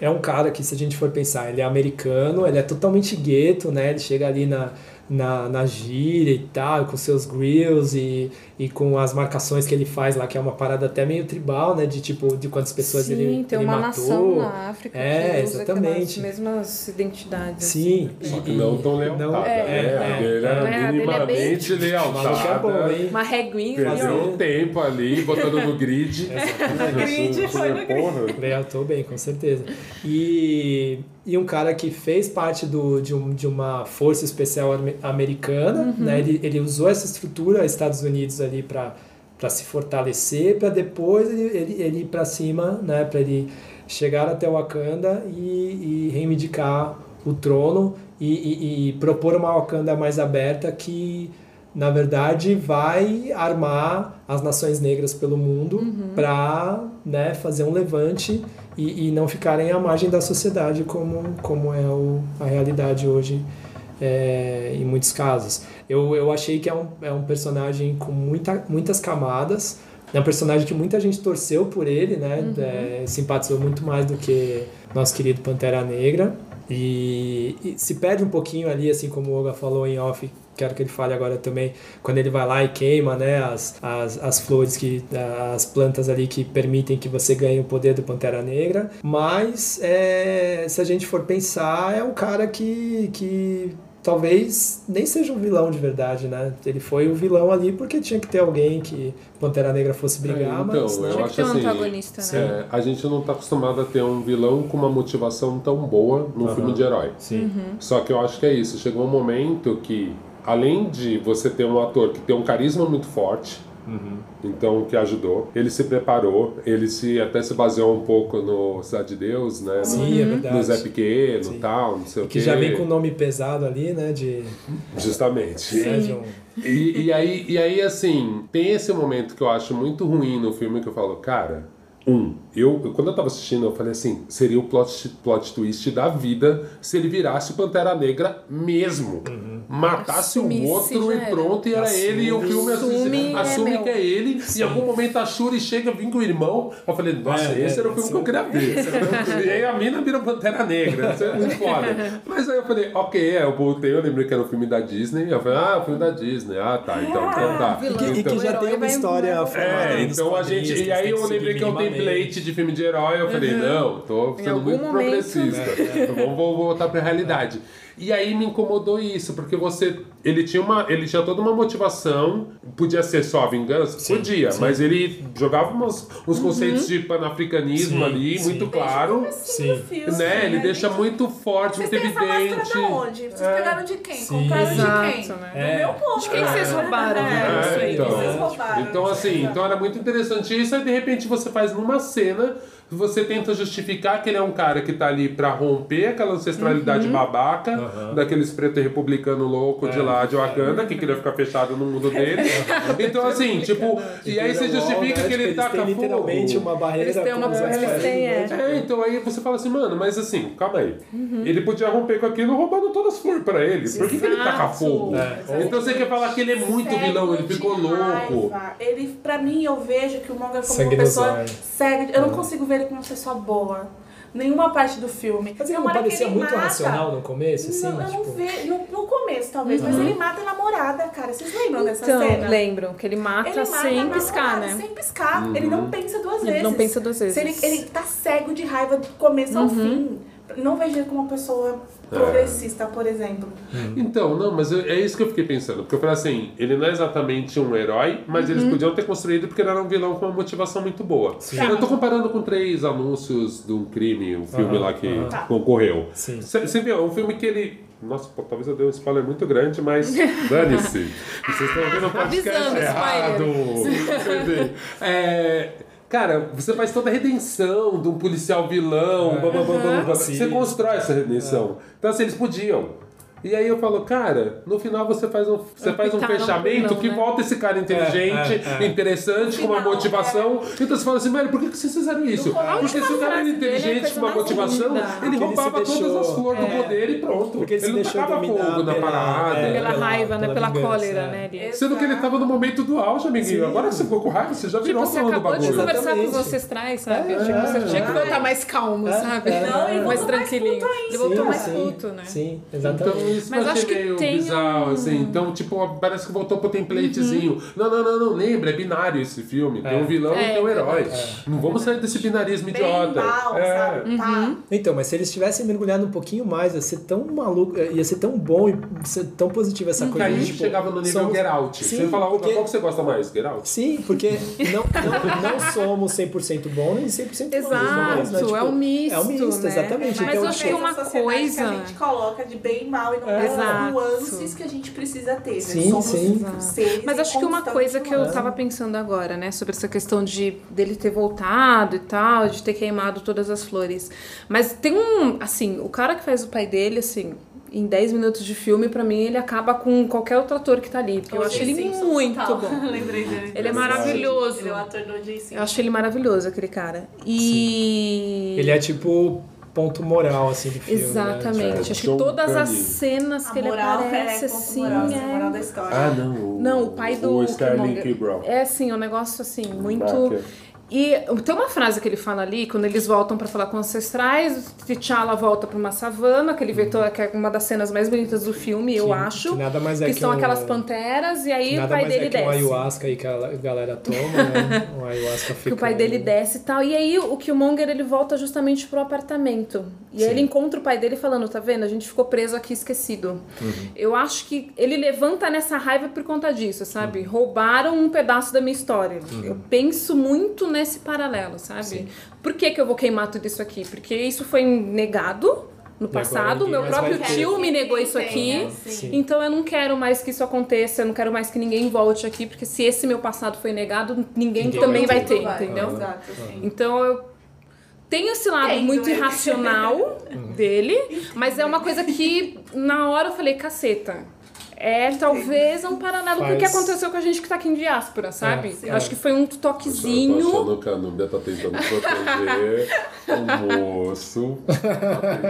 [SPEAKER 1] é um cara que, se a gente for pensar, ele é americano, ele é totalmente gueto, né? Ele chega ali na, na, na gíria e tal, com seus grills e, e com as marcações que ele faz lá, que é uma parada até meio tribal, né? De tipo, de quantas pessoas
[SPEAKER 2] Sim,
[SPEAKER 1] ele,
[SPEAKER 2] tem
[SPEAKER 1] ele
[SPEAKER 2] uma
[SPEAKER 1] matou.
[SPEAKER 2] nação na África
[SPEAKER 1] É,
[SPEAKER 2] que usa aquelas
[SPEAKER 1] exatamente.
[SPEAKER 2] mesmas identidades.
[SPEAKER 1] Sim.
[SPEAKER 3] Só que
[SPEAKER 1] e-
[SPEAKER 3] não tão
[SPEAKER 1] não-
[SPEAKER 3] lealtada.
[SPEAKER 2] é,
[SPEAKER 3] né?
[SPEAKER 1] é,
[SPEAKER 3] a dele
[SPEAKER 2] é,
[SPEAKER 3] era
[SPEAKER 2] a dele é bem-
[SPEAKER 3] minimamente
[SPEAKER 1] O maluco é
[SPEAKER 3] lealtada.
[SPEAKER 1] bom, hein?
[SPEAKER 2] Uma reguinha.
[SPEAKER 3] Perdeu
[SPEAKER 1] Fazer-
[SPEAKER 3] um tempo ali, botando no grid.
[SPEAKER 4] Grid, foi no grid.
[SPEAKER 1] Lealtou bem, com certeza. E, e um cara que fez parte do, de, um, de uma força especial ame- americana, né? Ele, ele usou essa estrutura Estados Unidos ali para se fortalecer, para depois ele, ele, ele ir para cima, né? Para ele chegar até Wakanda e, e reivindicar o trono e, e, e propor uma Wakanda mais aberta que na verdade vai armar as nações negras pelo mundo para né, fazer um levante e, e não ficarem à margem da sociedade como, como é o, a realidade hoje é, em muitos casos. Eu, eu achei que é um, é um personagem com muita, muitas camadas, é um personagem que muita gente torceu por ele, né? É, simpatizou muito mais do que nosso querido Pantera Negra. E, e se perde um pouquinho ali, assim como o Olga falou em off, quero que ele fale agora também, quando ele vai lá e queima né, as, as, as flores, que, as plantas ali que permitem que você ganhe o poder do Pantera Negra. Mas é, se a gente for pensar, é um cara que, que talvez nem seja um vilão de verdade, né? Ele foi o vilão ali porque tinha que ter alguém que Pantera Negra fosse brigar,
[SPEAKER 3] É, então,
[SPEAKER 1] mas
[SPEAKER 3] eu
[SPEAKER 1] não.
[SPEAKER 2] Tinha que ter um
[SPEAKER 3] assim,
[SPEAKER 2] antagonista, né?
[SPEAKER 3] É, a gente não tá acostumado a ter um vilão com uma motivação tão boa num
[SPEAKER 1] Aham.
[SPEAKER 3] filme de herói.
[SPEAKER 1] Sim.
[SPEAKER 3] Só que eu acho que é isso. Chegou um momento que, além de você ter um ator que tem um carisma muito forte,
[SPEAKER 1] Uhum.
[SPEAKER 3] então que ajudou, ele se preparou, ele se até se baseou um pouco no Cidade de Deus, né?
[SPEAKER 1] Sim, é
[SPEAKER 3] no,
[SPEAKER 1] verdade.
[SPEAKER 3] no Zé Pequeno
[SPEAKER 1] Sim.
[SPEAKER 3] e tal, não sei o
[SPEAKER 1] Que
[SPEAKER 3] quê.
[SPEAKER 1] já vem com o nome pesado ali, né? De,
[SPEAKER 3] Justamente.
[SPEAKER 1] de um-
[SPEAKER 3] E, e aí, e aí, assim, tem esse momento que eu acho muito ruim no filme que eu falo, cara, um, eu, eu- quando eu tava assistindo, eu falei assim, seria o plot, plot twist da vida se ele virasse Pantera Negra mesmo. Matasse
[SPEAKER 2] Assumisse,
[SPEAKER 3] o outro e pronto, e era
[SPEAKER 1] Assume.
[SPEAKER 3] ele, e o filme
[SPEAKER 2] Assume,
[SPEAKER 3] assume,
[SPEAKER 2] é
[SPEAKER 3] assume
[SPEAKER 2] meu.
[SPEAKER 3] que é ele. Em algum momento a Shuri chega, vem com o irmão. Eu falei, nossa,
[SPEAKER 1] É,
[SPEAKER 3] esse
[SPEAKER 1] é,
[SPEAKER 3] era o filme que eu queria ver. e aí a mina vira Pantera Negra. Isso é muito foda. Mas aí eu falei, ok, é, eu voltei, eu lembrei que era o filme da Disney. Eu falei, ah, o filme da Disney. Ah, tá, então, então tá.
[SPEAKER 2] vilão.
[SPEAKER 1] E que, e
[SPEAKER 3] Então-
[SPEAKER 1] que já tem uma história formada
[SPEAKER 3] é, então a gente. E aí eu lembrei que é um template de filme de herói. Eu falei, não, tô sendo muito
[SPEAKER 2] momento.
[SPEAKER 3] progressista. Vamos vamos voltar pra realidade. E aí me incomodou isso, porque você. Ele tinha uma. Ele tinha toda uma motivação. Podia ser só a vingança?
[SPEAKER 1] Sim,
[SPEAKER 3] Podia,
[SPEAKER 1] sim.
[SPEAKER 3] mas ele jogava uns, uns conceitos de panafricanismo
[SPEAKER 1] Sim,
[SPEAKER 3] ali,
[SPEAKER 1] sim.
[SPEAKER 3] muito claro.
[SPEAKER 1] Sim.
[SPEAKER 3] Né? Ele deixa muito forte,
[SPEAKER 4] Vocês
[SPEAKER 3] muito evidente.
[SPEAKER 4] da onde? Vocês
[SPEAKER 3] É.
[SPEAKER 4] pegaram de quem?
[SPEAKER 1] Sim.
[SPEAKER 4] Compraram
[SPEAKER 2] Exato,
[SPEAKER 4] de quem?
[SPEAKER 2] né?
[SPEAKER 1] É.
[SPEAKER 4] Do meu povo.
[SPEAKER 2] De quem que vocês
[SPEAKER 4] né?
[SPEAKER 2] roubaram, né?
[SPEAKER 4] É,
[SPEAKER 2] Isso aí.
[SPEAKER 3] então.
[SPEAKER 4] Vocês roubaram.
[SPEAKER 3] Então, assim, então era muito interessante isso, aí de repente você faz numa cena, você tenta justificar que ele é um cara que tá ali pra romper aquela ancestralidade babaca,
[SPEAKER 1] Aham.
[SPEAKER 3] daqueles preto republicano louco de
[SPEAKER 1] É,
[SPEAKER 3] lá de Wakanda, que queria ficar fechado no mundo dele. Então, assim, tipo, e aí você justifica
[SPEAKER 1] né?
[SPEAKER 3] que ele taca
[SPEAKER 1] eles têm literalmente
[SPEAKER 3] fogo.
[SPEAKER 1] uma barreira.
[SPEAKER 2] Eles têm uma-
[SPEAKER 1] com
[SPEAKER 2] eles
[SPEAKER 1] aspectos
[SPEAKER 2] têm, é.
[SPEAKER 1] de-
[SPEAKER 3] É, então aí você fala assim, mano, mas assim, calma aí. Ele podia romper com aquilo roubando todas as flores pra ele. Por que, que ele taca fogo?
[SPEAKER 1] É.
[SPEAKER 3] Então você quer falar que ele é muito
[SPEAKER 4] Cego
[SPEAKER 3] vilão, ele
[SPEAKER 4] de
[SPEAKER 3] ficou louco.
[SPEAKER 4] raiva. Ele, pra mim, eu vejo que o Monger como uma pessoa cega. Eu não consigo ver ele como uma pessoa boa. Nenhuma parte do filme.
[SPEAKER 1] Mas ele não parecia
[SPEAKER 4] ele
[SPEAKER 1] muito
[SPEAKER 4] mata-
[SPEAKER 1] racional no começo, assim?
[SPEAKER 4] não, eu
[SPEAKER 1] tipo...
[SPEAKER 4] não vejo. No, no começo, talvez, mas ele mata a namorada, cara. Vocês lembram dessa
[SPEAKER 2] Então,
[SPEAKER 4] cena?
[SPEAKER 2] lembram que ele mata,
[SPEAKER 4] Ele mata
[SPEAKER 2] sem piscar, né?
[SPEAKER 4] Sem piscar. Ele não pensa duas
[SPEAKER 2] Ele
[SPEAKER 4] vezes.
[SPEAKER 2] não pensa duas
[SPEAKER 4] Se
[SPEAKER 2] vezes.
[SPEAKER 4] Ele, ele tá cego de raiva do começo ao fim. Não vejo ele como uma pessoa progressista, por exemplo.
[SPEAKER 3] Então, não, mas eu- é isso que eu fiquei pensando. Porque eu falei assim, ele não é exatamente um herói, mas eles podiam ter construído porque ele era um vilão com uma motivação muito boa. Eu tô comparando com três anúncios de um crime, um filme
[SPEAKER 1] Aham,
[SPEAKER 3] lá que.
[SPEAKER 4] Tá.
[SPEAKER 3] concorreu.
[SPEAKER 1] Sim.
[SPEAKER 3] Você viu, é um filme que ele. Nossa, pô, talvez eu dê um spoiler muito grande, mas dane-se. Vocês estão ouvindo o podcast
[SPEAKER 2] Avisando,
[SPEAKER 3] errado. É, Cara, você faz toda a redenção de um policial vilão, blá, blá, blá, blá, blá. Você constrói essa redenção. Então, assim, eles podiam. E aí eu falo, cara, no final você faz um, você faz um fechamento
[SPEAKER 2] não,
[SPEAKER 3] que
[SPEAKER 2] né?
[SPEAKER 3] volta esse cara inteligente,
[SPEAKER 1] É, é, é.
[SPEAKER 3] interessante, com uma
[SPEAKER 4] final,
[SPEAKER 3] motivação. Então você fala assim, velho, por que vocês fizeram isso? Porque se o cara era
[SPEAKER 2] é
[SPEAKER 3] inteligente, com uma motivação,
[SPEAKER 2] linda.
[SPEAKER 3] ele
[SPEAKER 1] Porque ele
[SPEAKER 3] roubava todas
[SPEAKER 1] deixou-
[SPEAKER 3] as flores do
[SPEAKER 1] é.
[SPEAKER 3] poder e pronto.
[SPEAKER 1] Porque ele se
[SPEAKER 3] não
[SPEAKER 1] deixou
[SPEAKER 3] tacava fogo na
[SPEAKER 1] pela-
[SPEAKER 3] parada.
[SPEAKER 1] é,
[SPEAKER 2] Pela
[SPEAKER 1] pela-
[SPEAKER 2] raiva, né?
[SPEAKER 1] pela
[SPEAKER 2] cólera,
[SPEAKER 1] é.
[SPEAKER 2] né? Ele-
[SPEAKER 3] Sendo que ele tava no momento do auge, amiguinho.
[SPEAKER 1] Sim.
[SPEAKER 3] Agora que você ficou com raiva, você já
[SPEAKER 2] Tipo,
[SPEAKER 3] virou
[SPEAKER 2] você
[SPEAKER 3] fã do
[SPEAKER 2] acabou de
[SPEAKER 3] bagulho.
[SPEAKER 2] conversar com os ancestrais, sabe?
[SPEAKER 1] É,
[SPEAKER 2] tipo, você
[SPEAKER 1] é,
[SPEAKER 2] tinha que
[SPEAKER 1] é.
[SPEAKER 2] voltar mais calmo, sabe?
[SPEAKER 1] é,
[SPEAKER 4] Não, ele
[SPEAKER 2] mais tranquilinho. Ele voltou mais puto, né?
[SPEAKER 1] Sim,
[SPEAKER 3] Então
[SPEAKER 1] exatamente.
[SPEAKER 3] Isso
[SPEAKER 2] Mas
[SPEAKER 3] eu
[SPEAKER 2] acho
[SPEAKER 3] achei
[SPEAKER 2] que
[SPEAKER 3] meio
[SPEAKER 2] tem
[SPEAKER 3] bizarro,
[SPEAKER 2] um-
[SPEAKER 3] assim. Então, tipo, parece que voltou pro templatezinho. Não, não, não, não, lembra, é binário esse filme. Tem
[SPEAKER 1] É.
[SPEAKER 3] um vilão
[SPEAKER 2] É,
[SPEAKER 3] e tem um herói.
[SPEAKER 2] verdade.
[SPEAKER 3] Não vamos sair desse binarismo
[SPEAKER 4] Bem
[SPEAKER 3] idiota.
[SPEAKER 4] mal,
[SPEAKER 3] é.
[SPEAKER 4] sabe? Tá.
[SPEAKER 1] Então, mas se eles tivessem mergulhado um pouquinho mais, ia ser tão maluco, ia ser tão bom e ser tão positivo essa
[SPEAKER 3] Porque
[SPEAKER 1] coisa.
[SPEAKER 3] aí a gente
[SPEAKER 1] tipo,
[SPEAKER 3] chegava no nível
[SPEAKER 1] somos-
[SPEAKER 3] Get Out.
[SPEAKER 1] Sim,
[SPEAKER 3] você fala, opa,
[SPEAKER 1] porque-
[SPEAKER 3] qual que você gosta mais? Get Out?
[SPEAKER 1] Sim, porque não, não, não somos 100% bom nem 100% bons.
[SPEAKER 2] Exato,
[SPEAKER 1] né? Tipo,
[SPEAKER 2] é um misto,
[SPEAKER 1] É um misto,
[SPEAKER 2] né?
[SPEAKER 1] exatamente.
[SPEAKER 2] Mas
[SPEAKER 1] então,
[SPEAKER 2] eu acho que
[SPEAKER 1] tipo,
[SPEAKER 2] uma
[SPEAKER 4] essa sociedade
[SPEAKER 2] coisa-
[SPEAKER 4] que a gente coloca de bem e mal e não
[SPEAKER 1] É.
[SPEAKER 4] as nuances que a gente precisa ter. né?
[SPEAKER 1] Sim,
[SPEAKER 4] Somos
[SPEAKER 1] sim.
[SPEAKER 4] seres
[SPEAKER 2] Mas acho que uma coisa que eu
[SPEAKER 4] mudança.
[SPEAKER 2] tava pensando agora, né, sobre essa questão de dele ter voltado e tal, de ter queimado todas as flores. Mas tem um, assim, o cara que faz o pai dele, assim, em 10 minutos de filme, pra mim, ele acaba com qualquer outro ator que tá ali. Porque eu acho ele muito
[SPEAKER 4] total.
[SPEAKER 2] bom.
[SPEAKER 4] Lembrei dele.
[SPEAKER 2] Ele é maravilhoso.
[SPEAKER 4] Ele é o ator do.
[SPEAKER 2] Eu acho ele maravilhoso, aquele cara. E.
[SPEAKER 1] ele é tipo ponto moral, assim, do filme.
[SPEAKER 2] Exatamente.
[SPEAKER 1] Né?
[SPEAKER 2] Acho que todas as cenas que
[SPEAKER 4] A
[SPEAKER 2] ele
[SPEAKER 4] moral
[SPEAKER 2] aparece,
[SPEAKER 4] é
[SPEAKER 2] assim,
[SPEAKER 4] moral, essa é
[SPEAKER 2] é...
[SPEAKER 4] moral da história.
[SPEAKER 3] Ah, não. O,
[SPEAKER 2] Não, o pai do
[SPEAKER 3] O Sterling
[SPEAKER 2] Killmonger.
[SPEAKER 3] Kibrow.
[SPEAKER 2] É assim, um negócio assim, muito.
[SPEAKER 3] Baca.
[SPEAKER 2] E tem uma frase que ele fala ali, quando eles voltam pra falar com ancestrais, T'Challa volta pra uma savana, que ele vê toda, que é uma das cenas mais bonitas do filme, eu
[SPEAKER 1] Que-
[SPEAKER 2] acho.
[SPEAKER 1] que nada mais é
[SPEAKER 2] que
[SPEAKER 1] que
[SPEAKER 2] são
[SPEAKER 1] um-
[SPEAKER 2] aquelas panteras, e aí o pai
[SPEAKER 1] mais
[SPEAKER 2] dele
[SPEAKER 1] é que um
[SPEAKER 2] desce.
[SPEAKER 1] ayahuasca aí que a galera toma, né? Um ayahuasca
[SPEAKER 2] que o pai dele desce e tal. E aí o Killmonger ele volta justamente pro apartamento. E aí ele encontra o pai dele falando, tá vendo? A gente ficou preso aqui esquecido.
[SPEAKER 1] Uhum.
[SPEAKER 2] Eu acho que ele levanta nessa raiva por conta disso, sabe?
[SPEAKER 1] Uhum.
[SPEAKER 2] Roubaram um pedaço da minha história. Eu penso muito nesse paralelo, sabe?
[SPEAKER 1] Sim.
[SPEAKER 2] Por que, que eu vou queimar tudo isso aqui? Porque isso foi negado no passado, meu próprio tio me negou isso aqui.
[SPEAKER 4] Sim.
[SPEAKER 2] Então eu não quero mais que isso aconteça, eu não quero mais que ninguém volte aqui, porque se esse meu passado foi negado, ninguém,
[SPEAKER 1] Ninguém
[SPEAKER 2] também
[SPEAKER 1] vai ter.
[SPEAKER 4] Vai,
[SPEAKER 2] entendeu?
[SPEAKER 4] Exato, sim.
[SPEAKER 2] Então eu tenho esse lado muito irracional dele, mas é uma coisa que na hora eu falei, caceta. É talvez um paralelo com o que aconteceu com a gente que tá aqui em diáspora, sabe? eu acho que foi um
[SPEAKER 3] Eu tô
[SPEAKER 2] toquezinho.
[SPEAKER 3] achando que a Nubia tá tentando proteger o moço. Tá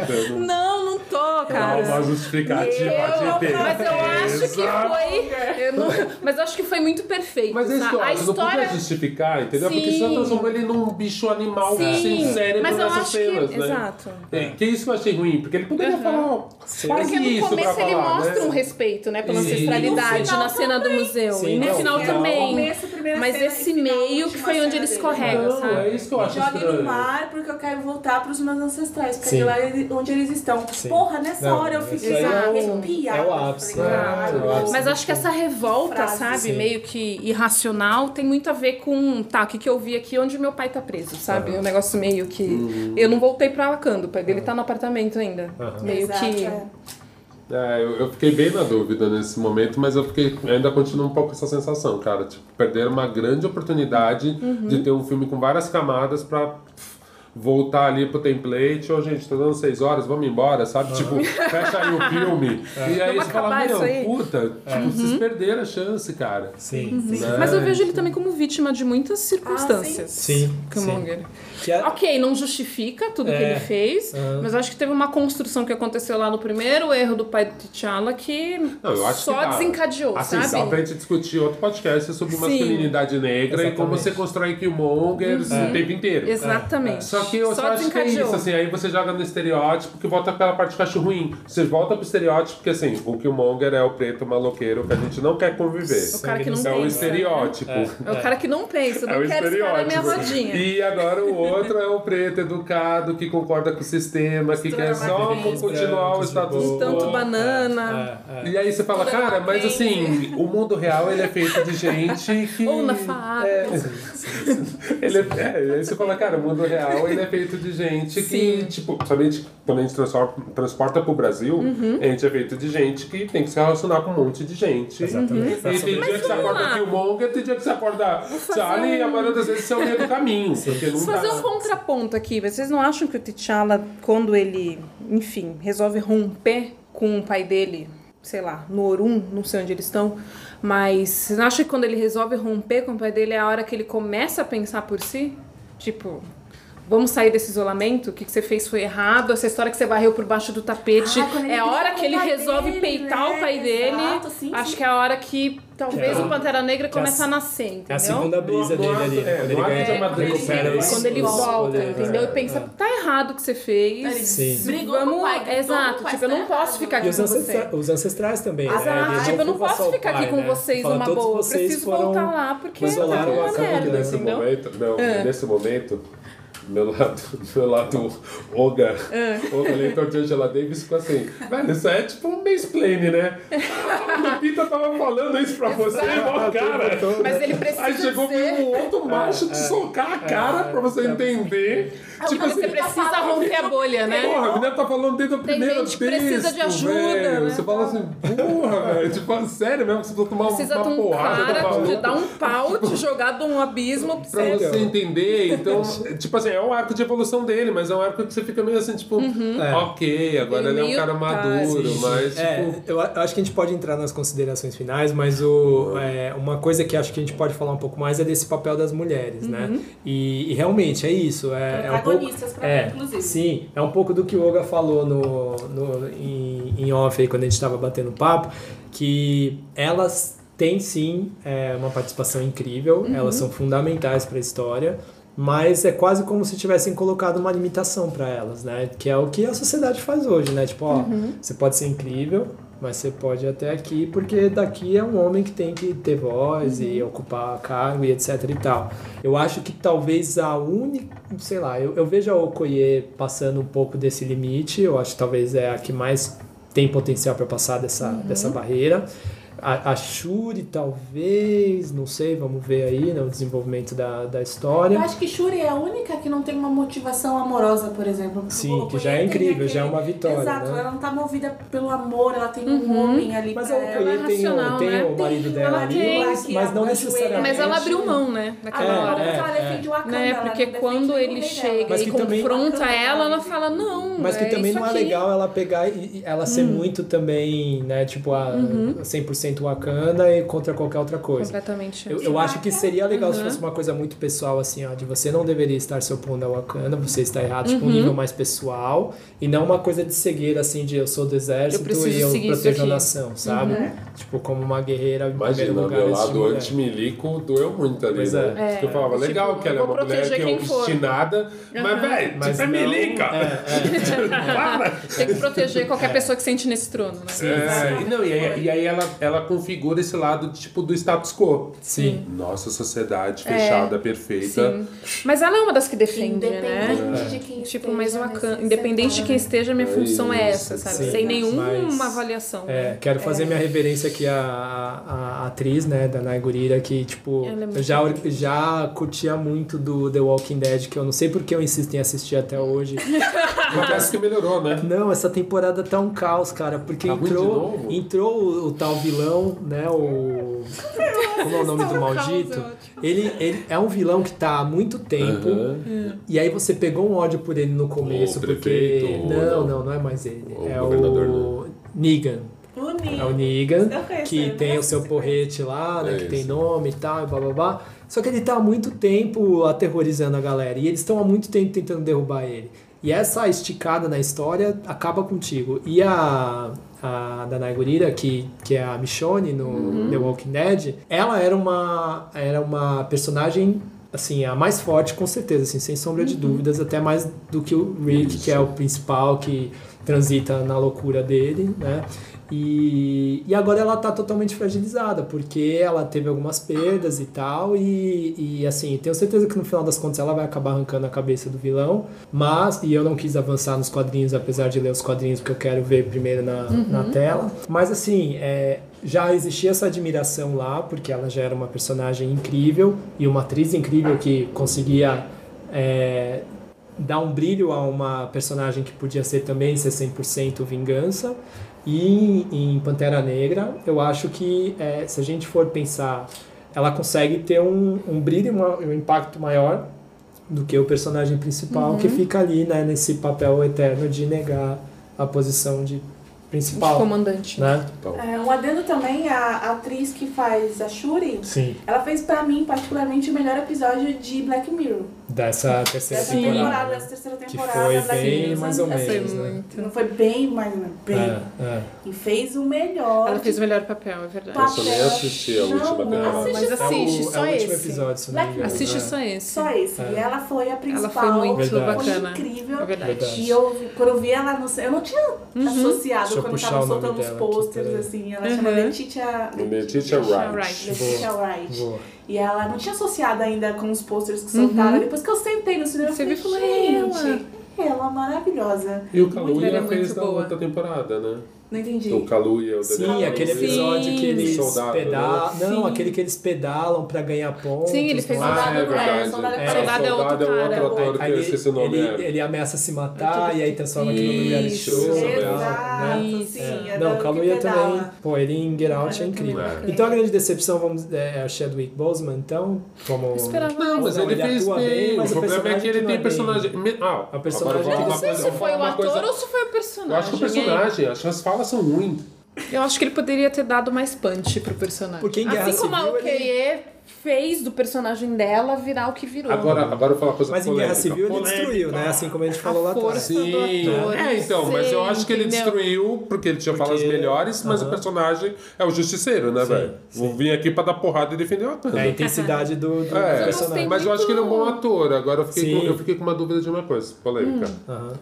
[SPEAKER 3] tentando
[SPEAKER 2] Não, não tô, cara.
[SPEAKER 3] uma justificativa
[SPEAKER 2] Eu-
[SPEAKER 3] de
[SPEAKER 2] mas eu acho que foi. eu não- mas eu acho que foi muito perfeito.
[SPEAKER 3] Mas é isso
[SPEAKER 2] sabe? A
[SPEAKER 3] não
[SPEAKER 2] história.
[SPEAKER 3] podia justificar, entendeu? Porque
[SPEAKER 2] Sim.
[SPEAKER 3] senão transformou ele num bicho animal
[SPEAKER 2] Sim,
[SPEAKER 3] sem cérebro
[SPEAKER 2] mas eu
[SPEAKER 3] nessas
[SPEAKER 2] acho
[SPEAKER 3] cenas,
[SPEAKER 2] que.
[SPEAKER 3] né?
[SPEAKER 2] Exato.
[SPEAKER 3] É, que isso que eu achei ruim, porque ele poderia falar, ó,
[SPEAKER 1] Sim.
[SPEAKER 3] faz
[SPEAKER 2] Porque no
[SPEAKER 3] isso
[SPEAKER 2] começo ele
[SPEAKER 3] falar,
[SPEAKER 2] mostra
[SPEAKER 3] né?
[SPEAKER 2] um respeito, né, pela
[SPEAKER 3] Sim.
[SPEAKER 2] ancestralidade na cena do museu.
[SPEAKER 1] Sim,
[SPEAKER 2] e no
[SPEAKER 1] não,
[SPEAKER 2] final
[SPEAKER 1] final-
[SPEAKER 2] também.
[SPEAKER 4] Começo,
[SPEAKER 2] Mas
[SPEAKER 4] cena,
[SPEAKER 2] esse meio que foi onde ele escorrega,
[SPEAKER 3] Não,
[SPEAKER 2] sabe?
[SPEAKER 3] é isso que eu acho
[SPEAKER 4] Jogue
[SPEAKER 3] estranho.
[SPEAKER 4] no mar porque eu quero voltar pros meus ancestrais, porque
[SPEAKER 1] Sim.
[SPEAKER 4] é lá ele- onde eles estão.
[SPEAKER 1] Sim.
[SPEAKER 4] Porra, nessa
[SPEAKER 1] Não,
[SPEAKER 4] hora eu
[SPEAKER 1] isso
[SPEAKER 4] fiquei
[SPEAKER 1] é o-
[SPEAKER 4] arrepiada.
[SPEAKER 1] é o ápice, né? É o ápice.
[SPEAKER 2] Mas acho que essa revolta, sabe, meio que irracional, tem muito a ver com, tá, o que, que eu vi aqui onde meu pai tá preso, sabe? Um negócio meio que.
[SPEAKER 3] Uhum.
[SPEAKER 2] Eu não voltei pra Wakanda, o pai dele tá no apartamento ainda. Meio
[SPEAKER 4] Exato,
[SPEAKER 2] que.
[SPEAKER 4] É.
[SPEAKER 3] Eu, eu fiquei bem na dúvida nesse momento, mas eu fiquei ainda continuo um pouco com essa sensação, cara. Tipo, perder uma grande oportunidade
[SPEAKER 2] Uhum.
[SPEAKER 3] de ter um filme com várias camadas pra voltar ali pro template. Ô, gente, tá dando seis horas, vamos embora, sabe? Tipo, fecha aí o filme. E aí
[SPEAKER 2] Vamos
[SPEAKER 3] você fala, meu, puta, tipo, vocês perderam a chance, cara.
[SPEAKER 1] Sim,
[SPEAKER 3] Né?
[SPEAKER 2] Mas eu vejo ele também como vítima de muitas circunstâncias.
[SPEAKER 1] Sim,
[SPEAKER 2] Killmonger.
[SPEAKER 1] Que é-
[SPEAKER 2] Ok, não justifica tudo que
[SPEAKER 1] É.
[SPEAKER 2] ele fez, mas acho que teve uma construção que aconteceu lá no primeiro erro do pai do T'Challa que
[SPEAKER 3] Não, eu acho
[SPEAKER 2] só
[SPEAKER 3] que
[SPEAKER 2] desencadeou,
[SPEAKER 3] assim,
[SPEAKER 2] sabe?
[SPEAKER 3] Só pra gente discutir outro podcast sobre
[SPEAKER 2] Sim.
[SPEAKER 3] masculinidade negra e como
[SPEAKER 1] Exatamente.
[SPEAKER 3] você constrói Killmonger o tempo inteiro.
[SPEAKER 2] Exatamente.
[SPEAKER 3] Só que eu só, acho que é isso, assim, aí você joga no estereótipo que volta pela parte que eu acho ruim. Você volta pro estereótipo porque, assim, o Killmonger é o preto maloqueiro que a gente não quer conviver.
[SPEAKER 2] O cara que não
[SPEAKER 3] é o
[SPEAKER 2] pensa,
[SPEAKER 3] estereótipo.
[SPEAKER 2] É o cara que não pensa,
[SPEAKER 3] É
[SPEAKER 2] não
[SPEAKER 3] o
[SPEAKER 2] quero esse cara na minha rodinha.
[SPEAKER 3] E agora o outro é o preto educado, que concorda com o sistema, que quer só continuar o status quo.
[SPEAKER 2] Tanto banana.
[SPEAKER 1] É, é.
[SPEAKER 3] E aí você fala,
[SPEAKER 4] é
[SPEAKER 3] cara, mas assim, o mundo real ele é feito de gente que.
[SPEAKER 2] Ou na faca.
[SPEAKER 3] Ele é, é, aí você fala, cara, o mundo real ele é feito de gente que,
[SPEAKER 2] Sim.
[SPEAKER 3] tipo, somente quando a gente transporta, transporta pro Brasil,
[SPEAKER 2] Uhum.
[SPEAKER 3] a gente é feito de gente que tem que se relacionar com um monte de gente.
[SPEAKER 1] Exatamente.
[SPEAKER 3] E tem dia que você acorda. Killmonger, tem dia que você acorda Sally, e a maioria das vezes você é o meio do caminho.
[SPEAKER 2] Vou
[SPEAKER 3] dá.
[SPEAKER 2] fazer um contraponto aqui. Vocês não acham que o T'Challa, quando ele, enfim, resolve romper com o pai dele, sei lá, no Orum, não sei onde eles estão, mas você não acha que quando ele resolve romper com o pai dele é a hora que ele começa a pensar por si? Tipo, vamos sair desse isolamento? O que, que você fez foi errado, essa história que você varreu por baixo do tapete.
[SPEAKER 4] Ah,
[SPEAKER 2] é a hora que ele resolve
[SPEAKER 4] dele,
[SPEAKER 2] peitar
[SPEAKER 4] né?
[SPEAKER 2] o pai dele.
[SPEAKER 4] Exato, sim,
[SPEAKER 2] Acho
[SPEAKER 4] sim.
[SPEAKER 2] que é a hora que talvez
[SPEAKER 1] é
[SPEAKER 2] o Pantera Negra
[SPEAKER 1] é a-
[SPEAKER 2] começa a nascer, entendeu?
[SPEAKER 1] É a segunda brisa
[SPEAKER 3] No-
[SPEAKER 1] dele ali, né?
[SPEAKER 3] é,
[SPEAKER 1] Quando ele ganha,
[SPEAKER 3] de amadurecimento.
[SPEAKER 1] recupera os-
[SPEAKER 2] Quando ele volta, entendeu? E pensa,
[SPEAKER 1] é.
[SPEAKER 2] tá errado o que você fez.
[SPEAKER 1] Sim.
[SPEAKER 4] Brigou com o
[SPEAKER 2] Vamos,
[SPEAKER 4] pai,
[SPEAKER 2] exato,
[SPEAKER 4] com o pai,
[SPEAKER 2] tipo, eu não
[SPEAKER 4] tá
[SPEAKER 2] posso ficar aqui com
[SPEAKER 1] ancestra-
[SPEAKER 2] você.
[SPEAKER 1] os ancestrais também,
[SPEAKER 2] Exato,
[SPEAKER 1] né? Ele
[SPEAKER 2] tipo, eu não posso ficar aqui com
[SPEAKER 1] né?
[SPEAKER 2] vocês numa boa. Eu
[SPEAKER 1] vocês
[SPEAKER 2] preciso voltar lá porque tá
[SPEAKER 1] isolaram
[SPEAKER 2] uma merda,
[SPEAKER 1] né?
[SPEAKER 3] Nesse
[SPEAKER 2] entendeu?
[SPEAKER 3] momento, não, nesse momento, meu lado, meu lado Olga,
[SPEAKER 2] É.
[SPEAKER 3] Olga Leitor de Angela Davis ficou assim, velho, isso é tipo um mansplaining, né? A Lupita tava falando isso pra você, ó, cara.
[SPEAKER 2] Mas ele precisa
[SPEAKER 3] Aí chegou
[SPEAKER 2] dizer-
[SPEAKER 3] um outro macho te socar a cara pra você entender. Tipo
[SPEAKER 2] Você
[SPEAKER 3] assim,
[SPEAKER 2] precisa romper a bolha, né?
[SPEAKER 3] Porra, a menina tá falando desde o primeiro
[SPEAKER 2] gente que precisa de ajuda, né?
[SPEAKER 3] Você fala assim, porra, velho. Tipo, sério mesmo você precisa tomar
[SPEAKER 2] Precisa
[SPEAKER 3] uma
[SPEAKER 2] de um
[SPEAKER 3] porrada.
[SPEAKER 2] cara
[SPEAKER 3] tá
[SPEAKER 2] te dá um pau, te jogar de um abismo pra
[SPEAKER 3] Pra
[SPEAKER 2] você.
[SPEAKER 3] você entender, então, tipo assim, é um arco de evolução dele, mas é um arco que você fica meio assim, tipo, ok, agora
[SPEAKER 2] Ele
[SPEAKER 3] ele é um cara
[SPEAKER 2] tá,
[SPEAKER 3] maduro,
[SPEAKER 1] Sim,
[SPEAKER 3] mas.
[SPEAKER 1] É,
[SPEAKER 3] tipo,
[SPEAKER 1] eu, acho que a gente pode entrar nas considerações finais, mas o, é, uma coisa que acho que a gente pode falar um pouco mais é desse papel das mulheres, né? E, e realmente é isso. É, é um pouco,
[SPEAKER 4] Protagonistas pra
[SPEAKER 1] é,
[SPEAKER 4] mim, inclusive.
[SPEAKER 1] Sim, é um pouco do que o Olga falou no, no, em, em off aí, quando a gente estava batendo papo, que elas têm sim é, uma participação incrível, elas são fundamentais para a história, mas é quase como se tivessem colocado uma limitação para elas, né? Que é o que a sociedade faz hoje, né? Tipo, ó, você pode ser incrível, mas você pode ir até aqui, porque daqui é um homem que tem que ter voz e ocupar cargo e etc e tal. Eu acho que talvez a única, sei lá, eu, eu vejo a Okoye passando um pouco desse limite, eu acho que talvez é a que mais tem potencial para passar dessa, dessa barreira. A, a Shuri, talvez, não sei, vamos ver aí né, o desenvolvimento da, da história.
[SPEAKER 4] Eu acho que Shuri é a única que não tem uma motivação amorosa, por exemplo.
[SPEAKER 1] Sim, que já é
[SPEAKER 4] tem
[SPEAKER 1] incrível, já é uma vitória,
[SPEAKER 4] Exato,
[SPEAKER 1] né?
[SPEAKER 4] ela não tá movida pelo amor, ela tem um homem ali
[SPEAKER 1] Mas
[SPEAKER 4] pra
[SPEAKER 1] a
[SPEAKER 4] ela.
[SPEAKER 1] Okoye
[SPEAKER 2] é
[SPEAKER 1] tem, o,
[SPEAKER 2] racional,
[SPEAKER 1] tem
[SPEAKER 2] né?
[SPEAKER 1] o marido
[SPEAKER 4] Tem,
[SPEAKER 1] dela
[SPEAKER 4] ela
[SPEAKER 1] ali,
[SPEAKER 4] tem
[SPEAKER 1] mas, mas não necessariamente.
[SPEAKER 2] Mas ela abriu mão, né? Naquela
[SPEAKER 4] não,
[SPEAKER 2] hora.
[SPEAKER 1] é,
[SPEAKER 4] ela
[SPEAKER 1] é.
[SPEAKER 4] defende o Wakanda.
[SPEAKER 2] Né?
[SPEAKER 4] ela
[SPEAKER 2] Porque quando ele chega e
[SPEAKER 1] também-
[SPEAKER 2] confronta ela, ela fala, não,
[SPEAKER 1] Mas que
[SPEAKER 2] é
[SPEAKER 1] também
[SPEAKER 2] isso
[SPEAKER 1] não é
[SPEAKER 2] aqui.
[SPEAKER 1] legal ela pegar e ela ser
[SPEAKER 2] Hum.
[SPEAKER 1] muito também, né, tipo, a
[SPEAKER 2] Uhum.
[SPEAKER 1] 100% Wakanda e contra qualquer outra coisa.
[SPEAKER 2] Completamente.
[SPEAKER 1] Eu, eu acho que seria legal se
[SPEAKER 2] Uhum.
[SPEAKER 1] fosse uma coisa muito pessoal, assim, ó, de você não deveria estar se opondo ao Wakanda, você está errado, tipo, um
[SPEAKER 2] Uhum.
[SPEAKER 1] nível mais pessoal, e não uma coisa de cegueira, assim, de eu sou do exército
[SPEAKER 2] preciso
[SPEAKER 1] e eu protejo a nação, sabe?
[SPEAKER 2] Uhum.
[SPEAKER 1] Tipo, como uma guerreira em
[SPEAKER 3] Imagina,
[SPEAKER 1] primeiro lugar.
[SPEAKER 3] meu lado
[SPEAKER 1] mulher.
[SPEAKER 3] anti-milico doeu muito ali,
[SPEAKER 1] Pois
[SPEAKER 3] né?
[SPEAKER 1] é.
[SPEAKER 3] Porque eu falava,
[SPEAKER 2] tipo,
[SPEAKER 3] legal que ela é uma mulher que é
[SPEAKER 2] quem for.
[SPEAKER 3] obstinada, mas, velho,
[SPEAKER 1] Mas
[SPEAKER 3] tipo, é
[SPEAKER 1] não-
[SPEAKER 3] milica. Para!
[SPEAKER 2] Tem que proteger qualquer pessoa que sente nesse trono, né?
[SPEAKER 3] É, e não, e aí, e aí ela, ela configura esse lado tipo do status quo.
[SPEAKER 1] Sim.
[SPEAKER 3] Nossa sociedade fechada, perfeita.
[SPEAKER 2] É. Sim. Mas ela é uma das que defende, né?
[SPEAKER 4] Independente de quem
[SPEAKER 2] Tipo,
[SPEAKER 4] esteja
[SPEAKER 2] mas uma can... independente de quem esteja, minha
[SPEAKER 3] É
[SPEAKER 2] função é
[SPEAKER 3] isso,
[SPEAKER 2] essa, sabe?
[SPEAKER 1] sim.
[SPEAKER 2] Sem nenhuma
[SPEAKER 1] Mas-
[SPEAKER 2] avaliação.
[SPEAKER 1] É,
[SPEAKER 2] né?
[SPEAKER 1] quero fazer minha reverência aqui à, à, à atriz, né, da Naigurira, que, tipo,
[SPEAKER 2] Ela é
[SPEAKER 1] eu já, já curtia muito do The Walking Dead, que eu não sei porque eu insisto em assistir até hoje.
[SPEAKER 3] Parece que melhorou, né?
[SPEAKER 1] Não, essa temporada tá um caos, cara, porque
[SPEAKER 3] Tá
[SPEAKER 1] entrou, entrou o, o tal vilão, né, o... Como é o nome do maldito? Ele, ele é um vilão que tá há muito tempo,
[SPEAKER 3] Aham.
[SPEAKER 1] e aí você pegou um ódio por ele no começo,
[SPEAKER 3] O
[SPEAKER 1] porque...
[SPEAKER 3] prefeito, ou
[SPEAKER 1] Não,
[SPEAKER 3] não?
[SPEAKER 1] não, não é mais ele.
[SPEAKER 3] O
[SPEAKER 1] é o Negan.
[SPEAKER 4] O Negan.
[SPEAKER 1] É o Negan, que tem
[SPEAKER 4] né?
[SPEAKER 1] o seu porrete lá, né?
[SPEAKER 3] É
[SPEAKER 1] que tem nome e tal, e blá blá blá. Só que ele tá há muito tempo aterrorizando a galera. E eles estão há muito tempo tentando derrubar ele. E essa esticada na história acaba contigo. E a, a Danai Gurira, que, que é a Michonne no
[SPEAKER 2] Uhum.
[SPEAKER 1] The Walking Dead, ela era uma, era uma personagem assim, a mais forte com certeza, assim, sem sombra
[SPEAKER 2] Uhum.
[SPEAKER 1] de dúvidas, até mais do que o Rick, que é o principal que transita na loucura dele, né? E, e agora ela tá totalmente fragilizada, porque ela teve algumas perdas e tal, e, e assim, tenho certeza que no final das contas ela vai acabar arrancando a cabeça do vilão, mas, e eu não quis avançar nos quadrinhos, apesar de ler os quadrinhos, porque eu quero ver primeiro na, na tela, mas assim, é, já existia essa admiração lá, porque ela já era uma personagem incrível, e uma atriz incrível que conseguia... é, dar um brilho a uma personagem que podia ser também ser 100% vingança. E em Pantera Negra, eu acho que é, se a gente for pensar, ela consegue ter um, um brilho e uma- um impacto maior do que o personagem principal que fica ali né, nesse papel eterno de negar a posição de principal.
[SPEAKER 2] comandante.
[SPEAKER 1] Né?
[SPEAKER 3] Então,
[SPEAKER 4] É, um adendo também, a, a atriz que faz a Shuri,
[SPEAKER 1] Sim,
[SPEAKER 4] ela fez pra mim particularmente o melhor episódio de Black Mirror.
[SPEAKER 1] Dessa terceira
[SPEAKER 2] Sim.
[SPEAKER 4] temporada,
[SPEAKER 1] temporada.
[SPEAKER 4] dessa terceira
[SPEAKER 1] Que
[SPEAKER 4] temporada.
[SPEAKER 1] foi
[SPEAKER 4] Black
[SPEAKER 1] bem mais ou menos,
[SPEAKER 2] Foi
[SPEAKER 1] né?
[SPEAKER 2] muito.
[SPEAKER 4] Não foi bem, mas bem.
[SPEAKER 1] É, é.
[SPEAKER 4] E fez o melhor.
[SPEAKER 2] Ela fez o melhor papel, é verdade.
[SPEAKER 3] eu só nem assisti a
[SPEAKER 4] Não,
[SPEAKER 3] última temporada.
[SPEAKER 4] assiste
[SPEAKER 2] Mas
[SPEAKER 1] É
[SPEAKER 2] assiste,
[SPEAKER 1] o,
[SPEAKER 2] só
[SPEAKER 1] é o último
[SPEAKER 2] esse.
[SPEAKER 1] episódio, se não me engano.
[SPEAKER 2] Assiste
[SPEAKER 1] É.
[SPEAKER 2] só esse.
[SPEAKER 4] Só esse.
[SPEAKER 1] É.
[SPEAKER 4] E ela foi a principal.
[SPEAKER 2] Ela foi muito
[SPEAKER 1] Verdade.
[SPEAKER 2] bacana.
[SPEAKER 4] Foi incrível.
[SPEAKER 2] É verdade.
[SPEAKER 4] E eu, quando eu vi ela no. Eu não tinha associado
[SPEAKER 1] Deixa eu
[SPEAKER 4] quando tava soltando os
[SPEAKER 1] aqui,
[SPEAKER 4] posters,
[SPEAKER 1] peraí.
[SPEAKER 4] assim. Ela
[SPEAKER 2] Uhum.
[SPEAKER 4] chama Letitia.
[SPEAKER 3] Letitia Wright.
[SPEAKER 4] Letitia Wright.
[SPEAKER 1] Boa.
[SPEAKER 4] E ela não tinha associado ainda com os posters que soltaram. Depois que eu sentei no cinema,
[SPEAKER 2] Você
[SPEAKER 4] eu falei,
[SPEAKER 2] "É
[SPEAKER 4] gente, ela é maravilhosa.
[SPEAKER 3] E o
[SPEAKER 2] Ela
[SPEAKER 3] Kaluuya
[SPEAKER 2] é muito
[SPEAKER 3] fez na
[SPEAKER 2] boa.
[SPEAKER 3] outra temporada, né?
[SPEAKER 4] Não entendi.
[SPEAKER 3] O Kaluuya, o
[SPEAKER 1] Sim,
[SPEAKER 3] Daniel
[SPEAKER 1] aquele episódio que
[SPEAKER 2] Sim.
[SPEAKER 1] eles
[SPEAKER 3] Soldado,
[SPEAKER 1] pedalam.
[SPEAKER 3] né?
[SPEAKER 1] Não,
[SPEAKER 2] Sim.
[SPEAKER 1] aquele que eles pedalam pra ganhar pontos.
[SPEAKER 2] Sim, ele fez
[SPEAKER 1] não
[SPEAKER 3] Ah,
[SPEAKER 4] Soldado
[SPEAKER 3] é
[SPEAKER 4] não é,
[SPEAKER 3] verdade.
[SPEAKER 4] Soldado é
[SPEAKER 3] É,
[SPEAKER 2] Soldado é outro
[SPEAKER 3] Soldado é
[SPEAKER 2] cara.
[SPEAKER 3] outro ator que
[SPEAKER 1] Aí
[SPEAKER 3] eu
[SPEAKER 1] ele,
[SPEAKER 3] esqueci o nome.
[SPEAKER 1] ele,
[SPEAKER 3] é.
[SPEAKER 1] ele ameaça se matar e aí transforma aquilo no reality show. tal,
[SPEAKER 4] Exato,
[SPEAKER 1] né?
[SPEAKER 4] Sim.
[SPEAKER 1] É.
[SPEAKER 4] é
[SPEAKER 1] Não, o Kaluuya
[SPEAKER 4] que
[SPEAKER 1] também, pô, ele em Get Out é incrível.
[SPEAKER 2] É.
[SPEAKER 1] Então a grande decepção vamos, é o Chadwick Boseman, então, como...
[SPEAKER 2] Esperava
[SPEAKER 3] Não, mas
[SPEAKER 1] Não,
[SPEAKER 3] ele,
[SPEAKER 1] ele
[SPEAKER 3] fez
[SPEAKER 1] atua
[SPEAKER 3] bem.
[SPEAKER 1] bem, mas
[SPEAKER 3] o problema é que ele
[SPEAKER 1] que
[SPEAKER 3] tem
[SPEAKER 1] é
[SPEAKER 3] personagem. Ah,
[SPEAKER 1] A personagem que
[SPEAKER 2] Não sei se foi o ator ou se foi o personagem.
[SPEAKER 3] Eu acho que o personagem, acho que as falas são ruins.
[SPEAKER 2] Eu acho que ele poderia ter dado mais punch pro personagem.
[SPEAKER 1] Porque em Guerra
[SPEAKER 2] assim como a
[SPEAKER 1] Civil
[SPEAKER 2] OKE fez do personagem dela virar o que virou.
[SPEAKER 3] Agora, agora eu vou falar uma coisa
[SPEAKER 1] Mas em. Guerra Civil ele
[SPEAKER 3] Polêmica.
[SPEAKER 1] destruiu, né? Assim como a gente falou lá
[SPEAKER 2] a
[SPEAKER 1] atrás.
[SPEAKER 2] força
[SPEAKER 3] Sim,
[SPEAKER 2] ator.
[SPEAKER 3] é, então, mas eu acho que ele
[SPEAKER 2] entendeu?
[SPEAKER 3] destruiu porque ele tinha
[SPEAKER 1] Porque-
[SPEAKER 3] falas melhores, mas o personagem é o justiceiro, né, velho? Vou vir aqui pra dar porrada e defender o Wakanda.
[SPEAKER 1] É a intensidade do, do
[SPEAKER 3] É,
[SPEAKER 1] personagem.
[SPEAKER 3] mas eu acho que ele é um bom ator. Agora eu fiquei, com, eu fiquei com uma dúvida de uma coisa, polêmica.
[SPEAKER 1] Aham.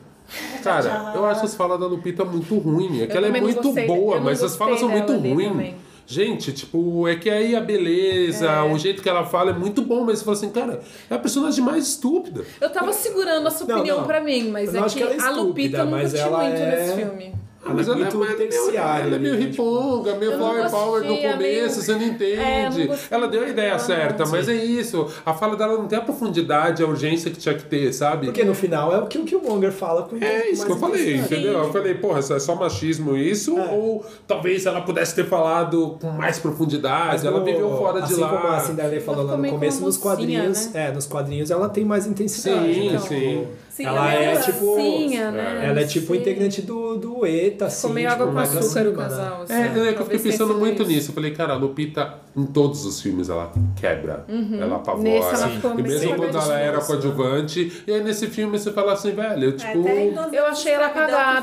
[SPEAKER 3] Cara, eu acho as falas da Lupita muito ruim. É que
[SPEAKER 2] Eu
[SPEAKER 3] ela é
[SPEAKER 2] não
[SPEAKER 3] muito
[SPEAKER 2] gostei-
[SPEAKER 3] boa,
[SPEAKER 2] não
[SPEAKER 3] mas as falas são muito ruins. Gente, tipo, é que aí a beleza, o jeito que ela fala é muito bom, mas você fala assim, cara, é a personagem mais estúpida.
[SPEAKER 2] Eu tava segurando a sua
[SPEAKER 1] Não,
[SPEAKER 2] opinião
[SPEAKER 1] não.
[SPEAKER 2] pra mim, mas
[SPEAKER 1] Eu não
[SPEAKER 2] é que,
[SPEAKER 1] que ela é
[SPEAKER 2] a Lupita
[SPEAKER 1] estúpida,
[SPEAKER 2] eu nunca curti
[SPEAKER 1] ela
[SPEAKER 2] muito
[SPEAKER 1] é-
[SPEAKER 2] nesse filme.
[SPEAKER 1] Ela
[SPEAKER 3] mas
[SPEAKER 1] é
[SPEAKER 3] ela
[SPEAKER 1] muito
[SPEAKER 3] é, meio,
[SPEAKER 1] terciária.
[SPEAKER 3] ela é meio
[SPEAKER 1] né?
[SPEAKER 3] Riponga, meio flower power no
[SPEAKER 2] é
[SPEAKER 3] começo,
[SPEAKER 2] meio-
[SPEAKER 3] você não
[SPEAKER 2] É,
[SPEAKER 3] entende.
[SPEAKER 2] não gostei
[SPEAKER 3] ela deu a ideia certa, mas é isso. A fala dela não tem a profundidade, a urgência que tinha que ter, sabe?
[SPEAKER 1] Porque no final é o que o Killmonger fala com
[SPEAKER 3] É isso que eu
[SPEAKER 1] mais
[SPEAKER 3] falei, entendeu? Eu falei, porra, é só machismo isso?
[SPEAKER 1] É.
[SPEAKER 3] Ou talvez ela pudesse ter falado com mais profundidade?
[SPEAKER 1] Mas
[SPEAKER 3] ela
[SPEAKER 1] no-
[SPEAKER 3] viveu fora de
[SPEAKER 1] assim
[SPEAKER 3] lá.
[SPEAKER 1] como a Cinderela falou lá no começo, nos
[SPEAKER 2] mocinha,
[SPEAKER 1] quadrinhos,
[SPEAKER 2] né?
[SPEAKER 1] é, nos quadrinhos ela tem mais intensidade.
[SPEAKER 3] Sim,
[SPEAKER 1] né?
[SPEAKER 3] sim.
[SPEAKER 4] Sim,
[SPEAKER 1] ela é
[SPEAKER 4] é
[SPEAKER 1] tipo.
[SPEAKER 2] mocinha, né?
[SPEAKER 1] Ela é tipo
[SPEAKER 2] sei.
[SPEAKER 1] integrante do, do ETA, assim.
[SPEAKER 2] Ficou meio
[SPEAKER 1] tipo,
[SPEAKER 2] água com açúcar o
[SPEAKER 1] né?
[SPEAKER 2] casal. assim.
[SPEAKER 3] É, é que eu fiquei pensando muito
[SPEAKER 2] isso.
[SPEAKER 3] nisso. Eu falei, cara, a Lupita, em todos os filmes, ela quebra. Ela apavora.
[SPEAKER 2] Nesse ela
[SPEAKER 3] Sim.
[SPEAKER 2] ficou
[SPEAKER 3] e mesmo quando ela era coadjuvante, e aí nesse filme você fala assim, velho, eu, tipo.
[SPEAKER 4] Doze
[SPEAKER 2] Eu achei ela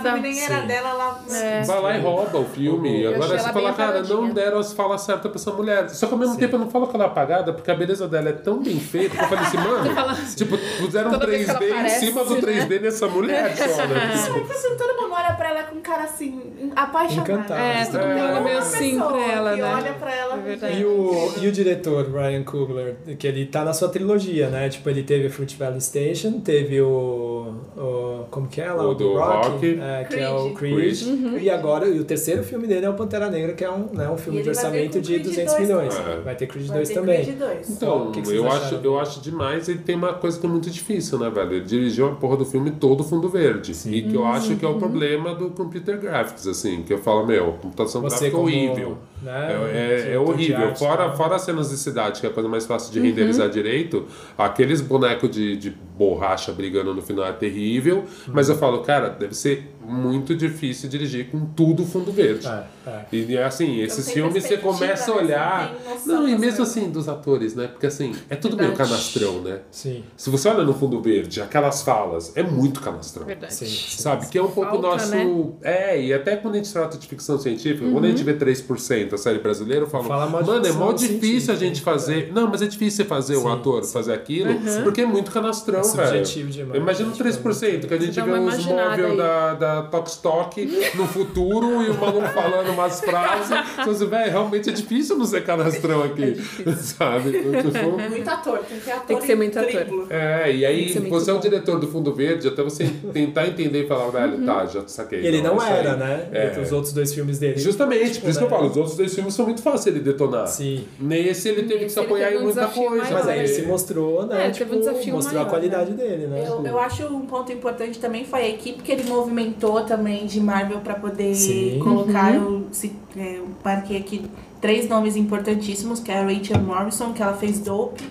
[SPEAKER 4] filme nem era
[SPEAKER 1] Sim.
[SPEAKER 4] dela, ela...
[SPEAKER 2] É.
[SPEAKER 3] Vai lá e rouba o filme.
[SPEAKER 1] Eu
[SPEAKER 3] Agora você fala, cara, não deram as falas certas pra essa mulher. Só que ao mesmo tempo eu não falo que ela é apagada, porque a beleza dela é tão bem feita que eu falei assim, mano, tipo, puseram
[SPEAKER 2] Toda vez que
[SPEAKER 3] 3D
[SPEAKER 2] ela
[SPEAKER 3] em cima do
[SPEAKER 2] né?
[SPEAKER 3] 3D nessa mulher só, né?
[SPEAKER 4] Porque assim, todo mundo olha pra ela com cara assim, apaixonado.
[SPEAKER 1] Encantado.
[SPEAKER 2] É, todo
[SPEAKER 3] É.
[SPEAKER 2] mundo olha meio assim pra ela,
[SPEAKER 4] que
[SPEAKER 2] né?
[SPEAKER 4] olha pra ela...
[SPEAKER 2] É.
[SPEAKER 1] E o, e o diretor, Ryan Coogler, que ele tá na sua trilogia, né? Tipo, ele teve Fruit Valley Station, teve o. o como que é lá?
[SPEAKER 3] O do Rock.
[SPEAKER 1] é, que é o
[SPEAKER 4] Creed.
[SPEAKER 1] Creed.
[SPEAKER 2] Uhum.
[SPEAKER 1] E agora, e o terceiro filme dele é o Pantera Negra, que é um, né, um filme de orçamento de
[SPEAKER 4] Creed
[SPEAKER 1] 200
[SPEAKER 4] dois
[SPEAKER 1] milhões.
[SPEAKER 3] também.
[SPEAKER 1] Vai ter Creed
[SPEAKER 4] Vai
[SPEAKER 1] 2
[SPEAKER 4] ter
[SPEAKER 1] também.
[SPEAKER 4] Creed dois.
[SPEAKER 3] Então,
[SPEAKER 1] O que que vocês
[SPEAKER 3] eu,
[SPEAKER 1] acharam?
[SPEAKER 3] acho, eu acho demais. Ele tem uma coisa que é muito difícil, né, velho? Ele dirigiu a porra do filme todo fundo verde. E que eu acho que é o problema do computer graphics, assim. Que eu falo, meu, computação
[SPEAKER 1] Você
[SPEAKER 3] gráfica é
[SPEAKER 1] como,
[SPEAKER 3] horrível.
[SPEAKER 1] Né,
[SPEAKER 3] É, é- é horrível.
[SPEAKER 1] arte,
[SPEAKER 3] Fora,
[SPEAKER 1] tá?
[SPEAKER 3] fora as cenas de cidade, que é a coisa mais fácil de renderizar direito, aqueles bonecos de, de borracha brigando no final é terrível. Mas eu falo, cara, deve ser muito difícil dirigir com tudo fundo verde.
[SPEAKER 1] É, é.
[SPEAKER 3] E assim, esses filmes você
[SPEAKER 4] perspectiva,
[SPEAKER 3] começa a
[SPEAKER 4] né?
[SPEAKER 3] Olhar.
[SPEAKER 4] não
[SPEAKER 3] e mesmo assim, dos atores, né? Porque assim, é tudo meio
[SPEAKER 2] Verdade.
[SPEAKER 3] canastrão, né?
[SPEAKER 1] Sim,
[SPEAKER 3] Se você olha no fundo verde, aquelas falas, é muito canastrão.
[SPEAKER 2] Verdade.
[SPEAKER 1] sim. sim.
[SPEAKER 3] Sabe? Que é um pouco
[SPEAKER 2] Falta,
[SPEAKER 3] nosso.
[SPEAKER 2] né?
[SPEAKER 3] É, e até quando a gente trata de ficção científica, quando a gente vê 3% a série brasileira, eu falo,
[SPEAKER 1] Fala
[SPEAKER 3] mano, é mó difícil a gente fazer. Não, mas é difícil você fazer um
[SPEAKER 1] Sim,
[SPEAKER 3] ator fazer aquilo, porque é muito canastrão,
[SPEAKER 1] É
[SPEAKER 3] velho.
[SPEAKER 1] subjetivo demais.
[SPEAKER 3] Imagina
[SPEAKER 1] Tipo,
[SPEAKER 3] 3%, que a gente vê os móveis da, da Tokstok no futuro e o maluco falando umas frases. Você assim, velho, realmente é difícil não ser canastrão aqui. Sabe? Então, tipo,
[SPEAKER 4] Muito ator, tem que ter ator
[SPEAKER 2] Tem que ser muito ator.
[SPEAKER 4] triplo.
[SPEAKER 3] é, e aí
[SPEAKER 2] ser
[SPEAKER 3] você é o diretor do Fundo Verde, até você tentar entender e falar, velho, tá, já saquei.
[SPEAKER 1] E ele não
[SPEAKER 3] é isso aí.
[SPEAKER 1] era, né?
[SPEAKER 3] É.
[SPEAKER 1] Entre os outros dois filmes dele.
[SPEAKER 3] Justamente,
[SPEAKER 1] Tipo,
[SPEAKER 3] por isso que eu
[SPEAKER 1] né?
[SPEAKER 3] falo, os outros dois filmes são muito fáceis ele detonar.
[SPEAKER 1] Sim.
[SPEAKER 3] Nesse ele teve que
[SPEAKER 2] Nesse
[SPEAKER 3] se
[SPEAKER 2] ele
[SPEAKER 3] apoiar em
[SPEAKER 2] um
[SPEAKER 3] muita coisa.
[SPEAKER 2] maior.
[SPEAKER 1] Mas aí ele se mostrou, né?
[SPEAKER 2] É, teve
[SPEAKER 1] tipo,
[SPEAKER 2] um desafio
[SPEAKER 1] mostrou
[SPEAKER 2] maior,
[SPEAKER 1] a qualidade dele, né?
[SPEAKER 4] Eu, eu acho um ponto importante também foi a equipe que ele movimentou também de Marvel pra poder
[SPEAKER 1] Sim.
[SPEAKER 4] colocar.
[SPEAKER 2] Uhum.
[SPEAKER 4] Eu, se, é, eu marquei aqui três nomes importantíssimos, que é a Rachel Morrison, que ela fez Dope.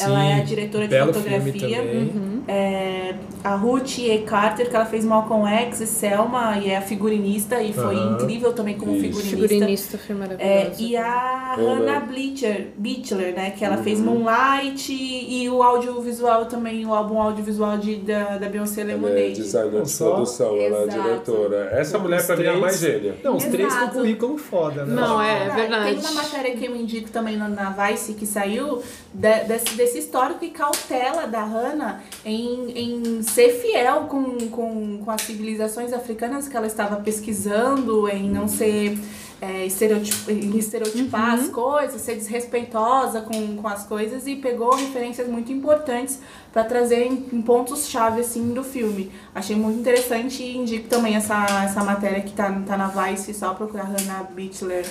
[SPEAKER 4] ela é a
[SPEAKER 1] Sim,
[SPEAKER 4] diretora de
[SPEAKER 1] belo
[SPEAKER 4] fotografia.
[SPEAKER 2] Uhum.
[SPEAKER 4] É, a Ruth E. Carter, que ela fez Malcolm X e Selma, e é a figurinista, e foi
[SPEAKER 1] Aham.
[SPEAKER 4] incrível também como
[SPEAKER 3] Isso.
[SPEAKER 4] figurinista.
[SPEAKER 2] Figurinista foi
[SPEAKER 4] É,
[SPEAKER 2] maravilhoso.
[SPEAKER 4] e a
[SPEAKER 3] Eu
[SPEAKER 4] Hannah. Bleacher, Beechler, né? Que ela
[SPEAKER 3] Uhum.
[SPEAKER 4] fez Moonlight e o audiovisual também, o álbum audiovisual de, da, da Beyoncé
[SPEAKER 3] Ela é
[SPEAKER 4] Lemonade.
[SPEAKER 3] designer de produção, ela é
[SPEAKER 4] Exato.
[SPEAKER 3] diretora. Essa mulher
[SPEAKER 1] Os
[SPEAKER 3] pra mim é a mais gênia.
[SPEAKER 1] Não, os três com
[SPEAKER 4] Exato.
[SPEAKER 1] currículo foda, né?
[SPEAKER 2] Não, é,
[SPEAKER 4] Ah,
[SPEAKER 2] verdade.
[SPEAKER 4] Tem uma matéria que eu indico também na, na Vice que saiu de- desse, desse histórico e cautela da Hannah em, em ser fiel com, com, com as civilizações africanas que ela estava pesquisando, em não ser. É, estereotip- em estereotipar as coisas, ser desrespeitosa com, com as coisas e pegou referências muito importantes para trazer em, em pontos-chave assim, do filme. Achei muito interessante e indico também essa, essa matéria que tá, tá na Vice, só procurar Hannah Beachler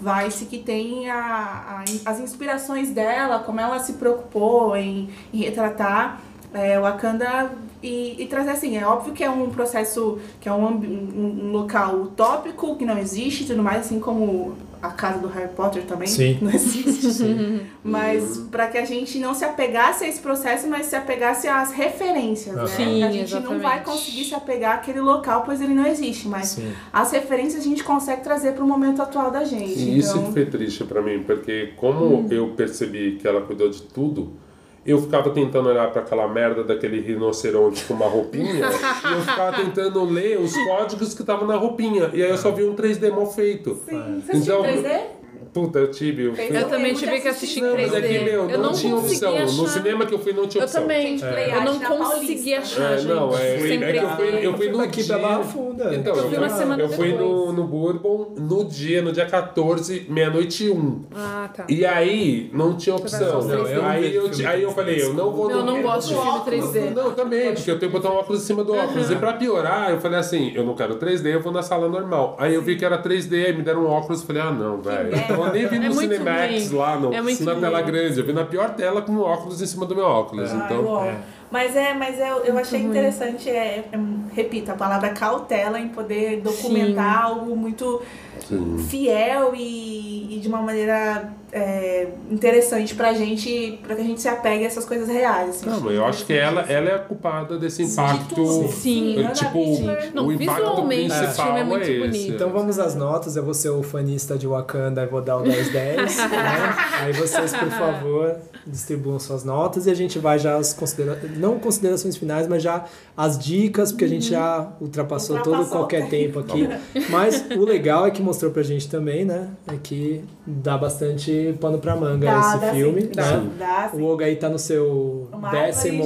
[SPEAKER 4] Vice, que tem a, a- as inspirações dela, como ela se preocupou em, em retratar é, Wakanda e, e trazer assim, é óbvio que é um processo, que é um, um, um local utópico, que não existe e tudo mais, assim como a casa do Harry Potter também
[SPEAKER 1] Sim.
[SPEAKER 4] não existe. Mas para que a gente não se apegasse a esse processo, mas se apegasse às referências, né?
[SPEAKER 2] Sim,
[SPEAKER 4] a gente não vai
[SPEAKER 2] exatamente.
[SPEAKER 4] conseguir se apegar àquele local, pois ele não existe, mas
[SPEAKER 1] Sim.
[SPEAKER 4] as referências a gente consegue trazer para o momento atual da gente.
[SPEAKER 3] E isso
[SPEAKER 4] então...
[SPEAKER 3] que foi triste pra mim, porque como eu percebi que ela cuidou de tudo, eu ficava tentando olhar pra aquela merda daquele rinoceronte com uma roupinha e eu ficava tentando ler os códigos que estavam na roupinha. E aí eu só vi um 3D mal feito.
[SPEAKER 4] Sim. Você
[SPEAKER 3] Então,
[SPEAKER 4] 3D?
[SPEAKER 3] Puta, eu tive. Eu fui...
[SPEAKER 4] Eu
[SPEAKER 2] Eu também tive que
[SPEAKER 4] assistir
[SPEAKER 2] em
[SPEAKER 3] Não, mas é
[SPEAKER 2] 3D.
[SPEAKER 3] que, meu,
[SPEAKER 2] eu
[SPEAKER 3] não,
[SPEAKER 2] não
[SPEAKER 3] tinha opção.
[SPEAKER 2] achar.
[SPEAKER 3] No cinema que eu fui não tinha
[SPEAKER 2] Eu
[SPEAKER 3] opção.
[SPEAKER 2] também.
[SPEAKER 4] Gente,
[SPEAKER 2] Eu não
[SPEAKER 4] na
[SPEAKER 2] consegui achar,
[SPEAKER 3] É, não, é,
[SPEAKER 2] Sem
[SPEAKER 3] é que eu fui, eu fui no
[SPEAKER 1] Aqui
[SPEAKER 3] dia...
[SPEAKER 1] pela Funda.
[SPEAKER 3] Então,
[SPEAKER 2] Eu
[SPEAKER 3] eu
[SPEAKER 2] fui uma semana
[SPEAKER 3] eu fui no, no Bourbon no dia, no dia 14, meia-noite e um.
[SPEAKER 2] Ah, tá.
[SPEAKER 3] E aí, não tinha opção.
[SPEAKER 2] Não, eu
[SPEAKER 3] aí, eu, aí eu falei, eu não vou
[SPEAKER 2] Eu
[SPEAKER 3] no-
[SPEAKER 2] não gosto de filme 3D.
[SPEAKER 3] Não, também, porque eu tenho que botar um óculos em cima do óculos. E pra piorar, eu falei assim, eu não quero 3D, eu vou na sala normal. Aí eu vi que era 3D, aí me deram um óculos, eu falei, ah não, velho. Então eu nem vi
[SPEAKER 2] É
[SPEAKER 3] no
[SPEAKER 2] muito
[SPEAKER 3] Cinemax
[SPEAKER 2] ruim.
[SPEAKER 3] lá, no,
[SPEAKER 2] É muito
[SPEAKER 3] na
[SPEAKER 2] ruim.
[SPEAKER 3] tela grande. Eu vi na pior tela com óculos em cima do meu óculos.
[SPEAKER 4] Ai,
[SPEAKER 3] Então,
[SPEAKER 4] uau.
[SPEAKER 1] é.
[SPEAKER 4] Mas é, mas eu, eu achei interessante, é, é, repito, a palavra cautela em poder documentar algo muito
[SPEAKER 3] sim.
[SPEAKER 4] fiel e, e de uma maneira é, interessante pra gente, pra que a gente se apegue a essas coisas reais. assim.
[SPEAKER 3] Não, eu acho que ela, ela é a culpada desse impacto.
[SPEAKER 2] Sim.
[SPEAKER 4] Hannah
[SPEAKER 3] Tipo,
[SPEAKER 4] Beachler.
[SPEAKER 2] Não,
[SPEAKER 3] o impacto
[SPEAKER 2] visualmente,
[SPEAKER 3] principal
[SPEAKER 2] filme é muito
[SPEAKER 3] esse.
[SPEAKER 2] bonito.
[SPEAKER 1] Então vamos às notas. Eu vou ser o fanista de Wakanda e vou dar o 10-10. né? Aí vocês, por favor, distribuam suas notas e a gente vai já às considerações. Não considerações finais, mas já as dicas, porque a gente já ultrapassou, todo
[SPEAKER 4] Ultrapassou
[SPEAKER 1] qualquer
[SPEAKER 4] o
[SPEAKER 1] tempo aqui. Mas o legal é que mostrou pra gente também, né? É que dá bastante pano pra manga
[SPEAKER 4] Dá,
[SPEAKER 1] esse
[SPEAKER 4] dá
[SPEAKER 1] filme.
[SPEAKER 4] sim,
[SPEAKER 1] né?
[SPEAKER 4] dá, sim.
[SPEAKER 1] O Oga aí tá no seu
[SPEAKER 4] Uma
[SPEAKER 1] décimo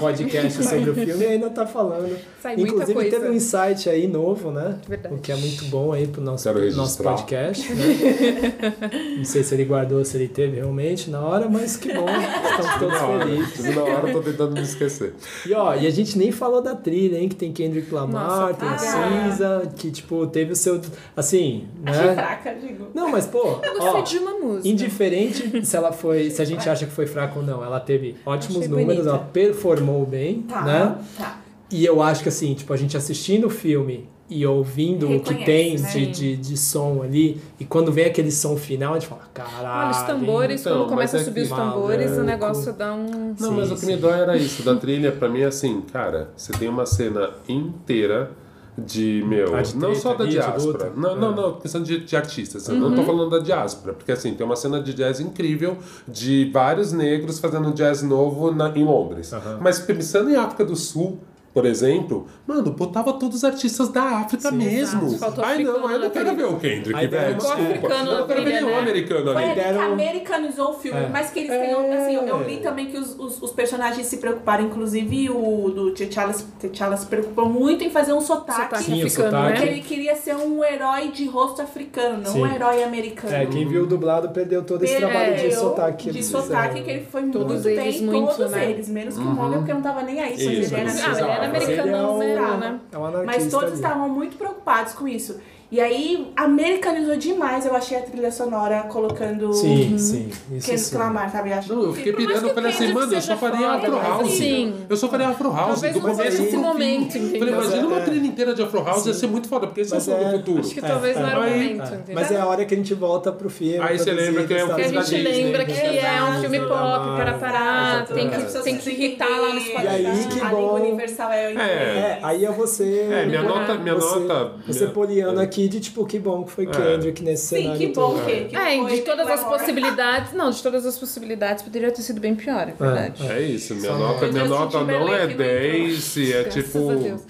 [SPEAKER 1] podcast sobre o filme e ainda tá falando.
[SPEAKER 2] Sai muita
[SPEAKER 1] Inclusive
[SPEAKER 2] coisa.
[SPEAKER 1] teve um insight aí novo, né?
[SPEAKER 2] Verdade.
[SPEAKER 1] O que é muito bom aí pro nosso, nosso podcast, né? Não sei se ele guardou, se ele teve realmente na hora, mas que bom, estamos todos
[SPEAKER 3] Na hora,
[SPEAKER 1] felizes.
[SPEAKER 3] na hora eu tô tentando me esquecer.
[SPEAKER 1] E ó, e a gente nem falou da trilha, hein? Que tem Kendrick Lamar,
[SPEAKER 2] Nossa,
[SPEAKER 1] tem
[SPEAKER 4] ah.
[SPEAKER 1] Cinza, que tipo, teve o seu. Assim,
[SPEAKER 4] Achei
[SPEAKER 1] né?
[SPEAKER 4] fraca, digo.
[SPEAKER 1] Não, mas pô,
[SPEAKER 2] Eu gostei
[SPEAKER 1] ó,
[SPEAKER 2] de uma música.
[SPEAKER 1] Indiferente se ela foi. Se a gente acha que foi fraca ou não, ela teve ótimos
[SPEAKER 2] Achei
[SPEAKER 1] números,
[SPEAKER 2] bonita.
[SPEAKER 1] ela performou bem,
[SPEAKER 4] Tá,
[SPEAKER 1] né?
[SPEAKER 4] tá.
[SPEAKER 1] E eu acho que assim, tipo, a gente assistindo o filme e ouvindo o que
[SPEAKER 4] Reconhece,
[SPEAKER 1] tem
[SPEAKER 4] né?
[SPEAKER 1] de, de, de som ali, e quando vem aquele som final, a gente fala, caralho.
[SPEAKER 2] Olha, os tambores,
[SPEAKER 3] então,
[SPEAKER 2] quando começa a
[SPEAKER 3] é
[SPEAKER 2] subir os
[SPEAKER 1] que
[SPEAKER 2] tambores,
[SPEAKER 1] maluco.
[SPEAKER 2] o negócio dá um.
[SPEAKER 3] Não,
[SPEAKER 1] Sim,
[SPEAKER 3] mas o que
[SPEAKER 1] sim.
[SPEAKER 3] me dói era isso. Da trilha, pra mim, é assim, cara, você tem uma cena inteira de, meu,
[SPEAKER 1] Ah, de
[SPEAKER 3] não só da diáspora. não, não,
[SPEAKER 1] É.
[SPEAKER 3] não, pensando de, de artistas. Eu não tô falando da diáspora, porque assim, tem uma cena de jazz incrível de vários negros fazendo jazz novo na, em Londres.
[SPEAKER 1] Aham.
[SPEAKER 3] Mas pensando em África do Sul, por exemplo, mano, botava todos os artistas da África
[SPEAKER 1] Sim,
[SPEAKER 3] mesmo. Ai não, eu não quero ver o Kendrick,
[SPEAKER 1] Aí
[SPEAKER 3] velho. Desculpa. Não, eu
[SPEAKER 2] na
[SPEAKER 3] quero ver nenhum
[SPEAKER 2] né?
[SPEAKER 3] americano
[SPEAKER 4] Foi
[SPEAKER 3] ali.
[SPEAKER 4] ele que americanizou o filme,
[SPEAKER 1] É.
[SPEAKER 4] mas que eles tenham, assim, eu, eu li também que os, os, os personagens se preocuparam, inclusive o do T'Challa, T'Challa se preocupou muito em fazer um sotaque,
[SPEAKER 2] Sotaque
[SPEAKER 1] Sim,
[SPEAKER 2] africano,
[SPEAKER 1] sotaque.
[SPEAKER 4] porque
[SPEAKER 2] né?
[SPEAKER 4] ele queria ser um herói de rosto africano, não
[SPEAKER 1] Sim.
[SPEAKER 4] um herói americano.
[SPEAKER 1] É, quem viu o dublado perdeu todo esse trabalho de
[SPEAKER 4] Perdeu
[SPEAKER 1] sotaque. que
[SPEAKER 4] de sotaque
[SPEAKER 1] fizeram.
[SPEAKER 4] que ele foi
[SPEAKER 2] Todos
[SPEAKER 4] muito
[SPEAKER 2] eles
[SPEAKER 4] bem,
[SPEAKER 2] muito,
[SPEAKER 4] todos
[SPEAKER 2] né?
[SPEAKER 4] eles, menos que o Morgan, porque não tava nem aí, mas
[SPEAKER 3] Isso,
[SPEAKER 4] ele era
[SPEAKER 3] Mas
[SPEAKER 1] Mas ele é um-
[SPEAKER 2] mesmo, né?
[SPEAKER 1] É um anarquista
[SPEAKER 4] Mas todos estavam muito preocupados com isso. E aí americanizou demais, eu achei a trilha sonora colocando
[SPEAKER 1] Sim, sim. Isso
[SPEAKER 4] Kendrick
[SPEAKER 1] sim.
[SPEAKER 4] Lamar, sabe? Eu acho
[SPEAKER 3] Não, eu fiquei pirando, falei
[SPEAKER 2] o
[SPEAKER 3] assim, mano, eu só faria Afro House.
[SPEAKER 2] assim,
[SPEAKER 3] Eu só faria Afro House.
[SPEAKER 2] Talvez
[SPEAKER 3] do começo
[SPEAKER 2] seja
[SPEAKER 3] ao
[SPEAKER 2] esse
[SPEAKER 3] fim.
[SPEAKER 2] momento,
[SPEAKER 3] Falei,
[SPEAKER 2] entendeu?
[SPEAKER 3] imagina
[SPEAKER 1] Mas
[SPEAKER 3] uma
[SPEAKER 1] é-
[SPEAKER 3] trilha inteira de Afro House, ia ser muito foda, porque esse é o
[SPEAKER 1] Mas
[SPEAKER 3] som do
[SPEAKER 1] é-
[SPEAKER 3] futuro.
[SPEAKER 2] Acho que
[SPEAKER 1] É,
[SPEAKER 2] talvez não era o
[SPEAKER 3] aí-
[SPEAKER 2] momento,
[SPEAKER 1] É,
[SPEAKER 2] entendeu?
[SPEAKER 1] Mas é a hora que a gente volta pro filme.
[SPEAKER 3] Aí você lembra que é um
[SPEAKER 2] Que a gente lembra que é um filme pop, para parar, tem
[SPEAKER 4] As
[SPEAKER 2] que, irritar lá no
[SPEAKER 4] entender.
[SPEAKER 1] E aí,
[SPEAKER 2] Spotify.
[SPEAKER 1] que
[SPEAKER 4] a
[SPEAKER 1] bom.
[SPEAKER 4] língua universal é o inglês.
[SPEAKER 1] É, aí é você.
[SPEAKER 3] É, minha nota- minha
[SPEAKER 1] você,
[SPEAKER 3] nota-
[SPEAKER 1] Você
[SPEAKER 3] minha-
[SPEAKER 1] poliana aqui de tipo, que bom que foi Kendrick nesse
[SPEAKER 4] Sim,
[SPEAKER 1] cenário.
[SPEAKER 4] que bom
[SPEAKER 1] todo.
[SPEAKER 4] que, que
[SPEAKER 2] É,
[SPEAKER 4] foi
[SPEAKER 2] de todas as possibilidades. Não, de todas as possibilidades poderia ter sido bem pior, é verdade.
[SPEAKER 3] É isso, minha
[SPEAKER 1] Só
[SPEAKER 3] nota, minha nota não é
[SPEAKER 2] Timberlake, não
[SPEAKER 3] 10, e é
[SPEAKER 2] Graças
[SPEAKER 3] tipo.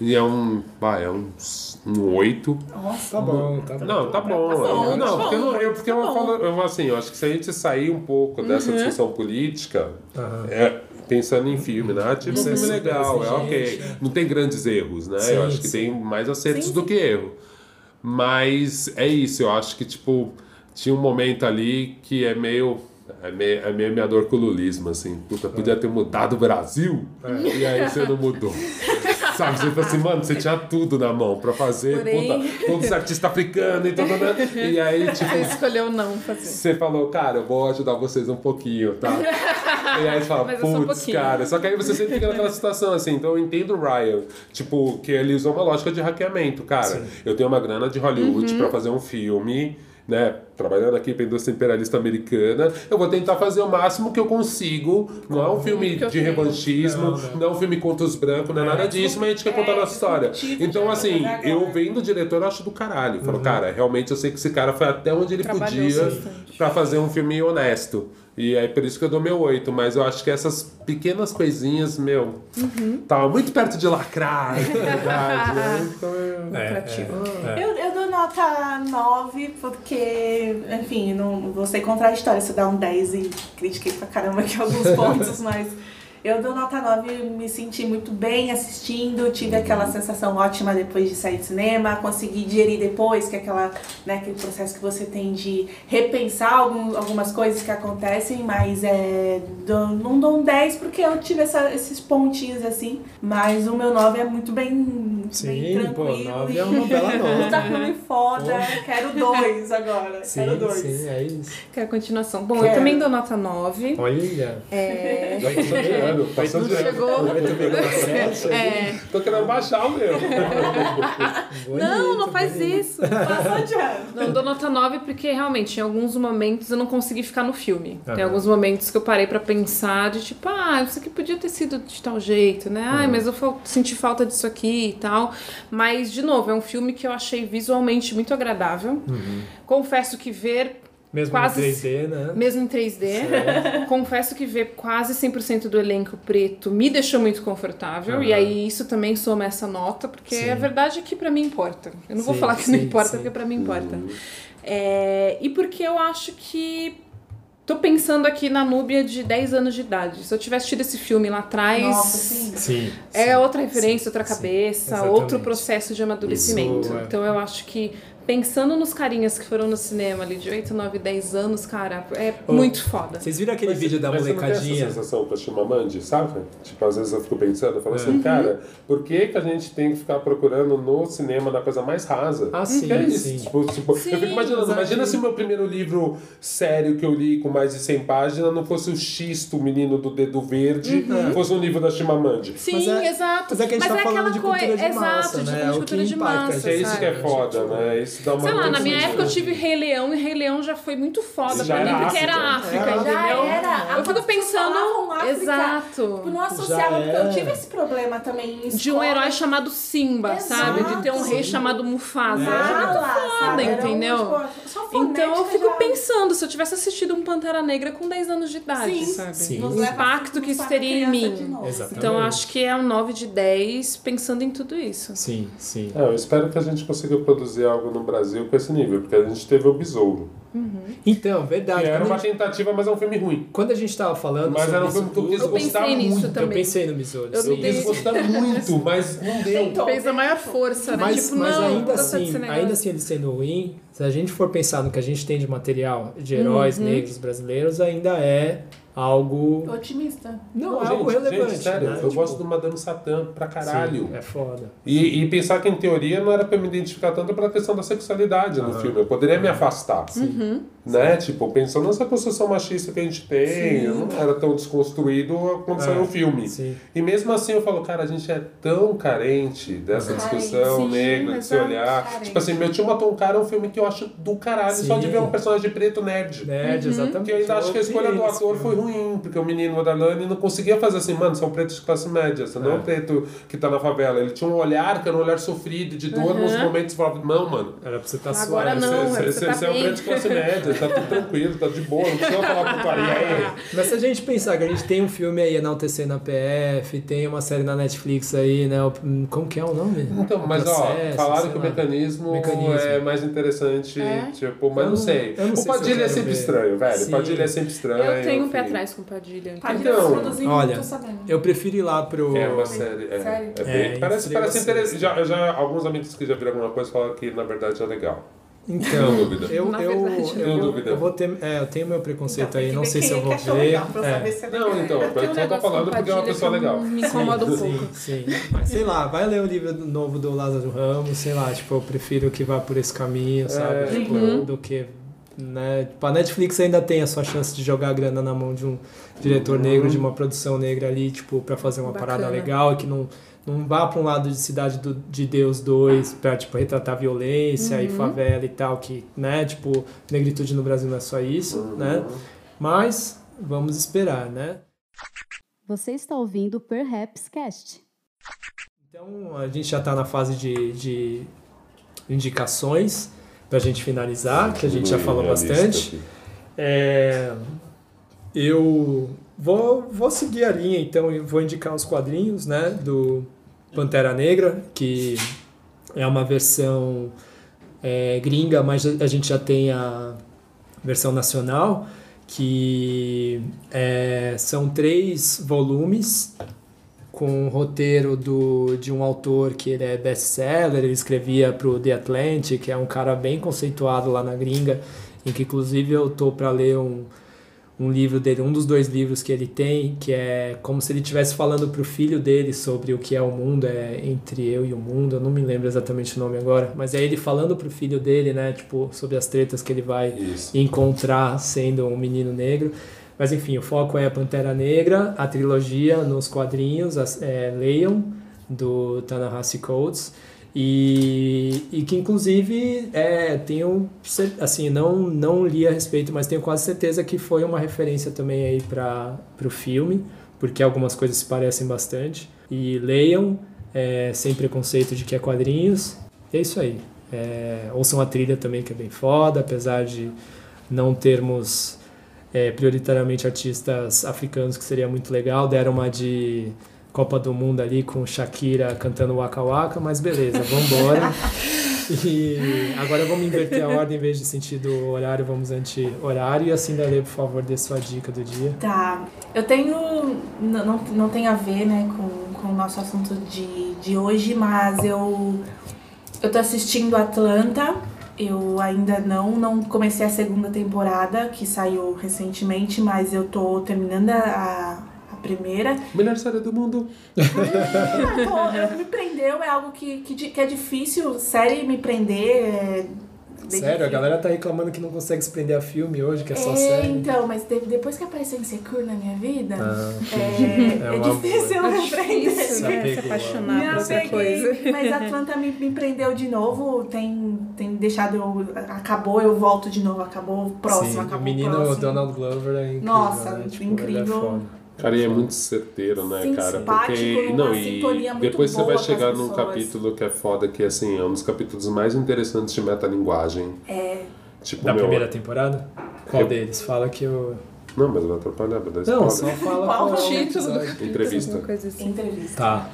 [SPEAKER 3] E é um. Vai, é um, um 8.
[SPEAKER 4] Nossa.
[SPEAKER 1] Tá bom, tá bom.
[SPEAKER 3] Não, tá bom.
[SPEAKER 4] bom,
[SPEAKER 3] não,
[SPEAKER 2] tá
[SPEAKER 3] porque, eu,
[SPEAKER 2] bom,
[SPEAKER 3] não- eu, porque
[SPEAKER 2] tá
[SPEAKER 3] eu, falo, eu, assim, eu acho que se a gente sair um pouco dessa discussão política,
[SPEAKER 1] Aham.
[SPEAKER 3] é, pensando em filme, né? Tipo,
[SPEAKER 1] Sim,
[SPEAKER 3] filme
[SPEAKER 1] sim,
[SPEAKER 3] legal, é
[SPEAKER 1] sim,
[SPEAKER 3] ok.
[SPEAKER 1] é.
[SPEAKER 3] Não tem grandes erros, né?
[SPEAKER 1] Sim,
[SPEAKER 3] eu acho que
[SPEAKER 1] sim.
[SPEAKER 3] tem mais acertos
[SPEAKER 4] Sim,
[SPEAKER 3] do
[SPEAKER 4] sim.
[SPEAKER 3] que erro. Mas é isso, eu acho que, tipo, tinha um momento ali que é meio. É meio, é meio meador com o lulismo, assim. Puta, podia ter mudado o Brasil e aí você não mudou. Sabe? Você fala assim, mano, você tinha tudo na mão pra fazer,
[SPEAKER 2] Porém-
[SPEAKER 3] puta, todos os artistas africanos e tudo, né? E aí, tipo,
[SPEAKER 2] Você escolheu não fazer.
[SPEAKER 3] você falou, cara, eu vou ajudar vocês um pouquinho, tá? e aí você fala,
[SPEAKER 2] um
[SPEAKER 3] putz,
[SPEAKER 2] pouquinho."
[SPEAKER 3] cara. Só que aí você sempre fica naquela situação assim. Então eu entendo o Ryan, tipo, que ele usou uma lógica de hackeamento. Cara, eu tenho uma grana de Hollywood
[SPEAKER 2] Uhum.
[SPEAKER 3] pra fazer um filme. Né, trabalhando aqui pra indústria imperialista americana, eu vou tentar fazer o máximo que eu consigo. Não é um filme de revanchismo,
[SPEAKER 1] Não, não.
[SPEAKER 3] não é um filme contra os brancos, não é nada disso, mas a gente quer contar a nossa história. Então, assim,
[SPEAKER 4] né,
[SPEAKER 3] eu
[SPEAKER 4] agora.
[SPEAKER 3] vendo o diretor, eu acho do caralho. Falo, cara, realmente eu sei que esse cara foi até onde ele podia pra fazer um filme honesto. E é por isso que eu dou meu 8, mas eu acho que essas pequenas coisinhas, meu,
[SPEAKER 2] Uhum.
[SPEAKER 3] tava muito perto de lacrar, na verdade. né? Então, eu-
[SPEAKER 2] Lucrativo.
[SPEAKER 1] É.
[SPEAKER 4] Eu, eu dou nota 9 porque, enfim, não vou ser contraditória se eu dar um 10 e critiquei pra caramba aqui alguns pontos, mas eu dou nota 9 me senti muito bem assistindo, tive aquela sensação ótima depois de sair de cinema, consegui digerir depois, que é aquela, né, aquele processo que você tem de repensar algum, algumas coisas que acontecem, mas é, dou- não dou um 10 porque eu tive essa- esses pontinhos assim, mas o meu 9 é muito bem, bem
[SPEAKER 1] Sim, pô,
[SPEAKER 4] tranquilo.
[SPEAKER 1] 9
[SPEAKER 4] e-
[SPEAKER 1] é uma bela nota.
[SPEAKER 4] Tá ruim foda, quero dois agora.
[SPEAKER 1] Sim,
[SPEAKER 4] quero dois.
[SPEAKER 1] sim, é isso.
[SPEAKER 2] Quer a continuação? Bom, eu
[SPEAKER 4] Quero.
[SPEAKER 2] também dou nota 9.
[SPEAKER 1] Olha.
[SPEAKER 2] É.
[SPEAKER 3] Já passou ano.
[SPEAKER 2] Chegou. É.
[SPEAKER 3] Tô querendo baixar o meu.
[SPEAKER 2] Não, não faz isso.
[SPEAKER 4] Passou de ano.
[SPEAKER 2] Não, dou nota 9 porque realmente em alguns momentos eu não consegui ficar no filme. Tem
[SPEAKER 1] Aham.
[SPEAKER 2] alguns momentos que eu parei pra pensar de tipo, ah, isso aqui podia ter sido de tal jeito, né? Ai, mas eu senti falta disso aqui e tal. Mas, de novo, é um filme que eu achei visualmente muito agradável. Confesso que ver
[SPEAKER 1] Mesmo
[SPEAKER 2] Quase-
[SPEAKER 1] em 3D, né?
[SPEAKER 2] mesmo em 3D. Confesso que ver quase 100% do elenco preto me deixou muito confortável.
[SPEAKER 1] Aham.
[SPEAKER 2] E aí isso também soma essa nota, porque
[SPEAKER 1] Sim.
[SPEAKER 2] a verdade é que pra mim importa. Eu não vou
[SPEAKER 1] Sim,
[SPEAKER 2] falar que não
[SPEAKER 1] sim,
[SPEAKER 2] importa,
[SPEAKER 1] sim.
[SPEAKER 2] porque pra mim importa. É, e porque eu acho que. Tô pensando aqui na Núbia de 10 anos de idade. Se eu tivesse tido esse filme lá atrás.
[SPEAKER 4] Nossa, sim.
[SPEAKER 1] Sim.
[SPEAKER 2] É
[SPEAKER 1] sim,
[SPEAKER 2] outra referência,
[SPEAKER 1] sim,
[SPEAKER 2] outra cabeça, outro processo de amadurecimento.
[SPEAKER 1] Isso, é.
[SPEAKER 2] Então eu acho que pensando nos carinhas que foram no cinema ali de 8, 9, 10 anos, cara, é
[SPEAKER 1] Ô,
[SPEAKER 2] muito foda.
[SPEAKER 1] Vocês viram aquele
[SPEAKER 3] Mas-
[SPEAKER 1] vídeo da
[SPEAKER 3] mas você
[SPEAKER 1] molecadinha?
[SPEAKER 3] Tem essa sensação com a Chimamandi, sabe? Tipo, às vezes eu fico pensando, eu falo
[SPEAKER 1] É.
[SPEAKER 3] assim,
[SPEAKER 2] Uhum.
[SPEAKER 3] cara, por que, que a gente tem que ficar procurando no cinema da coisa mais rasa?
[SPEAKER 1] Ah, sim,
[SPEAKER 3] Que é isso?
[SPEAKER 1] sim.
[SPEAKER 3] Tipo, tipo,
[SPEAKER 2] Sim,
[SPEAKER 3] eu fico imaginando,
[SPEAKER 1] exato.
[SPEAKER 3] imagina se o meu primeiro livro sério que eu li com mais de 100 páginas não fosse o Xisto, o menino do dedo verde, fosse um livro da Chimamandi.
[SPEAKER 2] Sim,
[SPEAKER 1] Mas é-
[SPEAKER 2] exato.
[SPEAKER 1] mas é que a gente tá falando
[SPEAKER 2] aquela
[SPEAKER 1] de cultura de
[SPEAKER 2] Exato,
[SPEAKER 1] massa,
[SPEAKER 2] de,
[SPEAKER 1] né?
[SPEAKER 2] de
[SPEAKER 1] É o que
[SPEAKER 2] cultura de massa.
[SPEAKER 3] É isso que é foda, né? Isso dá uma
[SPEAKER 2] Sei lá, na minha época eu tive Rei Leão e Rei Leão já foi muito foda
[SPEAKER 3] Já
[SPEAKER 2] pra mim,
[SPEAKER 3] era
[SPEAKER 2] porque era
[SPEAKER 3] África.
[SPEAKER 1] Era.
[SPEAKER 2] entendeu?
[SPEAKER 4] Já era.
[SPEAKER 2] Eu fico pensando.
[SPEAKER 4] África,
[SPEAKER 2] Exato.
[SPEAKER 4] Tipo, não associava, porque eu tive esse problema também em
[SPEAKER 2] De um herói chamado Simba,
[SPEAKER 4] Exato.
[SPEAKER 2] sabe? De ter um rei
[SPEAKER 1] Sim.
[SPEAKER 2] chamado Mufasa.
[SPEAKER 1] É.
[SPEAKER 2] Eu acho muito foda,
[SPEAKER 4] sabe? Era um,
[SPEAKER 2] entendeu?
[SPEAKER 4] tipo, só
[SPEAKER 2] Então eu fico
[SPEAKER 4] já-
[SPEAKER 2] pensando, se eu tivesse assistido um Pantera Negra com 10 anos de idade,
[SPEAKER 4] Sim.
[SPEAKER 2] sabe?
[SPEAKER 1] Sim.
[SPEAKER 2] O impacto
[SPEAKER 4] a
[SPEAKER 2] que isso teria em mim. Então eu acho que é um 9 de 10 pensando em tudo isso.
[SPEAKER 1] Sim, sim.
[SPEAKER 3] É, eu espero que a gente consiga produzir algo no Brasil com esse nível, porque a gente teve o Besouro.
[SPEAKER 1] Então,
[SPEAKER 3] Que
[SPEAKER 1] verdade.
[SPEAKER 3] era
[SPEAKER 1] Quando
[SPEAKER 3] uma
[SPEAKER 1] gente,
[SPEAKER 3] tentativa, mas é um filme ruim.
[SPEAKER 1] quando a gente tava falando
[SPEAKER 3] Mas
[SPEAKER 1] sobre
[SPEAKER 3] era um filme que eu quis
[SPEAKER 2] Eu
[SPEAKER 3] gostar muito.
[SPEAKER 1] eu
[SPEAKER 2] também.
[SPEAKER 1] pensei no Besouro.
[SPEAKER 2] Eu.
[SPEAKER 3] Eu quis gostar muito, mas não deu.
[SPEAKER 4] Tentou.
[SPEAKER 2] Fez a maior força, né?
[SPEAKER 1] Mas,
[SPEAKER 2] tipo,
[SPEAKER 1] mas
[SPEAKER 2] não,
[SPEAKER 1] ainda assim, ainda assim ele sendo ruim, se a gente for pensar no que a gente tem de material de heróis
[SPEAKER 2] Uhum.
[SPEAKER 1] negros brasileiros, ainda é algo.
[SPEAKER 4] Otimista.
[SPEAKER 1] Não,
[SPEAKER 3] gente,
[SPEAKER 1] algo relevante.
[SPEAKER 3] gente, sério,
[SPEAKER 1] né?
[SPEAKER 3] eu
[SPEAKER 1] Tipo,
[SPEAKER 3] gosto do Madame Satã pra caralho.
[SPEAKER 1] sim, é foda.
[SPEAKER 3] E, e pensar que, em teoria, não era pra me identificar tanto pela questão da sexualidade no filme. Eu poderia me afastar. Né? Tipo, pensando nessa construção machista que a gente tem, eu não era tão desconstruído quando saiu o filme.
[SPEAKER 1] sim.
[SPEAKER 3] E mesmo assim eu falo, cara, a gente é tão carente dessa discussão
[SPEAKER 4] sim,
[SPEAKER 3] negra, de se olhar.
[SPEAKER 4] carente.
[SPEAKER 3] Tipo assim, Meu Tio Matou um Cara é um filme que eu acho do caralho, só de
[SPEAKER 1] Sim.
[SPEAKER 3] ver um personagem preto nerd.
[SPEAKER 1] Nerd, exatamente.
[SPEAKER 3] Que eu ainda acho que a escolha do ator foi ruim, porque o menino Darlane não conseguia fazer assim, mano, são pretos de classe média, você não é um preto que tá na favela. Ele tinha um olhar que era um olhar sofrido, de dor nos momentos, falava, não, mano.
[SPEAKER 1] Era pra você estar
[SPEAKER 2] Agora
[SPEAKER 1] suave.
[SPEAKER 2] não,
[SPEAKER 3] Você,
[SPEAKER 2] você
[SPEAKER 3] você,
[SPEAKER 2] tá
[SPEAKER 3] você é um preto de classe média, tá tudo tranquilo, tá de boa, não precisa falar putaria aí.
[SPEAKER 1] Mas se a gente pensar que a gente tem um filme aí enaltecendo a PF, tem uma série na Netflix aí, né? o- Como que é o nome?
[SPEAKER 3] Então, mas ó,
[SPEAKER 1] Processo,
[SPEAKER 3] falaram
[SPEAKER 1] sei
[SPEAKER 3] que o mecanismo,
[SPEAKER 1] Mecanismo.
[SPEAKER 3] é mais interessante,
[SPEAKER 4] É?
[SPEAKER 3] tipo, mas
[SPEAKER 1] Eu
[SPEAKER 3] não
[SPEAKER 1] não-
[SPEAKER 3] sei.
[SPEAKER 1] eu não
[SPEAKER 3] o
[SPEAKER 1] sei
[SPEAKER 3] Padilha é sempre
[SPEAKER 1] ver.
[SPEAKER 3] estranho, velho.
[SPEAKER 1] Sim.
[SPEAKER 3] Padilha é sempre estranho.
[SPEAKER 2] Eu tenho um pé atrás com Padilha. então.
[SPEAKER 4] Padilha
[SPEAKER 3] Então,
[SPEAKER 4] produzindo,
[SPEAKER 1] olha,
[SPEAKER 4] tô sabendo.
[SPEAKER 1] Eu prefiro ir lá pro.
[SPEAKER 3] É uma série. É,
[SPEAKER 4] Sério?
[SPEAKER 3] é bem-
[SPEAKER 1] É,
[SPEAKER 3] parece parece interessante. Já, já, alguns amigos que já viram alguma coisa falaram que na verdade é legal.
[SPEAKER 1] Então,
[SPEAKER 3] dúvida.
[SPEAKER 1] eu,
[SPEAKER 2] Na
[SPEAKER 1] eu,
[SPEAKER 2] verdade,
[SPEAKER 1] eu,
[SPEAKER 3] dúvida.
[SPEAKER 1] eu vou ter. É, eu tenho meu preconceito
[SPEAKER 4] Então,
[SPEAKER 1] aí,
[SPEAKER 4] tem
[SPEAKER 1] não sei
[SPEAKER 4] ver
[SPEAKER 1] se eu vou
[SPEAKER 4] é
[SPEAKER 1] ver.
[SPEAKER 4] legal pra
[SPEAKER 1] É.
[SPEAKER 4] saber se é
[SPEAKER 3] Não,
[SPEAKER 4] legal.
[SPEAKER 3] então,
[SPEAKER 2] Eu
[SPEAKER 3] tô
[SPEAKER 2] negócio
[SPEAKER 3] falando porque é uma pessoa legal.
[SPEAKER 2] Me incomoda um
[SPEAKER 1] sim,
[SPEAKER 2] pouco.
[SPEAKER 1] Sim, Mas sei lá, vai ler o livro novo do Lázaro Ramos, sei lá, tipo, eu prefiro que vá por esse caminho, sabe?
[SPEAKER 3] É.
[SPEAKER 1] Tipo,
[SPEAKER 2] Uhum.
[SPEAKER 1] do que. Né? Tipo, a Netflix ainda tem a sua chance de jogar a grana na mão de um diretor
[SPEAKER 3] Uhum.
[SPEAKER 1] negro, de uma produção negra ali, tipo, pra fazer uma
[SPEAKER 2] Bacana.
[SPEAKER 1] parada legal e que não, não vá pra um lado de Cidade do- de Deus 2 pra, tipo, retratar violência e favela e tal, que, né, tipo, negritude no Brasil não é só isso, né? Mas vamos esperar, né?
[SPEAKER 6] Você está ouvindo o Perhaps Cast.
[SPEAKER 1] Então a gente já está na fase de, de indicações para a gente finalizar, que a gente já falou bastante. É, eu vou, vou seguir a linha, então, e vou indicar os quadrinhos né, do Pantera Negra, que é uma versão é, gringa, mas a gente já tem a versão nacional, que é, são três volumes com um roteiro do, de um autor que ele é best-seller, ele escrevia para o The Atlantic, que é um cara bem conceituado lá na gringa, em que inclusive eu tô para ler um, um livro dele, um dos dois livros que ele tem, que é como se ele estivesse falando para o filho dele sobre o que é o mundo, é entre eu e o mundo, eu não me lembro exatamente o nome agora, mas é ele falando para o filho dele, né, tipo, sobre as tretas que ele vai
[SPEAKER 3] Isso.
[SPEAKER 1] encontrar sendo um menino negro. Mas enfim, o foco é Pantera Negra, a trilogia nos quadrinhos, as, é, leiam, do Ta-Nehisi Coates. E, e que inclusive é, tenho assim não não li a respeito mas tenho quase certeza que foi uma referência também aí para o filme porque algumas coisas se parecem bastante. E leiam é, sem preconceito de que é quadrinhos. É isso aí. É, ouçam a trilha também que é bem foda apesar de não termos é, prioritariamente artistas africanos, que seria muito legal. Deram uma de Copa do Mundo ali com Shakira cantando Waka Waka, mas beleza, vambora. E agora vamos inverter a ordem, em vez de sentido horário, vamos anti-horário. E assim, Dale, por favor, dê sua dica do dia.
[SPEAKER 4] Tá. Eu tenho. Não, não, não tem a ver, né, com, com o nosso assunto de, de hoje, mas eu. Eu tô assistindo Atlanta. Eu ainda não, não comecei a segunda temporada, que saiu recentemente, mas eu tô terminando a, a primeira.
[SPEAKER 3] Melhor série do mundo.
[SPEAKER 4] Tô- eu- me prendeu, é algo que, que, que é difícil, série me prender. É,
[SPEAKER 1] Sério, a galera tá reclamando que não consegue se prender a filme hoje, que é só
[SPEAKER 4] É,
[SPEAKER 1] série.
[SPEAKER 4] então, mas de- depois que apareceu Insecure na minha vida,
[SPEAKER 1] Ah,
[SPEAKER 4] é,
[SPEAKER 1] É
[SPEAKER 4] é
[SPEAKER 1] um
[SPEAKER 4] difícil
[SPEAKER 2] É
[SPEAKER 4] me prender.
[SPEAKER 2] né? Se apaixonar
[SPEAKER 4] Me
[SPEAKER 2] por outra coisa.
[SPEAKER 4] mas Atlanta me, me prendeu de novo, tem, tem deixado eu. Acabou, eu volto de novo, acabou, próximo,
[SPEAKER 1] Sim,
[SPEAKER 4] acabou.
[SPEAKER 1] o menino
[SPEAKER 4] próximo.
[SPEAKER 1] Donald Glover é incrível.
[SPEAKER 4] Nossa,
[SPEAKER 1] né? Tipo,
[SPEAKER 4] incrível.
[SPEAKER 3] Cara, e é muito certeiro, né, cara? Porque. Não, e depois você vai chegar num capítulo que é foda, que assim, é um dos capítulos mais interessantes de metalinguagem.
[SPEAKER 4] É,
[SPEAKER 3] Tipo,
[SPEAKER 1] Da
[SPEAKER 3] meu.
[SPEAKER 1] primeira temporada? Qual
[SPEAKER 3] Eu-
[SPEAKER 1] deles? Fala que eu.
[SPEAKER 3] Não, mas vai atrapalhar, vai dar
[SPEAKER 1] Não,
[SPEAKER 3] spoiler.
[SPEAKER 1] só fala
[SPEAKER 4] Qual
[SPEAKER 1] qual o
[SPEAKER 4] título?
[SPEAKER 3] Entrevista.
[SPEAKER 2] Assim.
[SPEAKER 4] entrevista.
[SPEAKER 1] Tá.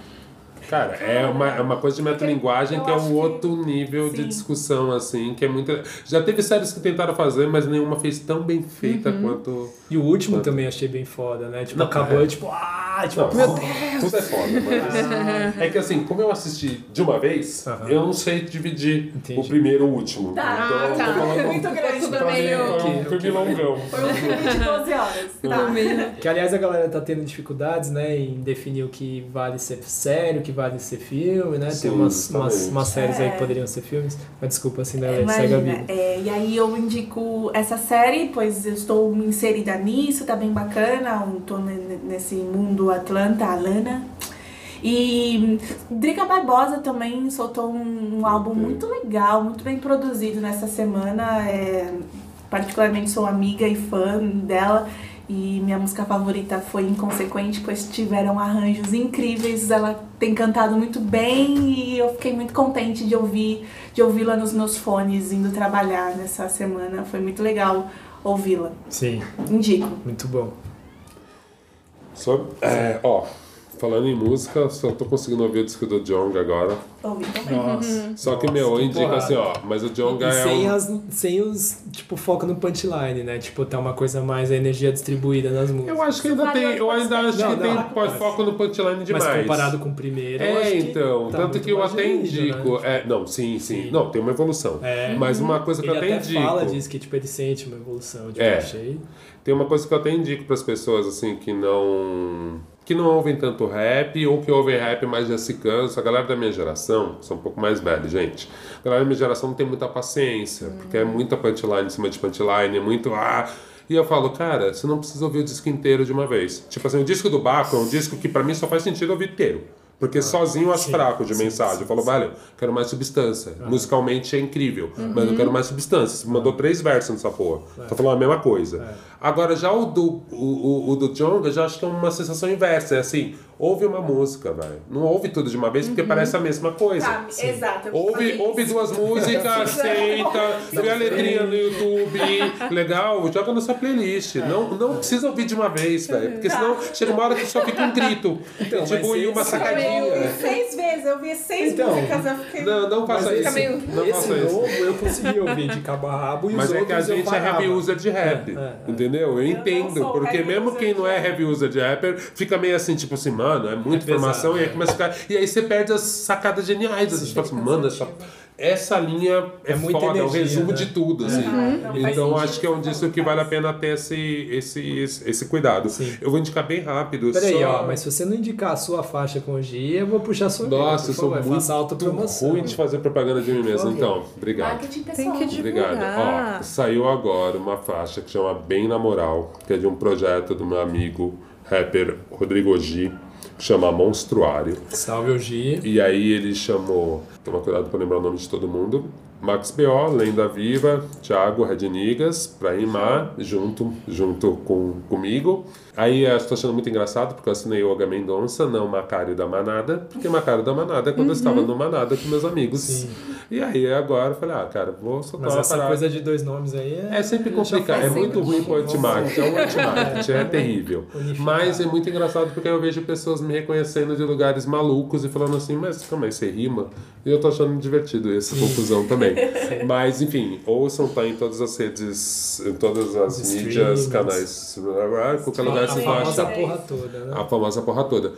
[SPEAKER 3] Cara, é uma, é uma coisa de metalinguagem que é um
[SPEAKER 4] que-
[SPEAKER 3] outro nível de
[SPEAKER 4] Sim.
[SPEAKER 3] discussão, assim, que é muito. Já teve séries que tentaram fazer, mas nenhuma fez tão bem feita
[SPEAKER 4] Uhum.
[SPEAKER 3] quanto.
[SPEAKER 1] E o último também achei bem foda, né? Tipo,
[SPEAKER 3] Não,
[SPEAKER 1] acabou,
[SPEAKER 3] é.
[SPEAKER 1] tipo, ah, tipo,
[SPEAKER 3] Não,
[SPEAKER 1] meu
[SPEAKER 3] Tudo é foda, mas. é que assim, como eu assisti de uma vez,
[SPEAKER 1] Aham.
[SPEAKER 3] eu não sei dividir
[SPEAKER 1] Entendi.
[SPEAKER 3] o primeiro e o último.
[SPEAKER 4] Tá.
[SPEAKER 3] Então, tô falando
[SPEAKER 4] Muito grande.
[SPEAKER 2] Tudo
[SPEAKER 4] pra
[SPEAKER 2] meio-.
[SPEAKER 3] Foi um filme longão.
[SPEAKER 4] Foi um filme de 12 horas. Tá.
[SPEAKER 1] Que aliás a galera tá tendo dificuldades, né, em definir o que vale ser sério, o que vale ser filme, né?
[SPEAKER 3] Sim,
[SPEAKER 1] Tem umas, umas, umas séries aí
[SPEAKER 4] É.
[SPEAKER 1] que poderiam ser filmes. Mas desculpa, assim, né? Segue a
[SPEAKER 4] Imagina,
[SPEAKER 1] vida.
[SPEAKER 4] é, e aí eu indico essa série, pois eu estou inserida nisso, tá bem bacana, ne- nesse mundo Atlanta, Alana. E Drica Barbosa também soltou um, um álbum muito legal, muito bem produzido nessa semana. é, particularmente sou amiga e fã dela. E minha música favorita foi Inconsequente, pois tiveram arranjos incríveis. Ela tem cantado muito bem e eu fiquei muito contente de ouvir, de ouvi-la nos meus fones indo trabalhar nessa semana. Foi muito legal ouvi-la.
[SPEAKER 1] Sim,
[SPEAKER 4] Indico.
[SPEAKER 1] muito bom.
[SPEAKER 3] Só, é, ó, falando em música, só tô conseguindo ouvir o disco do Jong agora.
[SPEAKER 4] Ouvi também.
[SPEAKER 1] Nossa.
[SPEAKER 3] Só que, meu, eu indico assim, ó, mas o Jong
[SPEAKER 1] E
[SPEAKER 3] é
[SPEAKER 1] sem,
[SPEAKER 3] um...
[SPEAKER 1] as, sem os, tipo, foco no punchline, né? Tipo, tá uma coisa mais a energia distribuída nas músicas.
[SPEAKER 3] Eu acho que ainda tem, eu ainda acho
[SPEAKER 1] Não,
[SPEAKER 3] que tem
[SPEAKER 1] não,
[SPEAKER 3] pode
[SPEAKER 1] mas-
[SPEAKER 3] foco no punchline demais.
[SPEAKER 1] Mas comparado com o primeiro, eu acho
[SPEAKER 3] É,
[SPEAKER 1] que
[SPEAKER 3] então,
[SPEAKER 1] tá
[SPEAKER 3] tanto
[SPEAKER 1] muito
[SPEAKER 3] que eu
[SPEAKER 1] mais
[SPEAKER 3] até
[SPEAKER 1] diluído,
[SPEAKER 3] indico.
[SPEAKER 1] né?
[SPEAKER 3] É, não, sim, sim,
[SPEAKER 1] Sim.
[SPEAKER 3] Não, tem uma evolução.
[SPEAKER 1] É.
[SPEAKER 3] Mas uma coisa que
[SPEAKER 1] Ele
[SPEAKER 3] eu até
[SPEAKER 1] até
[SPEAKER 3] indico.
[SPEAKER 1] fala, diz que tipo, ele sente uma evolução. Tipo,
[SPEAKER 3] É.
[SPEAKER 1] achei.
[SPEAKER 3] Tem uma coisa que eu até indico para as pessoas assim que não que não ouvem tanto rap ou que ouvem rap mas já se cansa. A galera da minha geração, são um pouco mais velhos, gente. A galera da minha geração não tem muita paciência, porque é muita punchline em cima de punchline, é muito ah. E eu falo, cara, você não precisa ouvir o disco inteiro de uma vez. Tipo assim, o disco do Baco é um disco que para mim só faz sentido ouvir inteiro. Porque sozinho eu acho
[SPEAKER 1] sim,
[SPEAKER 3] fraco de
[SPEAKER 1] sim,
[SPEAKER 3] mensagem.
[SPEAKER 1] sim,
[SPEAKER 3] eu falo, velho, quero mais substância. Musicalmente é incrível, mas
[SPEAKER 1] Uhum.
[SPEAKER 3] eu quero mais substância. Você mandou três versos nessa porra. Tá falando a mesma coisa.
[SPEAKER 1] É.
[SPEAKER 3] Agora, já o do, o, o, o do Jonga, já acho que é uma sensação inversa. É assim, ouve uma música, velho. Não ouve tudo de uma vez, porque parece a mesma coisa.
[SPEAKER 4] Tá, exato. eu
[SPEAKER 3] Ouve, ouve duas músicas, senta, vê a letrinha no YouTube, legal, joga na sua playlist. Não, não precisa ouvir de uma vez, velho, porque senão chega uma hora que só fica um grito.
[SPEAKER 1] Então,
[SPEAKER 3] tipo,
[SPEAKER 1] mas
[SPEAKER 3] e uma
[SPEAKER 1] esse-
[SPEAKER 4] Eu
[SPEAKER 3] sacadinha.
[SPEAKER 4] ouvi seis vezes, eu vi seis
[SPEAKER 1] Então,
[SPEAKER 4] músicas, eu fiquei.
[SPEAKER 3] Não, não faça
[SPEAKER 1] Mas
[SPEAKER 3] isso.
[SPEAKER 2] meio-
[SPEAKER 3] Não
[SPEAKER 1] esse
[SPEAKER 3] faça isso.
[SPEAKER 1] novo eu consegui ouvir de cabo a rabo e
[SPEAKER 3] Mas
[SPEAKER 1] os
[SPEAKER 3] é que a
[SPEAKER 1] eu
[SPEAKER 3] gente é heavy user de rap,
[SPEAKER 1] É, é, é.
[SPEAKER 3] entendeu? Eu entendo,
[SPEAKER 4] sou
[SPEAKER 3] porque mesmo quem não é heavy user de rapper fica meio assim, tipo assim, mano, é muita
[SPEAKER 1] É pesado,
[SPEAKER 3] informação, e aí começa a ficar. E aí você perde as sacadas geniais, assim, tipo assim, mano, essa, essa linha é,
[SPEAKER 1] É muita
[SPEAKER 3] foda, é o
[SPEAKER 1] energia,
[SPEAKER 3] resumo
[SPEAKER 1] né?
[SPEAKER 3] de tudo, assim.
[SPEAKER 4] Faz
[SPEAKER 3] Então acho que é um disco que vale a pena ter esse, esse, esse, esse cuidado.
[SPEAKER 1] Sim.
[SPEAKER 3] Eu vou indicar bem rápido.
[SPEAKER 1] Peraí,
[SPEAKER 3] só...
[SPEAKER 1] ó, mas se você não indicar a sua faixa com o G, eu vou puxar a sua
[SPEAKER 3] Nossa, eu sou
[SPEAKER 1] favor,
[SPEAKER 3] muito
[SPEAKER 1] faça autopromoção.
[SPEAKER 3] ruim de fazer propaganda de mim mesmo, então. Obrigado.
[SPEAKER 2] Tem que
[SPEAKER 3] Obrigado.
[SPEAKER 2] divulgar.
[SPEAKER 3] Ó, saiu agora uma faixa que chama Bem na Moral, que é de um projeto do meu amigo rapper Rodrigo G, que chama Monstruário.
[SPEAKER 1] Salve o G.
[SPEAKER 3] E aí ele chamou, toma cuidado pra lembrar o nome de todo mundo, Max B.O., Lenda Viva, Thiago Rednigas, pra rimar, junto, junto com, comigo. Aí eu estou achando muito engraçado, porque eu assinei Olga Mendonça, não Macário da Manada, porque Macário da Manada é quando eu estava no Manada com meus amigos.
[SPEAKER 1] Sim.
[SPEAKER 3] E aí agora eu falei, ah, cara, vou soltar
[SPEAKER 1] Mas
[SPEAKER 3] uma
[SPEAKER 1] essa
[SPEAKER 3] parada.
[SPEAKER 1] coisa de dois nomes aí é.
[SPEAKER 3] É sempre complicado, é muito ruim pro anti-marketing, é um anti-marketing, é terrível.
[SPEAKER 1] Unificar.
[SPEAKER 3] Mas é muito engraçado porque eu vejo pessoas me reconhecendo de lugares malucos e falando assim, mas calma aí, você rima? E eu tô achando divertido essa confusão também. Mas enfim, ouçam, tá em todas as redes, em todas as
[SPEAKER 1] Os
[SPEAKER 3] mídias,
[SPEAKER 1] streamings.
[SPEAKER 3] canais, qualquer lugar
[SPEAKER 1] A
[SPEAKER 3] você
[SPEAKER 1] famosa
[SPEAKER 3] acha
[SPEAKER 1] porra toda, né?
[SPEAKER 3] a famosa porra toda.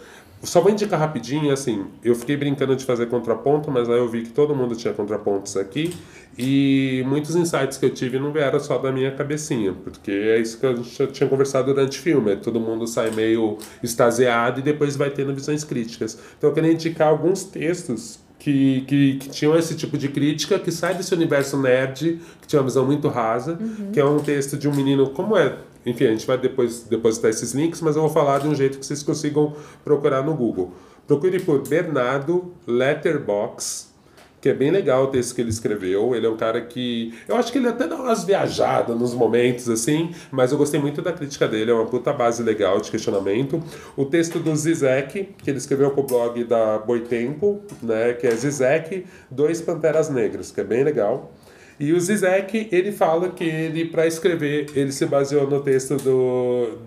[SPEAKER 3] Só vou indicar rapidinho, assim, eu fiquei brincando de fazer contraponto, mas aí eu vi que todo mundo tinha contrapontos aqui e muitos insights que eu tive não vieram só da minha cabecinha, porque é isso que a gente já tinha conversado durante o filme, é todo mundo sai meio extasiado e depois vai tendo visões críticas. Então eu queria indicar alguns textos que, que, que tinham esse tipo de crítica, que sai desse universo nerd, que tinha uma visão muito rasa, que é um texto de um menino, como é enfim, a gente vai depois depositar esses links, mas eu vou falar de um jeito que vocês consigam procurar no Google. Procure por Bernardo Letterbox, que é bem legal o texto que ele escreveu. Ele é um cara que. Eu acho que ele até dá umas viajadas nos momentos, assim, mas eu gostei muito da crítica dele, é uma puta base legal de questionamento. O texto do Zizek, que ele escreveu pro blog da Boitempo, né, que é Zizek, Dois Panteras Negras, que é bem legal. E o Zizek, ele fala que ele, para escrever, ele se baseou no texto do.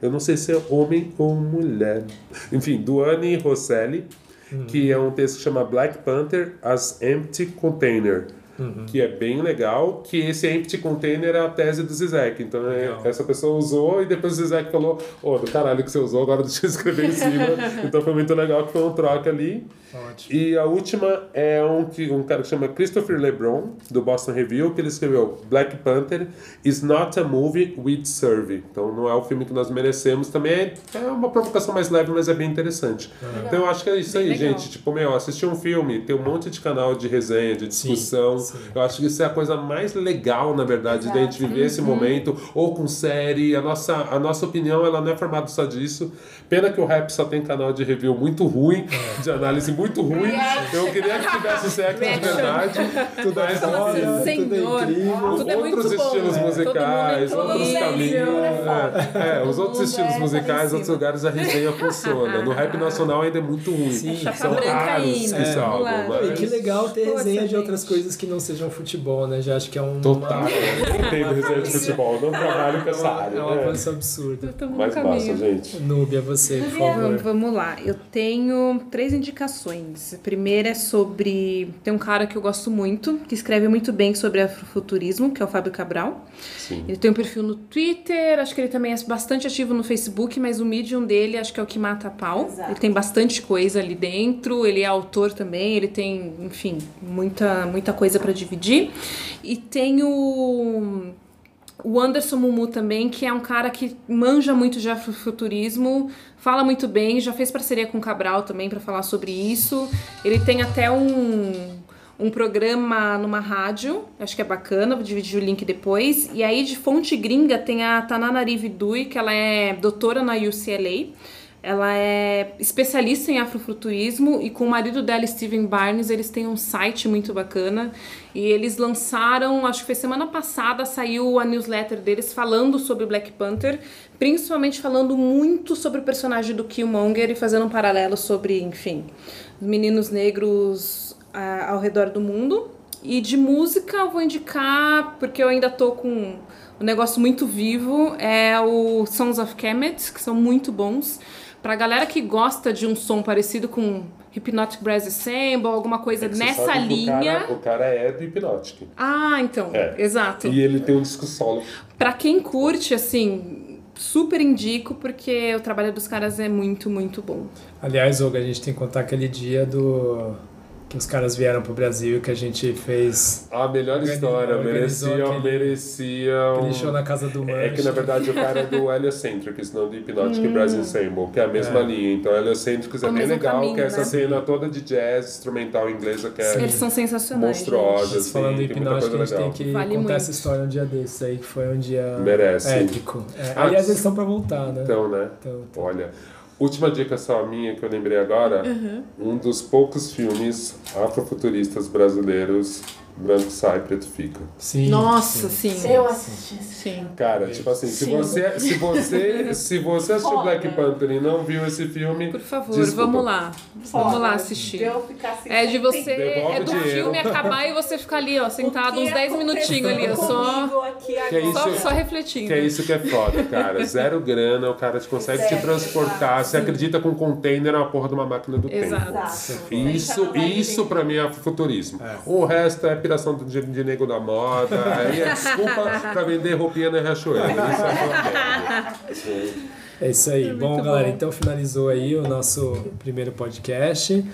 [SPEAKER 3] Eu não sei se é homem ou mulher. Enfim, do Anne Rosselli. que é um texto que chama Black Panther as Empty Container. Que é bem legal, que esse empty container é a tese do Zizek. Então é, essa pessoa usou e depois o Zizek falou: Ô, do caralho que você usou, agora deixa eu escrever em cima. então foi muito legal que foi um troca ali.
[SPEAKER 1] Ótimo.
[SPEAKER 3] E a última é um, que, um cara que chama Christopher LeBron, do Boston Review, que ele escreveu Black Panther is not a movie we'd serve. Então não é o filme que nós merecemos. Também é, é uma provocação mais leve, mas é bem interessante. Então eu acho que é isso
[SPEAKER 2] Bem
[SPEAKER 3] aí,
[SPEAKER 2] legal.
[SPEAKER 3] gente. Tipo, meu, assistir um filme, tem um monte de canal de resenha, de discussão.
[SPEAKER 1] sim.
[SPEAKER 3] Eu acho que isso é a coisa mais legal, na verdade, da gente viver esse momento, ou com série. A nossa, a nossa opinião, ela não é formada só disso. Pena que o rap só tem canal de review muito ruim, de análise muito ruim. Eu queria que tivesse sexo de verdade.
[SPEAKER 1] Tudo é
[SPEAKER 2] Nossa,
[SPEAKER 1] fora, tudo é incrível.
[SPEAKER 2] Tudo é
[SPEAKER 3] outros
[SPEAKER 2] bom,
[SPEAKER 3] estilos
[SPEAKER 2] né?
[SPEAKER 3] musicais,
[SPEAKER 2] mundo é
[SPEAKER 3] outros caminhos. É, é, os outros estilos
[SPEAKER 4] é
[SPEAKER 3] musicais, outros lugares, a resenha funciona. No rap nacional ainda é muito ruim.
[SPEAKER 1] Sim.
[SPEAKER 3] São raros que
[SPEAKER 2] É.
[SPEAKER 3] salvam, mas-
[SPEAKER 1] E que legal ter resenha de outras coisas que não sejam futebol, né? Já acho que é um.
[SPEAKER 3] Total. Eu nem entendo resenha de futebol, não trabalho com essa área.
[SPEAKER 1] É uma
[SPEAKER 3] né?
[SPEAKER 1] coisa absurda.
[SPEAKER 3] Mas massa, gente.
[SPEAKER 1] Núbia, você, por favor.
[SPEAKER 2] Vamos, vamos lá. Eu tenho três indicações. A primeira é sobre. Tem um cara que eu gosto muito, que escreve muito bem sobre afrofuturismo, que é o Fábio Cabral.
[SPEAKER 3] Sim.
[SPEAKER 2] Ele tem um perfil no Twitter, acho que ele também é bastante ativo no Facebook, mas o medium dele acho que é o que mata a pau.
[SPEAKER 4] Exato.
[SPEAKER 2] Ele tem bastante coisa ali dentro, ele é autor também, ele tem, enfim, muita, muita coisa para dividir. E tem o. O Anderson Mumu também, que é um cara que manja muito de afrofuturismo, fala muito bem, já fez parceria com o Cabral também para falar sobre isso. Ele tem até um, um programa numa rádio, acho que é bacana, vou dividir o link depois. E aí de fonte gringa tem a Tananari Vidui, que ela é doutora na UCLA. Ela é especialista em afrofuturismo e com o marido dela, Steven Barnes, eles têm um site muito bacana. E eles lançaram, acho que foi semana passada, saiu a newsletter deles falando sobre Black Panther, principalmente falando muito sobre o personagem do Killmonger e fazendo um paralelo sobre, enfim, os meninos negros ao redor do mundo. E de música eu vou indicar, porque eu ainda tô com um negócio muito vivo, é o Sons of Kemet, que são muito bons. Pra galera que gosta de um som parecido com Hypnotic Brass Ensemble, alguma coisa
[SPEAKER 3] É
[SPEAKER 2] nessa linha.
[SPEAKER 3] O cara, o cara é do Hypnotic.
[SPEAKER 2] Ah, então,
[SPEAKER 3] É.
[SPEAKER 2] exato.
[SPEAKER 3] E ele tem um disco solo.
[SPEAKER 2] Pra quem curte, assim, super indico, porque o trabalho dos caras é muito, muito bom.
[SPEAKER 1] Aliás, Olga, a gente tem que contar aquele dia do. Que os caras vieram pro Brasil, que a gente fez
[SPEAKER 3] A melhor história, merecia,
[SPEAKER 1] aquele-
[SPEAKER 3] merecia um-
[SPEAKER 1] na casa do Mancha.
[SPEAKER 3] É que na verdade o cara é do Heliocentrics, não do Hypnotic
[SPEAKER 2] Hum.
[SPEAKER 3] Brass Ensemble, que é a mesma
[SPEAKER 1] É.
[SPEAKER 3] linha. Então Heliocentrics é
[SPEAKER 2] O
[SPEAKER 3] bem legal,
[SPEAKER 2] caminho,
[SPEAKER 3] que é essa
[SPEAKER 2] né?
[SPEAKER 3] cena toda de jazz instrumental inglesa que é
[SPEAKER 2] Eles são sensacionais.
[SPEAKER 3] monstruosa, assim,
[SPEAKER 1] Falando em
[SPEAKER 3] tem muita
[SPEAKER 1] hipnótico, a gente tem
[SPEAKER 3] legal.
[SPEAKER 1] que
[SPEAKER 2] Vale
[SPEAKER 1] contar
[SPEAKER 2] muito.
[SPEAKER 1] essa história um dia desses aí, que foi um dia
[SPEAKER 3] Merece.
[SPEAKER 1] épico. É,
[SPEAKER 3] Ah,
[SPEAKER 1] aliás, eles estão pra voltar, né?
[SPEAKER 3] Então, né?
[SPEAKER 1] Então,
[SPEAKER 3] Olha, última dica só minha que eu lembrei agora,
[SPEAKER 2] Uhum.
[SPEAKER 3] um dos poucos filmes afrofuturistas brasileiros, branco sai, preto fica.
[SPEAKER 1] sim.
[SPEAKER 2] Nossa,
[SPEAKER 1] sim.
[SPEAKER 2] sim.
[SPEAKER 4] Eu assisti
[SPEAKER 2] Sim.
[SPEAKER 3] Cara, tipo assim, se
[SPEAKER 2] Sim.
[SPEAKER 3] você, se você, se você assistiu
[SPEAKER 4] Foda.
[SPEAKER 3] Black Panther e não viu esse filme,
[SPEAKER 2] Por favor,
[SPEAKER 3] Desculpa.
[SPEAKER 2] vamos lá. Vamos lá
[SPEAKER 4] Foda.
[SPEAKER 2] assistir. É de você,
[SPEAKER 3] Devolve
[SPEAKER 2] é do
[SPEAKER 3] dinheiro.
[SPEAKER 2] filme acabar e você ficar ali, ó, sentado uns 10 minutinhos ali, ó, só,
[SPEAKER 4] aqui
[SPEAKER 3] Que é
[SPEAKER 4] agora?
[SPEAKER 2] só,
[SPEAKER 3] isso?
[SPEAKER 2] só refletindo.
[SPEAKER 3] Que é isso que é foda, cara. Zero grana, o cara te consegue te
[SPEAKER 4] Zero,
[SPEAKER 3] transportar. Você acredita com um container na porra de uma máquina do
[SPEAKER 2] Exato.
[SPEAKER 3] tempo.
[SPEAKER 4] Exato.
[SPEAKER 3] Isso, isso
[SPEAKER 4] vai
[SPEAKER 3] pra mim é futurismo. O resto é piração de, de nego da moda. Aí é desculpa pra vender roupinha na Riachuelo. Isso é uma.
[SPEAKER 1] É isso aí. bom,
[SPEAKER 2] muito
[SPEAKER 1] galera,
[SPEAKER 2] bom.
[SPEAKER 1] então finalizou aí o nosso primeiro podcast.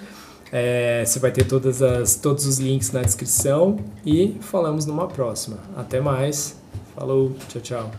[SPEAKER 1] É, você vai ter todas as, todos os links na descrição e falamos numa próxima. Até mais. Falou, tchau, tchau.